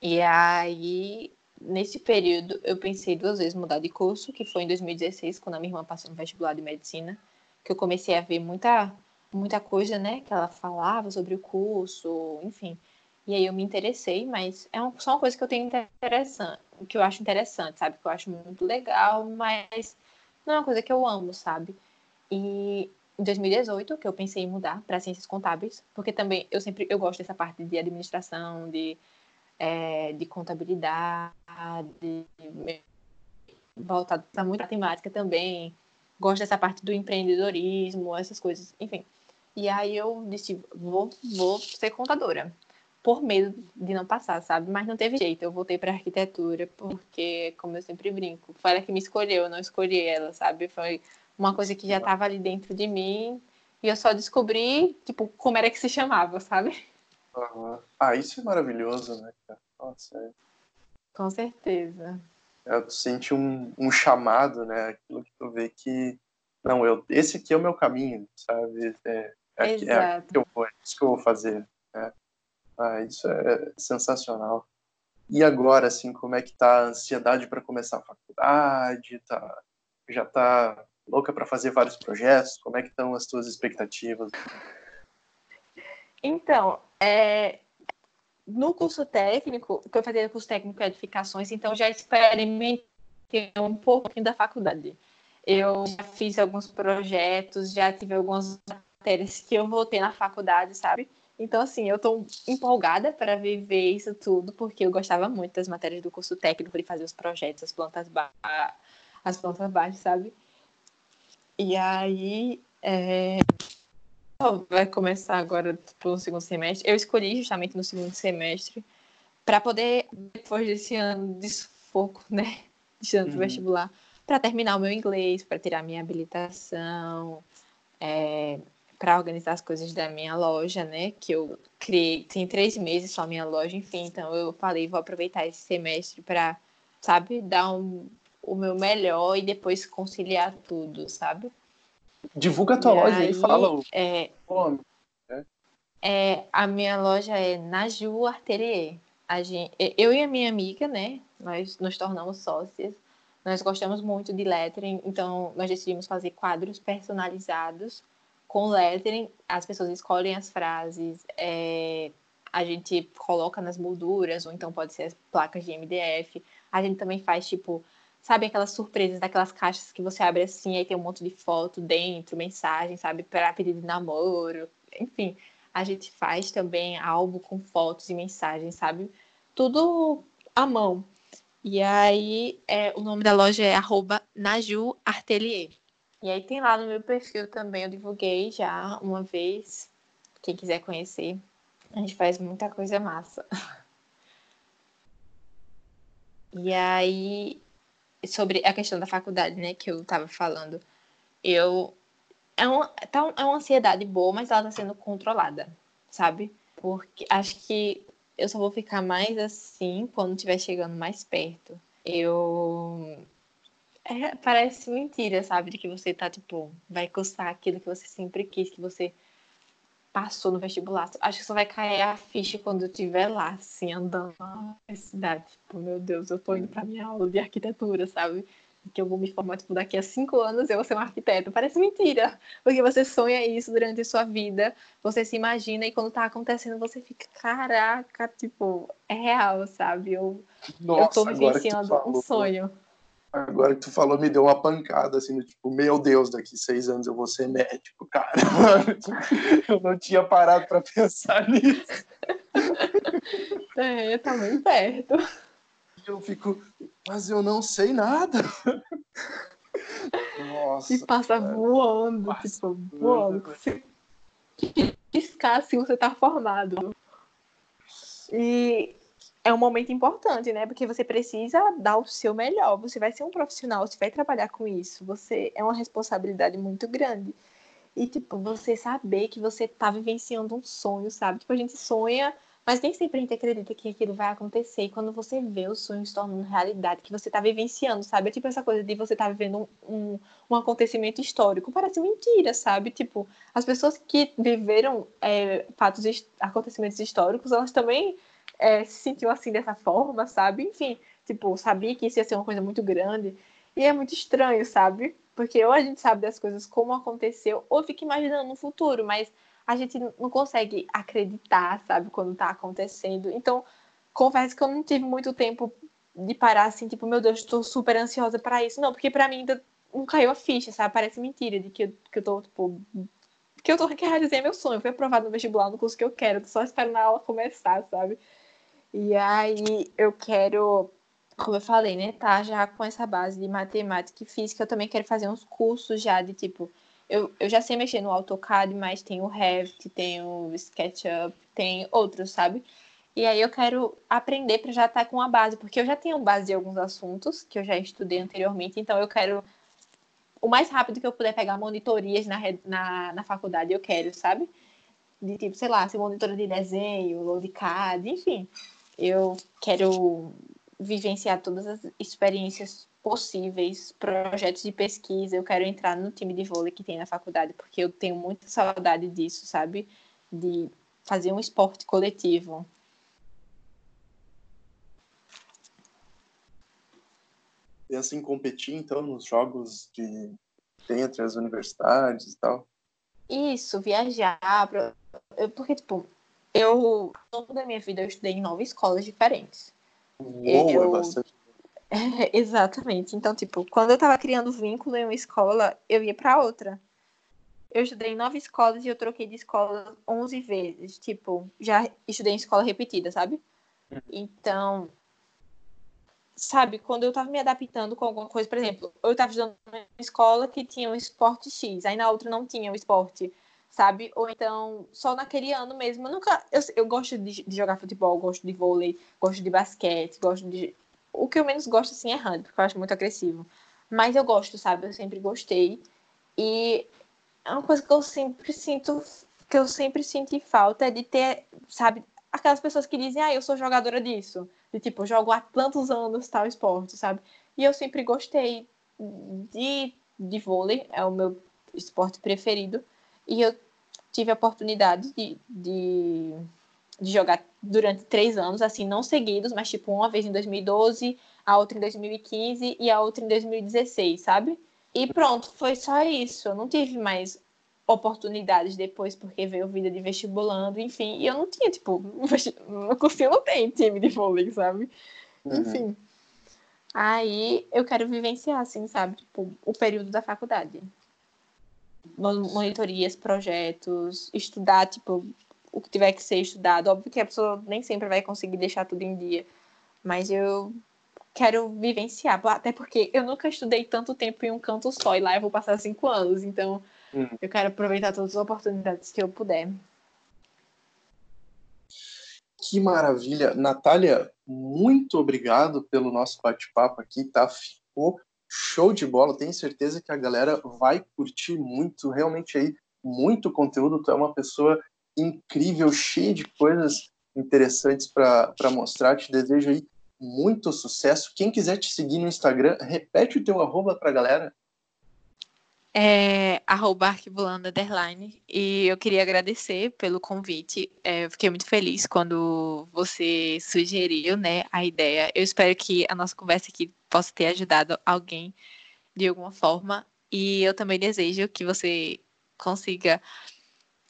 E aí, nesse período, eu pensei duas vezes mudar de curso, que foi em 2016, quando a minha irmã passou no vestibular de medicina, que eu comecei a ver muita, muita coisa, né, que ela falava sobre o curso, enfim. E aí eu me interessei, mas é uma, só uma coisa que eu tenho interessante, que eu acho interessante, sabe? Que eu acho muito legal, mas não é uma coisa que eu amo, sabe? E em 2018 que eu pensei em mudar para ciências contábeis, porque também eu sempre eu gosto dessa parte de administração, de, é, de contabilidade, de, voltado para muita temática também. Gosto dessa parte do empreendedorismo, essas coisas, enfim. E aí eu disse, vou, vou ser contadora, por medo de não passar, sabe? Mas não teve jeito, eu voltei para arquitetura, porque, como eu sempre brinco, foi ela que me escolheu, eu não escolhi ela, sabe? Foi uma coisa que já estava ali dentro de mim e eu só descobri, tipo, como era que se chamava, sabe? Uhum. Ah, isso é maravilhoso, né, cara? Nossa, é. Com certeza. É, tu sente um, um chamado, né? Aquilo que tu vê que, não, eu, esse aqui é o meu caminho, sabe? É, é, Exato. é que eu vou, é isso que eu vou fazer. Né? Ah, isso é sensacional. E agora, assim, como é que tá a ansiedade para começar a faculdade? Tá, já tá louca para fazer vários projetos? Como é que estão as tuas expectativas? Então, é, no curso técnico, que eu fazia curso técnico de edificações, então já experimentei um pouquinho da faculdade. Eu já fiz alguns projetos, já tive algumas matérias que eu voltei na faculdade, sabe? Então, assim, eu estou empolgada para viver isso tudo, porque eu gostava muito das matérias do curso técnico, de fazer os projetos, as plantas, ba as plantas baixas, sabe? E aí, é... vai começar agora tipo, no segundo semestre. Eu escolhi justamente no segundo semestre para poder, depois desse ano de sufoco, né? De ano uhum. vestibular, para terminar o meu inglês, para tirar minha habilitação, é, para organizar as coisas da minha loja, né? Que eu criei, tem três meses só a minha loja, enfim. Então eu falei, vou aproveitar esse semestre para, sabe, dar um, o meu melhor e depois conciliar tudo, sabe? Divulga a tua e loja aí, fala o é, nome. Né? É, a minha loja é Naju Arterier. A gente, eu e a minha amiga, né? Nós nos tornamos sócias. Nós gostamos muito de lettering, então nós decidimos fazer quadros personalizados com lettering, as pessoas escolhem as frases, é, a gente coloca nas molduras, ou então pode ser as placas de MDF. A gente também faz, tipo, sabe aquelas surpresas daquelas caixas que você abre assim, aí tem um monte de foto dentro, mensagem, sabe, para pedido de namoro. Enfim, a gente faz também álbum com fotos e mensagens, sabe? Tudo à mão. E aí, é, o nome da loja é arroba Naju Artelier. E aí tem lá no meu perfil também, eu divulguei já uma vez. Quem quiser conhecer, a gente faz muita coisa massa. E aí, sobre a questão da faculdade, né, que eu tava falando, eu. É uma, tá, é uma ansiedade boa, mas ela tá sendo controlada, sabe? Porque acho que eu só vou ficar mais assim quando estiver chegando mais perto. Eu é, parece mentira, sabe? De que você tá, tipo, vai custar aquilo que você sempre quis, que você passou no vestibular. Acho que só vai cair a ficha quando eu estiver lá, assim, andando na cidade. Tipo, meu Deus, eu tô indo pra minha aula de arquitetura, sabe? Que eu vou me formar, tipo, daqui a cinco anos eu vou ser um arquiteto. Parece mentira, porque você sonha isso durante a sua vida, você se imagina e quando tá acontecendo você fica, caraca, tipo, é real, sabe? Eu, Nossa, eu tô vivenciando um sonho. Agora que tu falou, me deu uma pancada, assim, tipo, meu Deus, daqui seis anos eu vou ser médico, cara. eu não tinha parado para pensar nisso. É, tá muito perto. Eu fico, mas eu não sei nada. Nossa. E passa cara. voando, passa tipo, voando. Se piscar assim, você tá formado. E é um momento importante, né? Porque você precisa dar o seu melhor. Você vai ser um profissional, você vai trabalhar com isso. Você é uma responsabilidade muito grande. E, tipo, você saber que você tá vivenciando um sonho, sabe? Tipo, a gente sonha, mas nem sempre a gente acredita que aquilo vai acontecer. E quando você vê o sonho se tornando realidade, que você tá vivenciando, sabe? É tipo essa coisa de você tá vivendo um, um, um acontecimento histórico. Parece mentira, sabe? Tipo, as pessoas que viveram é, fatos, acontecimentos históricos, elas também é, se sentiu assim dessa forma, sabe? Enfim, tipo, sabia que isso ia ser uma coisa muito grande. E é muito estranho, sabe? Porque ou a gente sabe das coisas como aconteceu, ou fica imaginando no futuro, mas a gente não consegue acreditar, sabe, quando tá acontecendo. Então, confesso que eu não tive muito tempo de parar assim, tipo, meu Deus, estou super ansiosa para isso. Não, porque para mim ainda não caiu a ficha, sabe? Parece mentira de que, que eu tô, tipo, que eu tô realizando meu sonho. Eu fui aprovado no vestibular no curso que eu quero, tô só esperando a aula começar, sabe? E aí eu quero, como eu falei, né, tá já com essa base de matemática e física, eu também quero fazer uns cursos já de tipo, eu, eu já sei mexer no AutoCAD, mas tem o Revit, tem o SketchUp, tem outros, sabe? E aí eu quero aprender para já estar tá com a base, porque eu já tenho base de alguns assuntos que eu já estudei anteriormente, então eu quero o mais rápido que eu puder pegar monitorias na, na, na faculdade, eu quero, sabe? De tipo, sei lá, ser monitora de desenho, ou de CAD, enfim eu quero vivenciar todas as experiências possíveis, projetos de pesquisa. Eu quero entrar no time de vôlei que tem na faculdade, porque eu tenho muita saudade disso, sabe? De fazer um esporte coletivo. Pensa em competir, então, nos jogos que tem entre as universidades e tal? Isso, viajar. Pra... Porque, tipo, eu, ao longo da minha vida, eu estudei em nove escolas diferentes. Uou, eu... é bastante. É, exatamente. Então, tipo, quando eu tava criando vínculo em uma escola, eu ia para outra. Eu estudei em nove escolas e eu troquei de escola onze vezes. Tipo, já estudei em escola repetida, sabe? Então, sabe, quando eu tava me adaptando com alguma coisa, por exemplo, eu tava estudando uma escola que tinha um esporte X, aí na outra não tinha o um esporte sabe? Ou então, só naquele ano mesmo. Eu nunca. Eu, eu gosto de, de, jogar futebol, gosto de vôlei, gosto de basquete, gosto de. O que eu menos gosto, assim, é rugby, porque eu acho muito agressivo. Mas eu gosto, sabe? Eu sempre gostei. E é uma coisa que eu sempre sinto. Que eu sempre senti falta é de ter, sabe? Aquelas pessoas que dizem, ah, eu sou jogadora disso. De tipo, jogo há tantos anos tal esporte, sabe? E eu sempre gostei de, de vôlei, é o meu esporte preferido. E eu tive a oportunidade de, de, de, jogar durante três anos, assim, não seguidos, mas tipo uma vez em 2012, a outra em 2015 e a outra em 2016, sabe? E pronto, foi só isso. Eu não tive mais oportunidades depois, porque veio vida de vestibulando, enfim. E eu não tinha, tipo, no cursinho não tem time de vôlei, sabe? Uhum. Enfim. Aí eu quero vivenciar, assim, sabe? Tipo, o período da faculdade monitorias, projetos, estudar, tipo, o que tiver que ser estudado. Óbvio que a pessoa nem sempre vai conseguir deixar tudo em dia, mas eu quero vivenciar, até porque eu nunca estudei tanto tempo em um canto só, e lá eu vou passar cinco anos, então hum. eu quero aproveitar todas as oportunidades que eu puder. Que maravilha. Natália, muito obrigado pelo nosso bate-papo aqui, tá? Ficou show de bola. Tenho certeza que a galera vai curtir muito. Realmente aí, muito conteúdo. Tu é uma pessoa incrível, cheia de coisas interessantes para mostrar. Te desejo aí muito sucesso. Quem quiser te seguir no Instagram, repete o teu arroba para a galera é, arroba arquivulando underline. E eu queria agradecer pelo convite. É, eu fiquei muito feliz quando você sugeriu né, a ideia. Eu espero que a nossa conversa aqui possa ter ajudado alguém de alguma forma. E eu também desejo que você consiga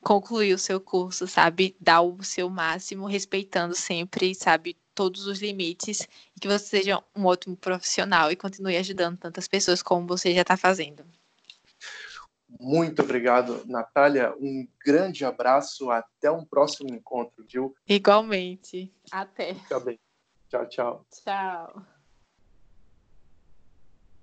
concluir o seu curso, sabe? Dar o seu máximo, respeitando sempre, sabe, todos os limites. E que você seja um ótimo profissional e continue ajudando tantas pessoas como você já está fazendo. Muito obrigado, Natália. Um grande abraço. Até um próximo encontro, viu? Igualmente. Até. Fica bem. Tchau, tchau. Tchau.